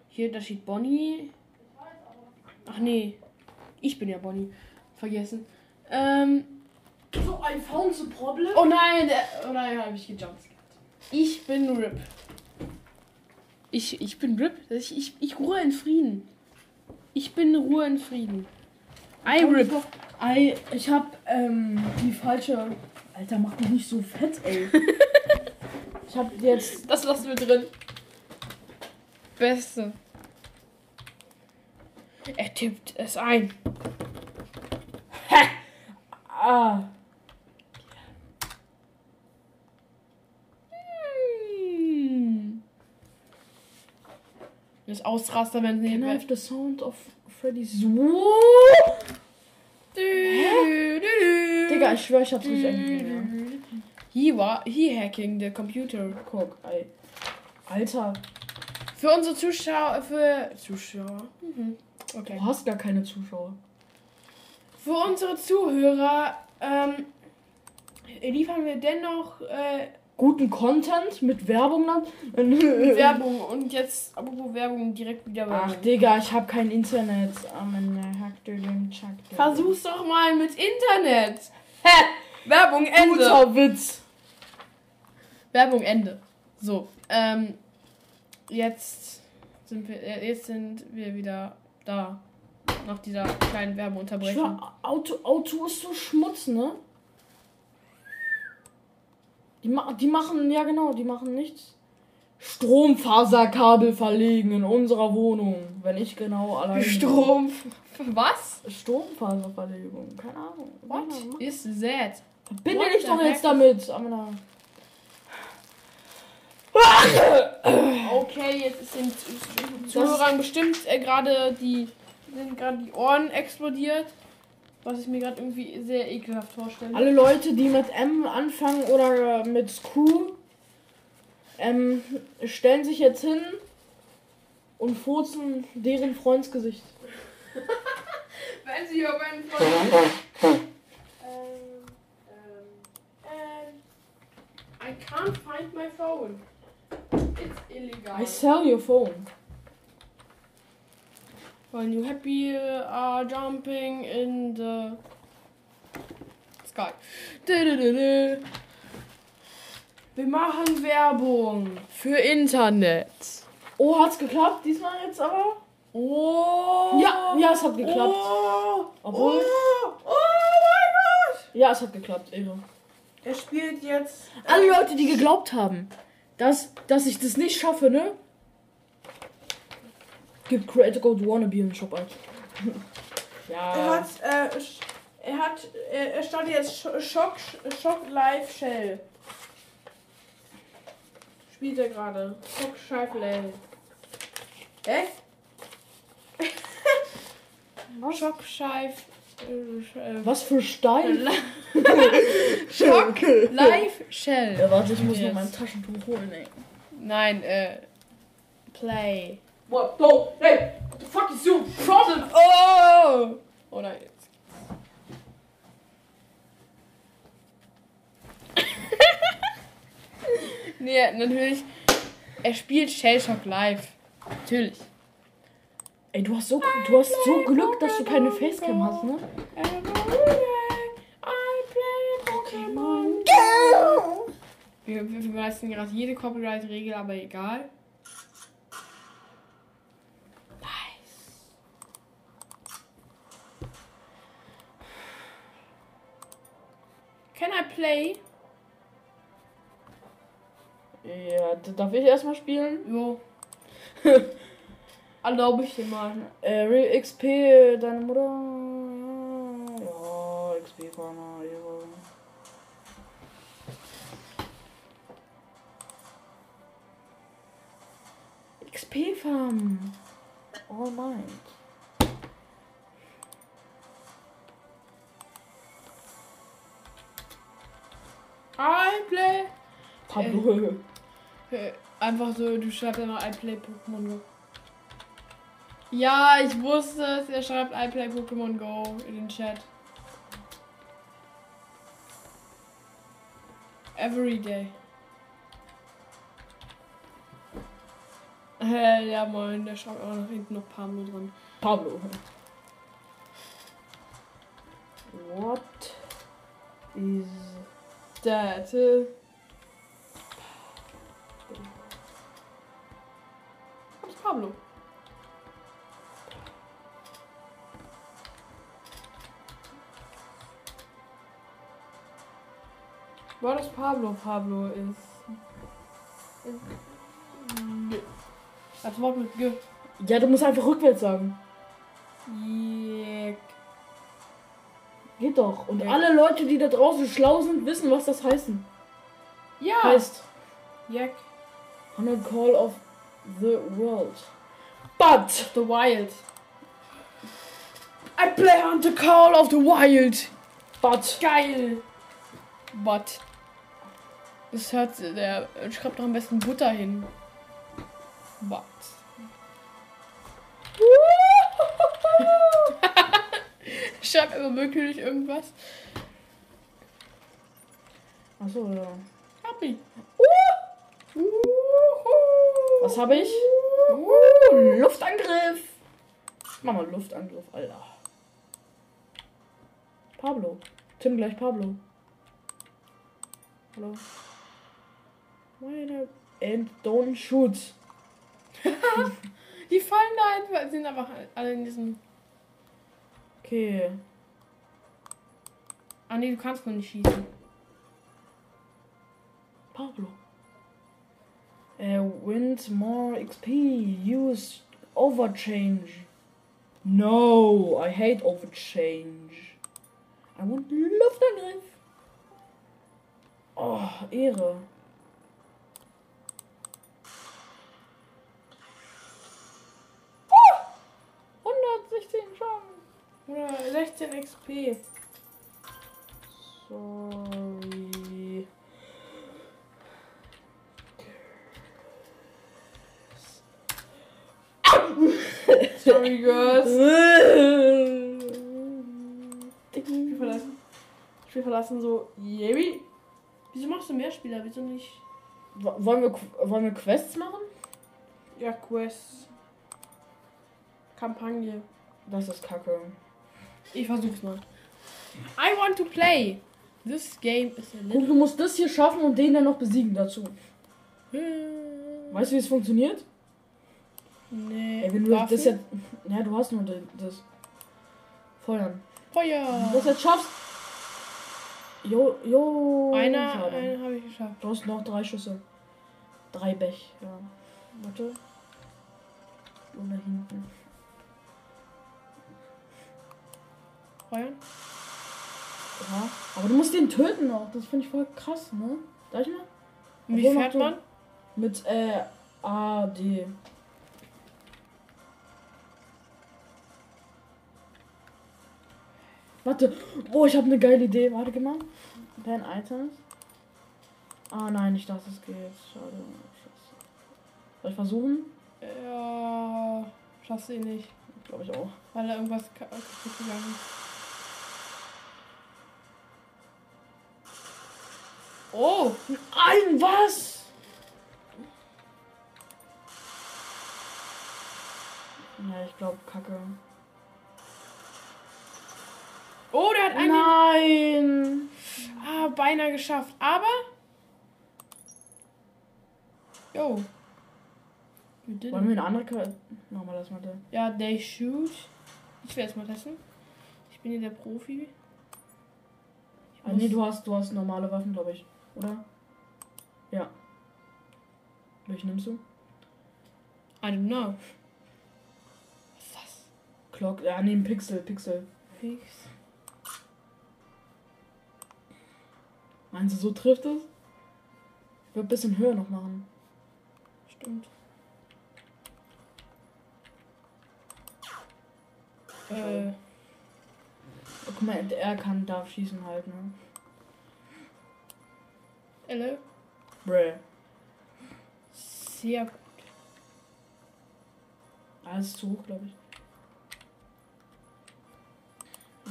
S1: hier, da steht Bonnie. Ach nee, ich bin ja Bonnie. Vergessen. Ähm,
S2: So, found the problem.
S1: oh nein, der, oh nein, habe ich gejumpt. Ich bin Rip. Ich, ich bin Rip. Ich, ich, ich ruhe in Frieden. Ich bin Ruhe in Frieden. I Rip.
S2: I, ich hab ähm, die falsche. Alter, mach dich nicht so fett, ey. ich hab jetzt.
S1: Das lassen wir drin. Beste. Er tippt es ein.
S2: Ah.
S1: Das Ausraster, wenn
S2: Can I
S1: sie
S2: have the sound of Freddy's. Woo! Digga, ich schwör, ich hab's nicht eingegeben.
S1: He war he hacking the computer.
S2: Guck, ey. Alter,
S1: Für unsere Zuschauer, für Zuschauer. Mhm. Okay.
S2: du hast gar keine Zuschauer.
S1: Für unsere Zuhörer ähm, liefern wir dennoch äh,
S2: Guten Content mit Werbung dann.
S1: Werbung und jetzt apropos Werbung direkt wieder Werbung.
S2: Ach, Digga, ich hab kein Internet. Chuck.
S1: Versuch's doch mal mit Internet. Hä? Werbung Ende.
S2: Guter Witz.
S1: Werbung Ende. So, ähm, jetzt sind wir, äh, jetzt sind wir wieder da. Nach dieser kleinen Werbeunterbrechung.
S2: Auto, Auto ist so Schmutz, ne? Die, ma die machen, ja genau, die machen nichts. Stromfaserkabel verlegen in unserer Wohnung. Wenn ich genau alleine.
S1: Strom. Was?
S2: Stromfaserverlegung, keine Ahnung.
S1: What is that?
S2: Verbinde dich doch jetzt damit, Amina.
S1: Okay, jetzt ist den Zuhörern bestimmt äh, gerade die sind gerade die Ohren explodiert. Was ich mir gerade irgendwie sehr ekelhaft vorstelle.
S2: Alle Leute, die mit M anfangen oder mit Screw, ähm, stellen sich jetzt hin und furzen deren Freundsgesicht.
S1: Wenn sie über meinen Freund. ähm, ähm, ähm, I can't find my phone. It's illegal.
S2: I sell your phone.
S1: When you happy are jumping in the sky. Wir machen Werbung für Internet.
S2: Oh, hat's geklappt diesmal jetzt aber?
S1: Oh.
S2: Ja, ja, es hat geklappt.
S1: Oh.
S2: Obwohl-
S1: Oh, oh mein Gott.
S2: Ja, es hat geklappt, Ehre.
S1: Er spielt jetzt.
S2: Alle Leute, die geglaubt haben, dass, dass ich das nicht schaffe, ne? Gibt Creator Code Wannabe in den Shop ein. ja.
S1: Er hat, äh, er hat, er, er startet jetzt Sch- Schock, Schock Live Shell. Spielt er gerade. Schock Shell. Echt? Schock Scheif. Äh,
S2: Was für Stein?
S1: Schock Live Shell.
S2: Ja, warte, ich muss
S1: Yes.
S2: noch mein Taschentuch holen, ey.
S1: Nein, äh. Play.
S2: What? No, hey! What the fuck is your problem?
S1: Oh! Oder jetzt. nee, natürlich. Er spielt Shellshock live. Natürlich.
S2: Ey, du hast so, du hast so Glück, dass du keine Facecam hast, ne?
S1: Pokémon Wir, wir, wir leisten gerade jede Copyright-Regel, aber egal. Can I play?
S2: Ja, darf ich erstmal spielen?
S1: Jo. Erlaube ich dir mal.
S2: Äh, XP, deine Mutter. Ja, ja XP Farmer, Ehre. XP Farm. All mind.
S1: Play.
S2: Pablo.
S1: Äh, Einfach so, du schreibst einfach I play Pokémon Go. Ja, ich wusste es. Er schreibt I play Pokémon Go in den Chat. Every day. Hä, ja moin, da schaut auch noch hinten noch Pablo dran.
S2: Pablo. What is
S1: Äh, das ist Pablo. War das Pablo? Pablo ist. Das Wort mit G.
S2: Ja, du musst einfach rückwärts sagen.
S1: Jek.
S2: Geht doch. Und
S1: Ja.
S2: alle Leute, die da draußen schlau sind, wissen, was das heißen.
S1: Ja.
S2: Heißt
S1: Jek.
S2: 100 Call of the World. But
S1: The Wild. I play on the Call of the Wild.
S2: but
S1: Geil. But. Das hört der schreibt doch am besten Butter hin. But. Schreibt immer wirklich irgendwas.
S2: Achso, ja.
S1: Happy.
S2: Was habe ich? Uh, Luftangriff. Mach mal Luftangriff, Alter. Pablo. Tim gleich Pablo. Hallo. Meine. And don't shoot.
S1: Die fallen da einfach, sind einfach alle in diesem.
S2: Okay.
S1: Ah nee, du kannst noch nicht schießen.
S2: Pablo. Uh, wins more XP. Use overchange. No, I hate overchange. I want Luftangriff. Oh, Ehre.
S1: 16 XP.
S2: Sorry.
S1: Sorry, girls. Spiel verlassen. Spiel verlassen, so. Yay. Wieso machst du mehr Spieler? Wieso nicht?
S2: Wo- Wollen wir, wollen wir Quests machen?
S1: Ja, Quest. Kampagne.
S2: Das ist kacke.
S1: Ich versuch's mal. I want to play. This game is a
S2: Guck, du musst das hier schaffen und den dann noch besiegen dazu. Weißt du, wie es funktioniert?
S1: Nee.
S2: Ey, wenn du das jetzt. Ja, du hast nur das. Feuern. Wenn du
S1: Feuer.
S2: das jetzt schaffst. Jo, jo.
S1: Einer, einen habe ich geschafft.
S2: Du hast noch drei Schüsse. Drei Bech, ja. Warte. Und da hinten.
S1: Feuern.
S2: Ja. Aber du musst den töten noch. Das finde ich voll krass, ne? Darf ich mal?
S1: Wie
S2: Obwohl,
S1: fährt man?
S2: Mit äh, A, D. Warte. Oh, ich habe eine geile Idee. Warte, geh mal. Dein Items. Ah, nein, ich dachte, es geht. Schade. Scheiße. Soll ich versuchen?
S1: Ja. Schaffst du eh nicht.
S2: Glaube ich auch.
S1: Weil da irgendwas ka- kaputt gegangen ist. Oh!
S2: Ein was? Ja, ich glaube, Kacke.
S1: Oh, der hat einen
S2: Nein!
S1: ah, beinahe geschafft. Aber. Jo.
S2: Wollen wir eine andere Karte? Nochmal das mal da.
S1: Ja, they shoot. Ich werde es mal testen. Ich bin hier der Profi.
S2: Ah, nee, du hast, du hast normale Waffen, glaube ich. Oder? Ja. Welche nimmst du?
S1: I don't know. Was ist das?
S2: Clock. Ja, nee, Pixel, Pixel.
S1: Fix.
S2: Meinst du, so trifft es? Ich würde ein bisschen höher noch machen.
S1: Stimmt. Äh,
S2: Oh, guck mal, er kann, darf schießen halt, ne?
S1: Hello.
S2: Bräh.
S1: Sehr gut.
S2: Alles zu hoch, glaube ich.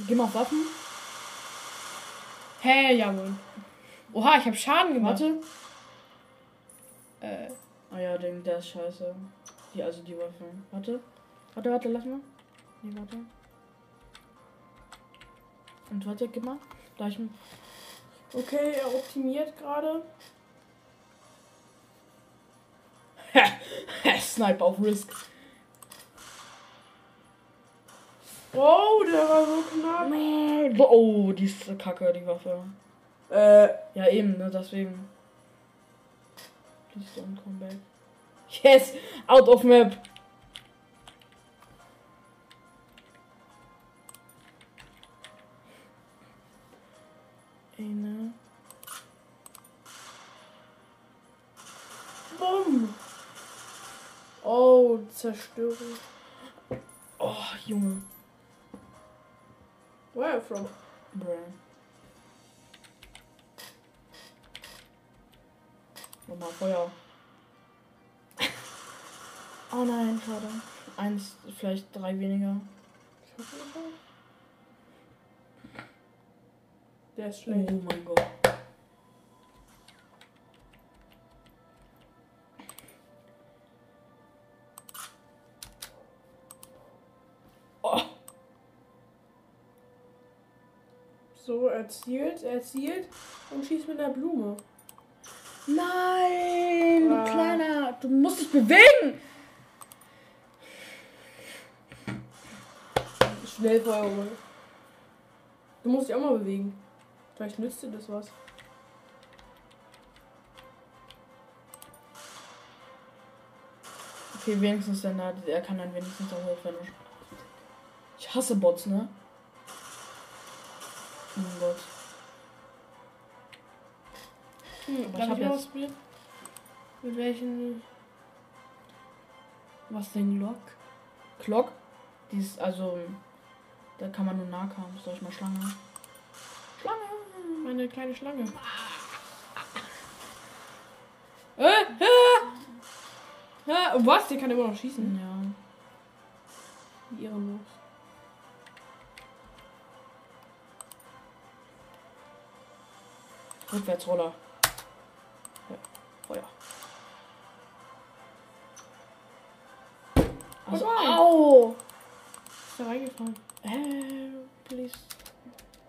S2: Geh mal auf Waffen.
S1: Hä, hey, jawohl. Oha, ich habe Schaden gemacht.
S2: Warte.
S1: Äh,
S2: Ah ja, den, der ist scheiße. Die, also die Waffe. Warte. Warte, warte, lass mal. Nee, warte. Und warte, gib mal. Da ich.
S1: Okay, er optimiert gerade.
S2: Snipe auf Risk.
S1: Oh, der war so knapp.
S2: Oh, die ist kacke, die Waffe.
S1: Äh,
S2: Ja, eben, ne, deswegen. Please don't come back. Yes! Out of map!
S1: Zerstörung.
S2: Oh, Junge.
S1: Where from?
S2: Bruh. Nochmal Feuer. Oh nein, schade. Eins, vielleicht drei weniger.
S1: Der ist schlecht.
S2: Oh mein Gott.
S1: So, er zielt, er zielt und schießt mit einer Blume.
S2: nein, du
S1: Ah.
S2: Kleiner, du musst dich bewegen.
S1: Schnellfeuerung. Du musst dich auch mal bewegen. Vielleicht nützt dir das was.
S2: Okay, wenigstens der Nadel, er kann dann wenigstens auch er- Ich hasse Bots, ne? Oh mein Gott.
S1: Hm,
S2: Aber
S1: darf
S2: ich
S1: ich ausprobieren? Mit welchen.
S2: Was denn Glock? Glock? Die ist also. Da kann man nur Nahkampf. Soll ich mal Schlange? Schlange!
S1: Meine kleine Schlange. Äh, äh, äh, was? Der kann immer noch schießen.
S2: Ja.
S1: Wie ehrenlos.
S2: Rückwärtsroller. Ja. Feuer. Also,
S1: Vorbei.
S2: au!
S1: Ist da reingefahren.
S2: Äh, please.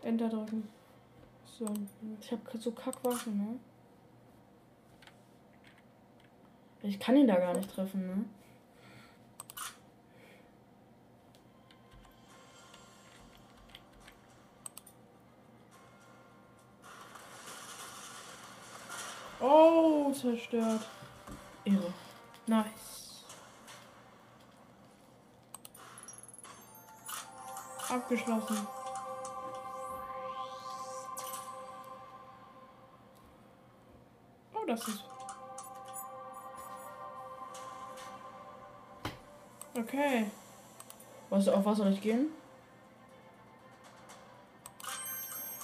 S1: Enter drücken. So.
S2: Ich hab so Kackwaffen, ne? Ich kann ihn da gar nicht treffen, ne?
S1: Oh, zerstört.
S2: Irre.
S1: Nice. Abgeschlossen. Oh, das ist. Okay.
S2: Was, auf was soll ich gehen?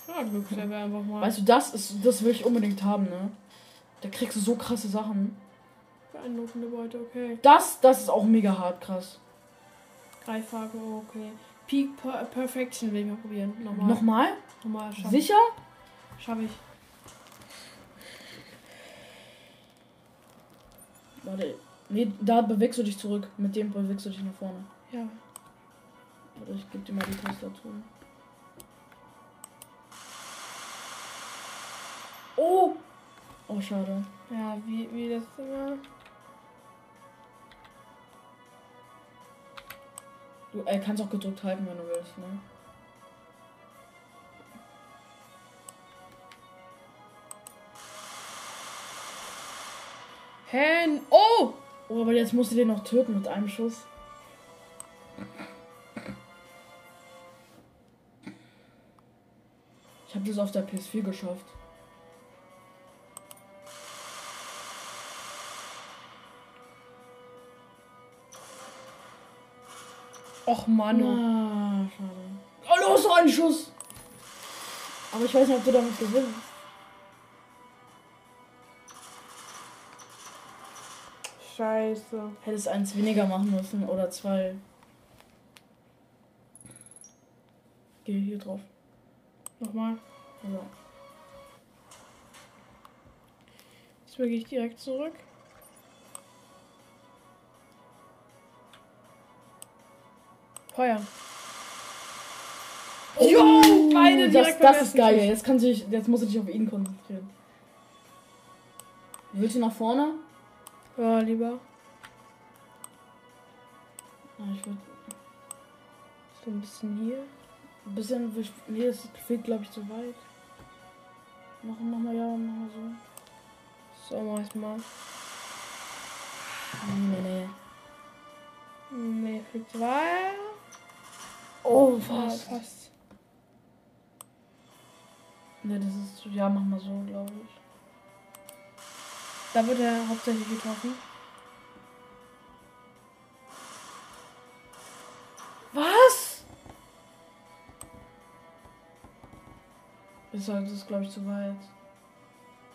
S1: Ja, Glückslevel einfach mal.
S2: Weißt du, das ist, das will ich unbedingt haben, ne? Da kriegst du so krasse Sachen.
S1: Beeindruckende Beute, okay.
S2: Das, das ist auch mega hart krass.
S1: Greifhake, okay. Peak per Perfection will ich mal probieren. Nochmal.
S2: Nochmal?
S1: Nochmal schaff,
S2: Sicher?
S1: schaff ich.
S2: Warte. Nee, da bewegst du dich zurück. Mit dem bewegst du dich nach vorne.
S1: Ja.
S2: Warte, ich geb dir mal die Tastatur. Oh! Oh, schade.
S1: Ja, wie, wie das immer.
S2: Du äh, kannst auch gedrückt halten, wenn du willst, ne?
S1: Hen. Oh!
S2: Oh, aber jetzt musst du den noch töten mit einem Schuss. Ich habe das auf der PS4 geschafft.
S1: Och Mann.
S2: Ah, schade. Oh, los, ein Schuss! Aber ich weiß nicht, ob du damit gewinnst.
S1: Scheiße.
S2: Hättest eins weniger machen müssen oder zwei. Geh hier drauf.
S1: Nochmal.
S2: Also.
S1: Jetzt gehe ich direkt zurück. Feuer.
S2: Jo,
S1: beide
S2: das,
S1: direkt
S2: das
S1: beim
S2: ist geil. Jetzt, kannst du dich, jetzt musst du dich auf ihn konzentrieren. Willst du nach vorne?
S1: Ja, lieber.
S2: Ja, ich würde
S1: So ein bisschen hier.
S2: ein bisschen. Nee, es fehlt, glaube ich, zu weit. Mach, mach mal, ja, mach mal so.
S1: So, mach ich mal.
S2: Nee, nee.
S1: Nee, für zwei.
S2: Oh,
S1: Ja,
S2: fast.
S1: fast.
S2: Nee, das ist. Ja, mach mal so, glaube ich.
S1: Da wird er hauptsächlich getroffen.
S2: Was? Halt, das ist, glaube ich, zu weit.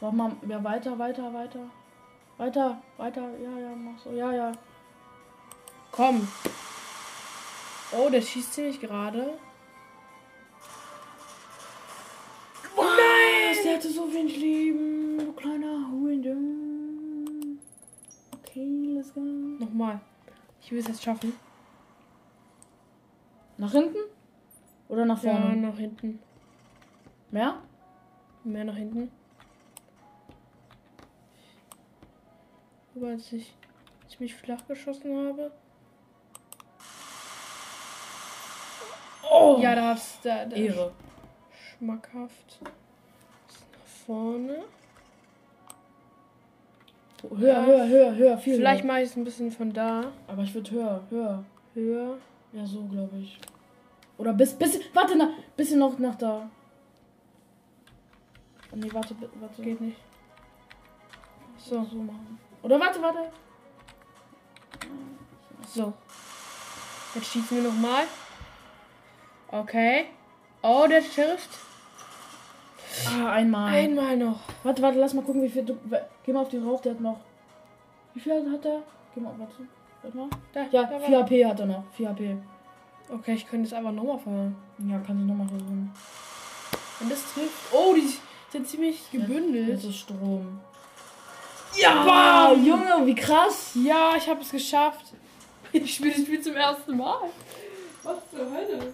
S2: Mach mal, ja, weiter, weiter, weiter. Weiter, weiter, ja, ja, mach so, ja, ja.
S1: Komm. Oh, der schießt ziemlich gerade.
S2: Nein! Der hatte so wenig Leben, du kleiner Hurensohn. Okay, let's go.
S1: Nochmal. Ich will es jetzt schaffen.
S2: Nach hinten? Oder nach
S1: Ja,
S2: vorne?
S1: nach hinten.
S2: Mehr?
S1: Mehr nach hinten. Aber als ich ziemlich flach geschossen habe.
S2: Oh!
S1: Ja, da hat's da, da
S2: Ehre.
S1: schmackhaft. Nach vorne.
S2: Höher,
S1: Ja.
S2: höher, höher, höher, viel
S1: Vielleicht
S2: höher.
S1: mache ich es ein bisschen von da.
S2: Aber ich würde höher, höher.
S1: Höher.
S2: Ja, so glaube ich. Oder bis, bisschen, warte, na, bisschen noch nach da. Oh, nee, warte, warte.
S1: Geht nicht.
S2: So, so machen. Oder warte, warte.
S1: So. Jetzt schießen wir nochmal. Okay. Oh, der trifft.
S2: Ah, einmal.
S1: Einmal noch.
S2: Warte, warte, lass mal gucken, wie viel du. Geh mal auf den rauf, der hat noch. Wie viel hat der? Geh mal, warte. Warte mal.
S1: Da,
S2: Ja,
S1: da war-
S2: 4 HP hat er noch. 4 HP.
S1: Okay, ich könnte es einfach nochmal fahren.
S2: Ja, kann ich nochmal versuchen.
S1: Wenn das trifft. Oh, die sind ziemlich gebündelt.
S2: ist Strom.
S1: Ja!
S2: Wow, Junge, wie krass.
S1: Ja, ich habe es geschafft. Ich spiele das Spiel zum ersten Mal. Was zur Hölle?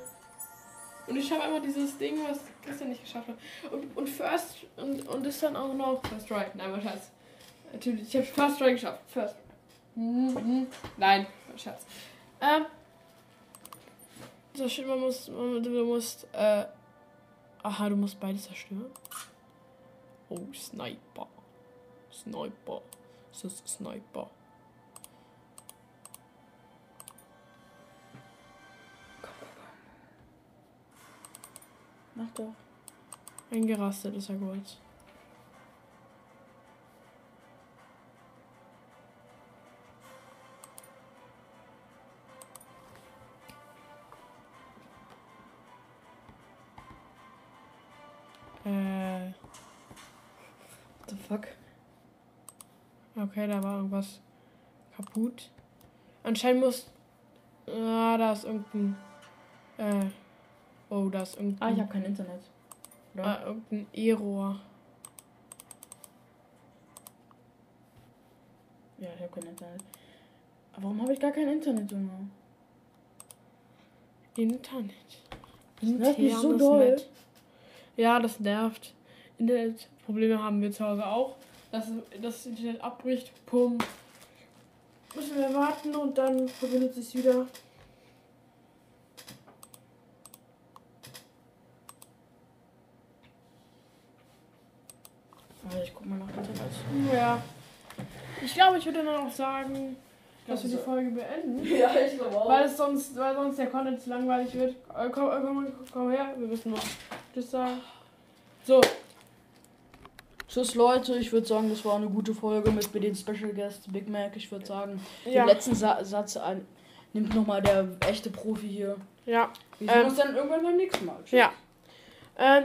S1: Und ich habe einfach dieses Ding, was Christian nicht geschafft hat. Und, und First. Und, und das dann auch noch. First Try. Nein, mein Schatz. Natürlich. Ich habe First Try geschafft. First. Mhm. Nein, mein Schatz. Ähm. So, shit, man muss. Man, du musst. Äh. Aha, du musst beides zerstören. Oh, Sniper. Sniper. Das ist Sniper.
S2: Mach doch.
S1: Eingerastet ist er kurz. Äh,
S2: What the fuck?
S1: okay, da war irgendwas kaputt. Anscheinend muss. Ah, da ist irgendein. Äh. Oh, da ist irgendein.
S2: Ah, ich habe kein Internet. Oder?
S1: Ah, irgendein E-Rohr.
S2: Ja, ich habe kein Internet. Aber warum habe ich gar kein Internet, Junge?
S1: Internet.
S2: Das nervt mich so doll.
S1: Net. Ja, das nervt. Internetprobleme haben wir zu Hause auch. Dass das Internet abbricht, pum. Müssen wir warten und dann verbindet sich wieder.
S2: Also ich guck mal nach
S1: Ja. Ich glaube, ich würde dann auch sagen, dass wir die Folge beenden.
S2: Ja, ich glaube auch.
S1: Weil es sonst, weil sonst der Content zu langweilig wird. Äh, komm, äh, komm, komm her, wir müssen noch Tschüss sagen. So,
S2: Tschüss Leute, ich würde sagen, das war eine gute Folge mit den Special Guest Big Mac. Ich würde sagen,
S1: ja.
S2: den letzten Sa Satz an, nimmt nochmal der echte Profi hier.
S1: Ja,
S2: Wir sehen
S1: Ähm,
S2: uns dann irgendwann beim nächsten Mal. Tschüss.
S1: Ja. Ähm,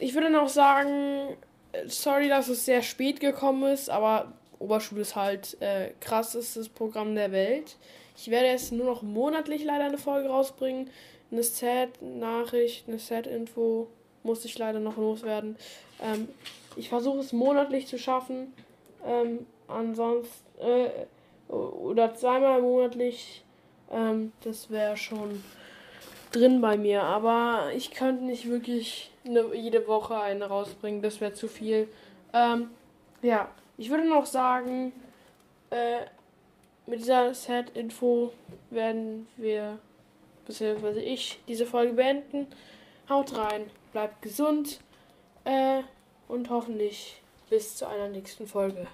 S1: ich würde noch sagen, sorry, dass es sehr spät gekommen ist, aber Oberschule ist halt äh, krassestes Programm der Welt. Ich werde jetzt nur noch monatlich leider eine Folge rausbringen. Eine Sad-Nachricht, eine Sad-Info muss ich leider noch loswerden. Ähm, ich versuche es monatlich zu schaffen. Ähm, ansonsten, äh, oder zweimal monatlich. Ähm, das wäre schon drin bei mir, aber ich könnte nicht wirklich eine, jede Woche eine rausbringen. Das wäre zu viel. Ähm, ja, ich würde noch sagen, äh, mit dieser Set-Info werden wir, beziehungsweise ich, diese Folge beenden. Haut rein, bleibt gesund äh, und hoffentlich bis zu einer nächsten Folge.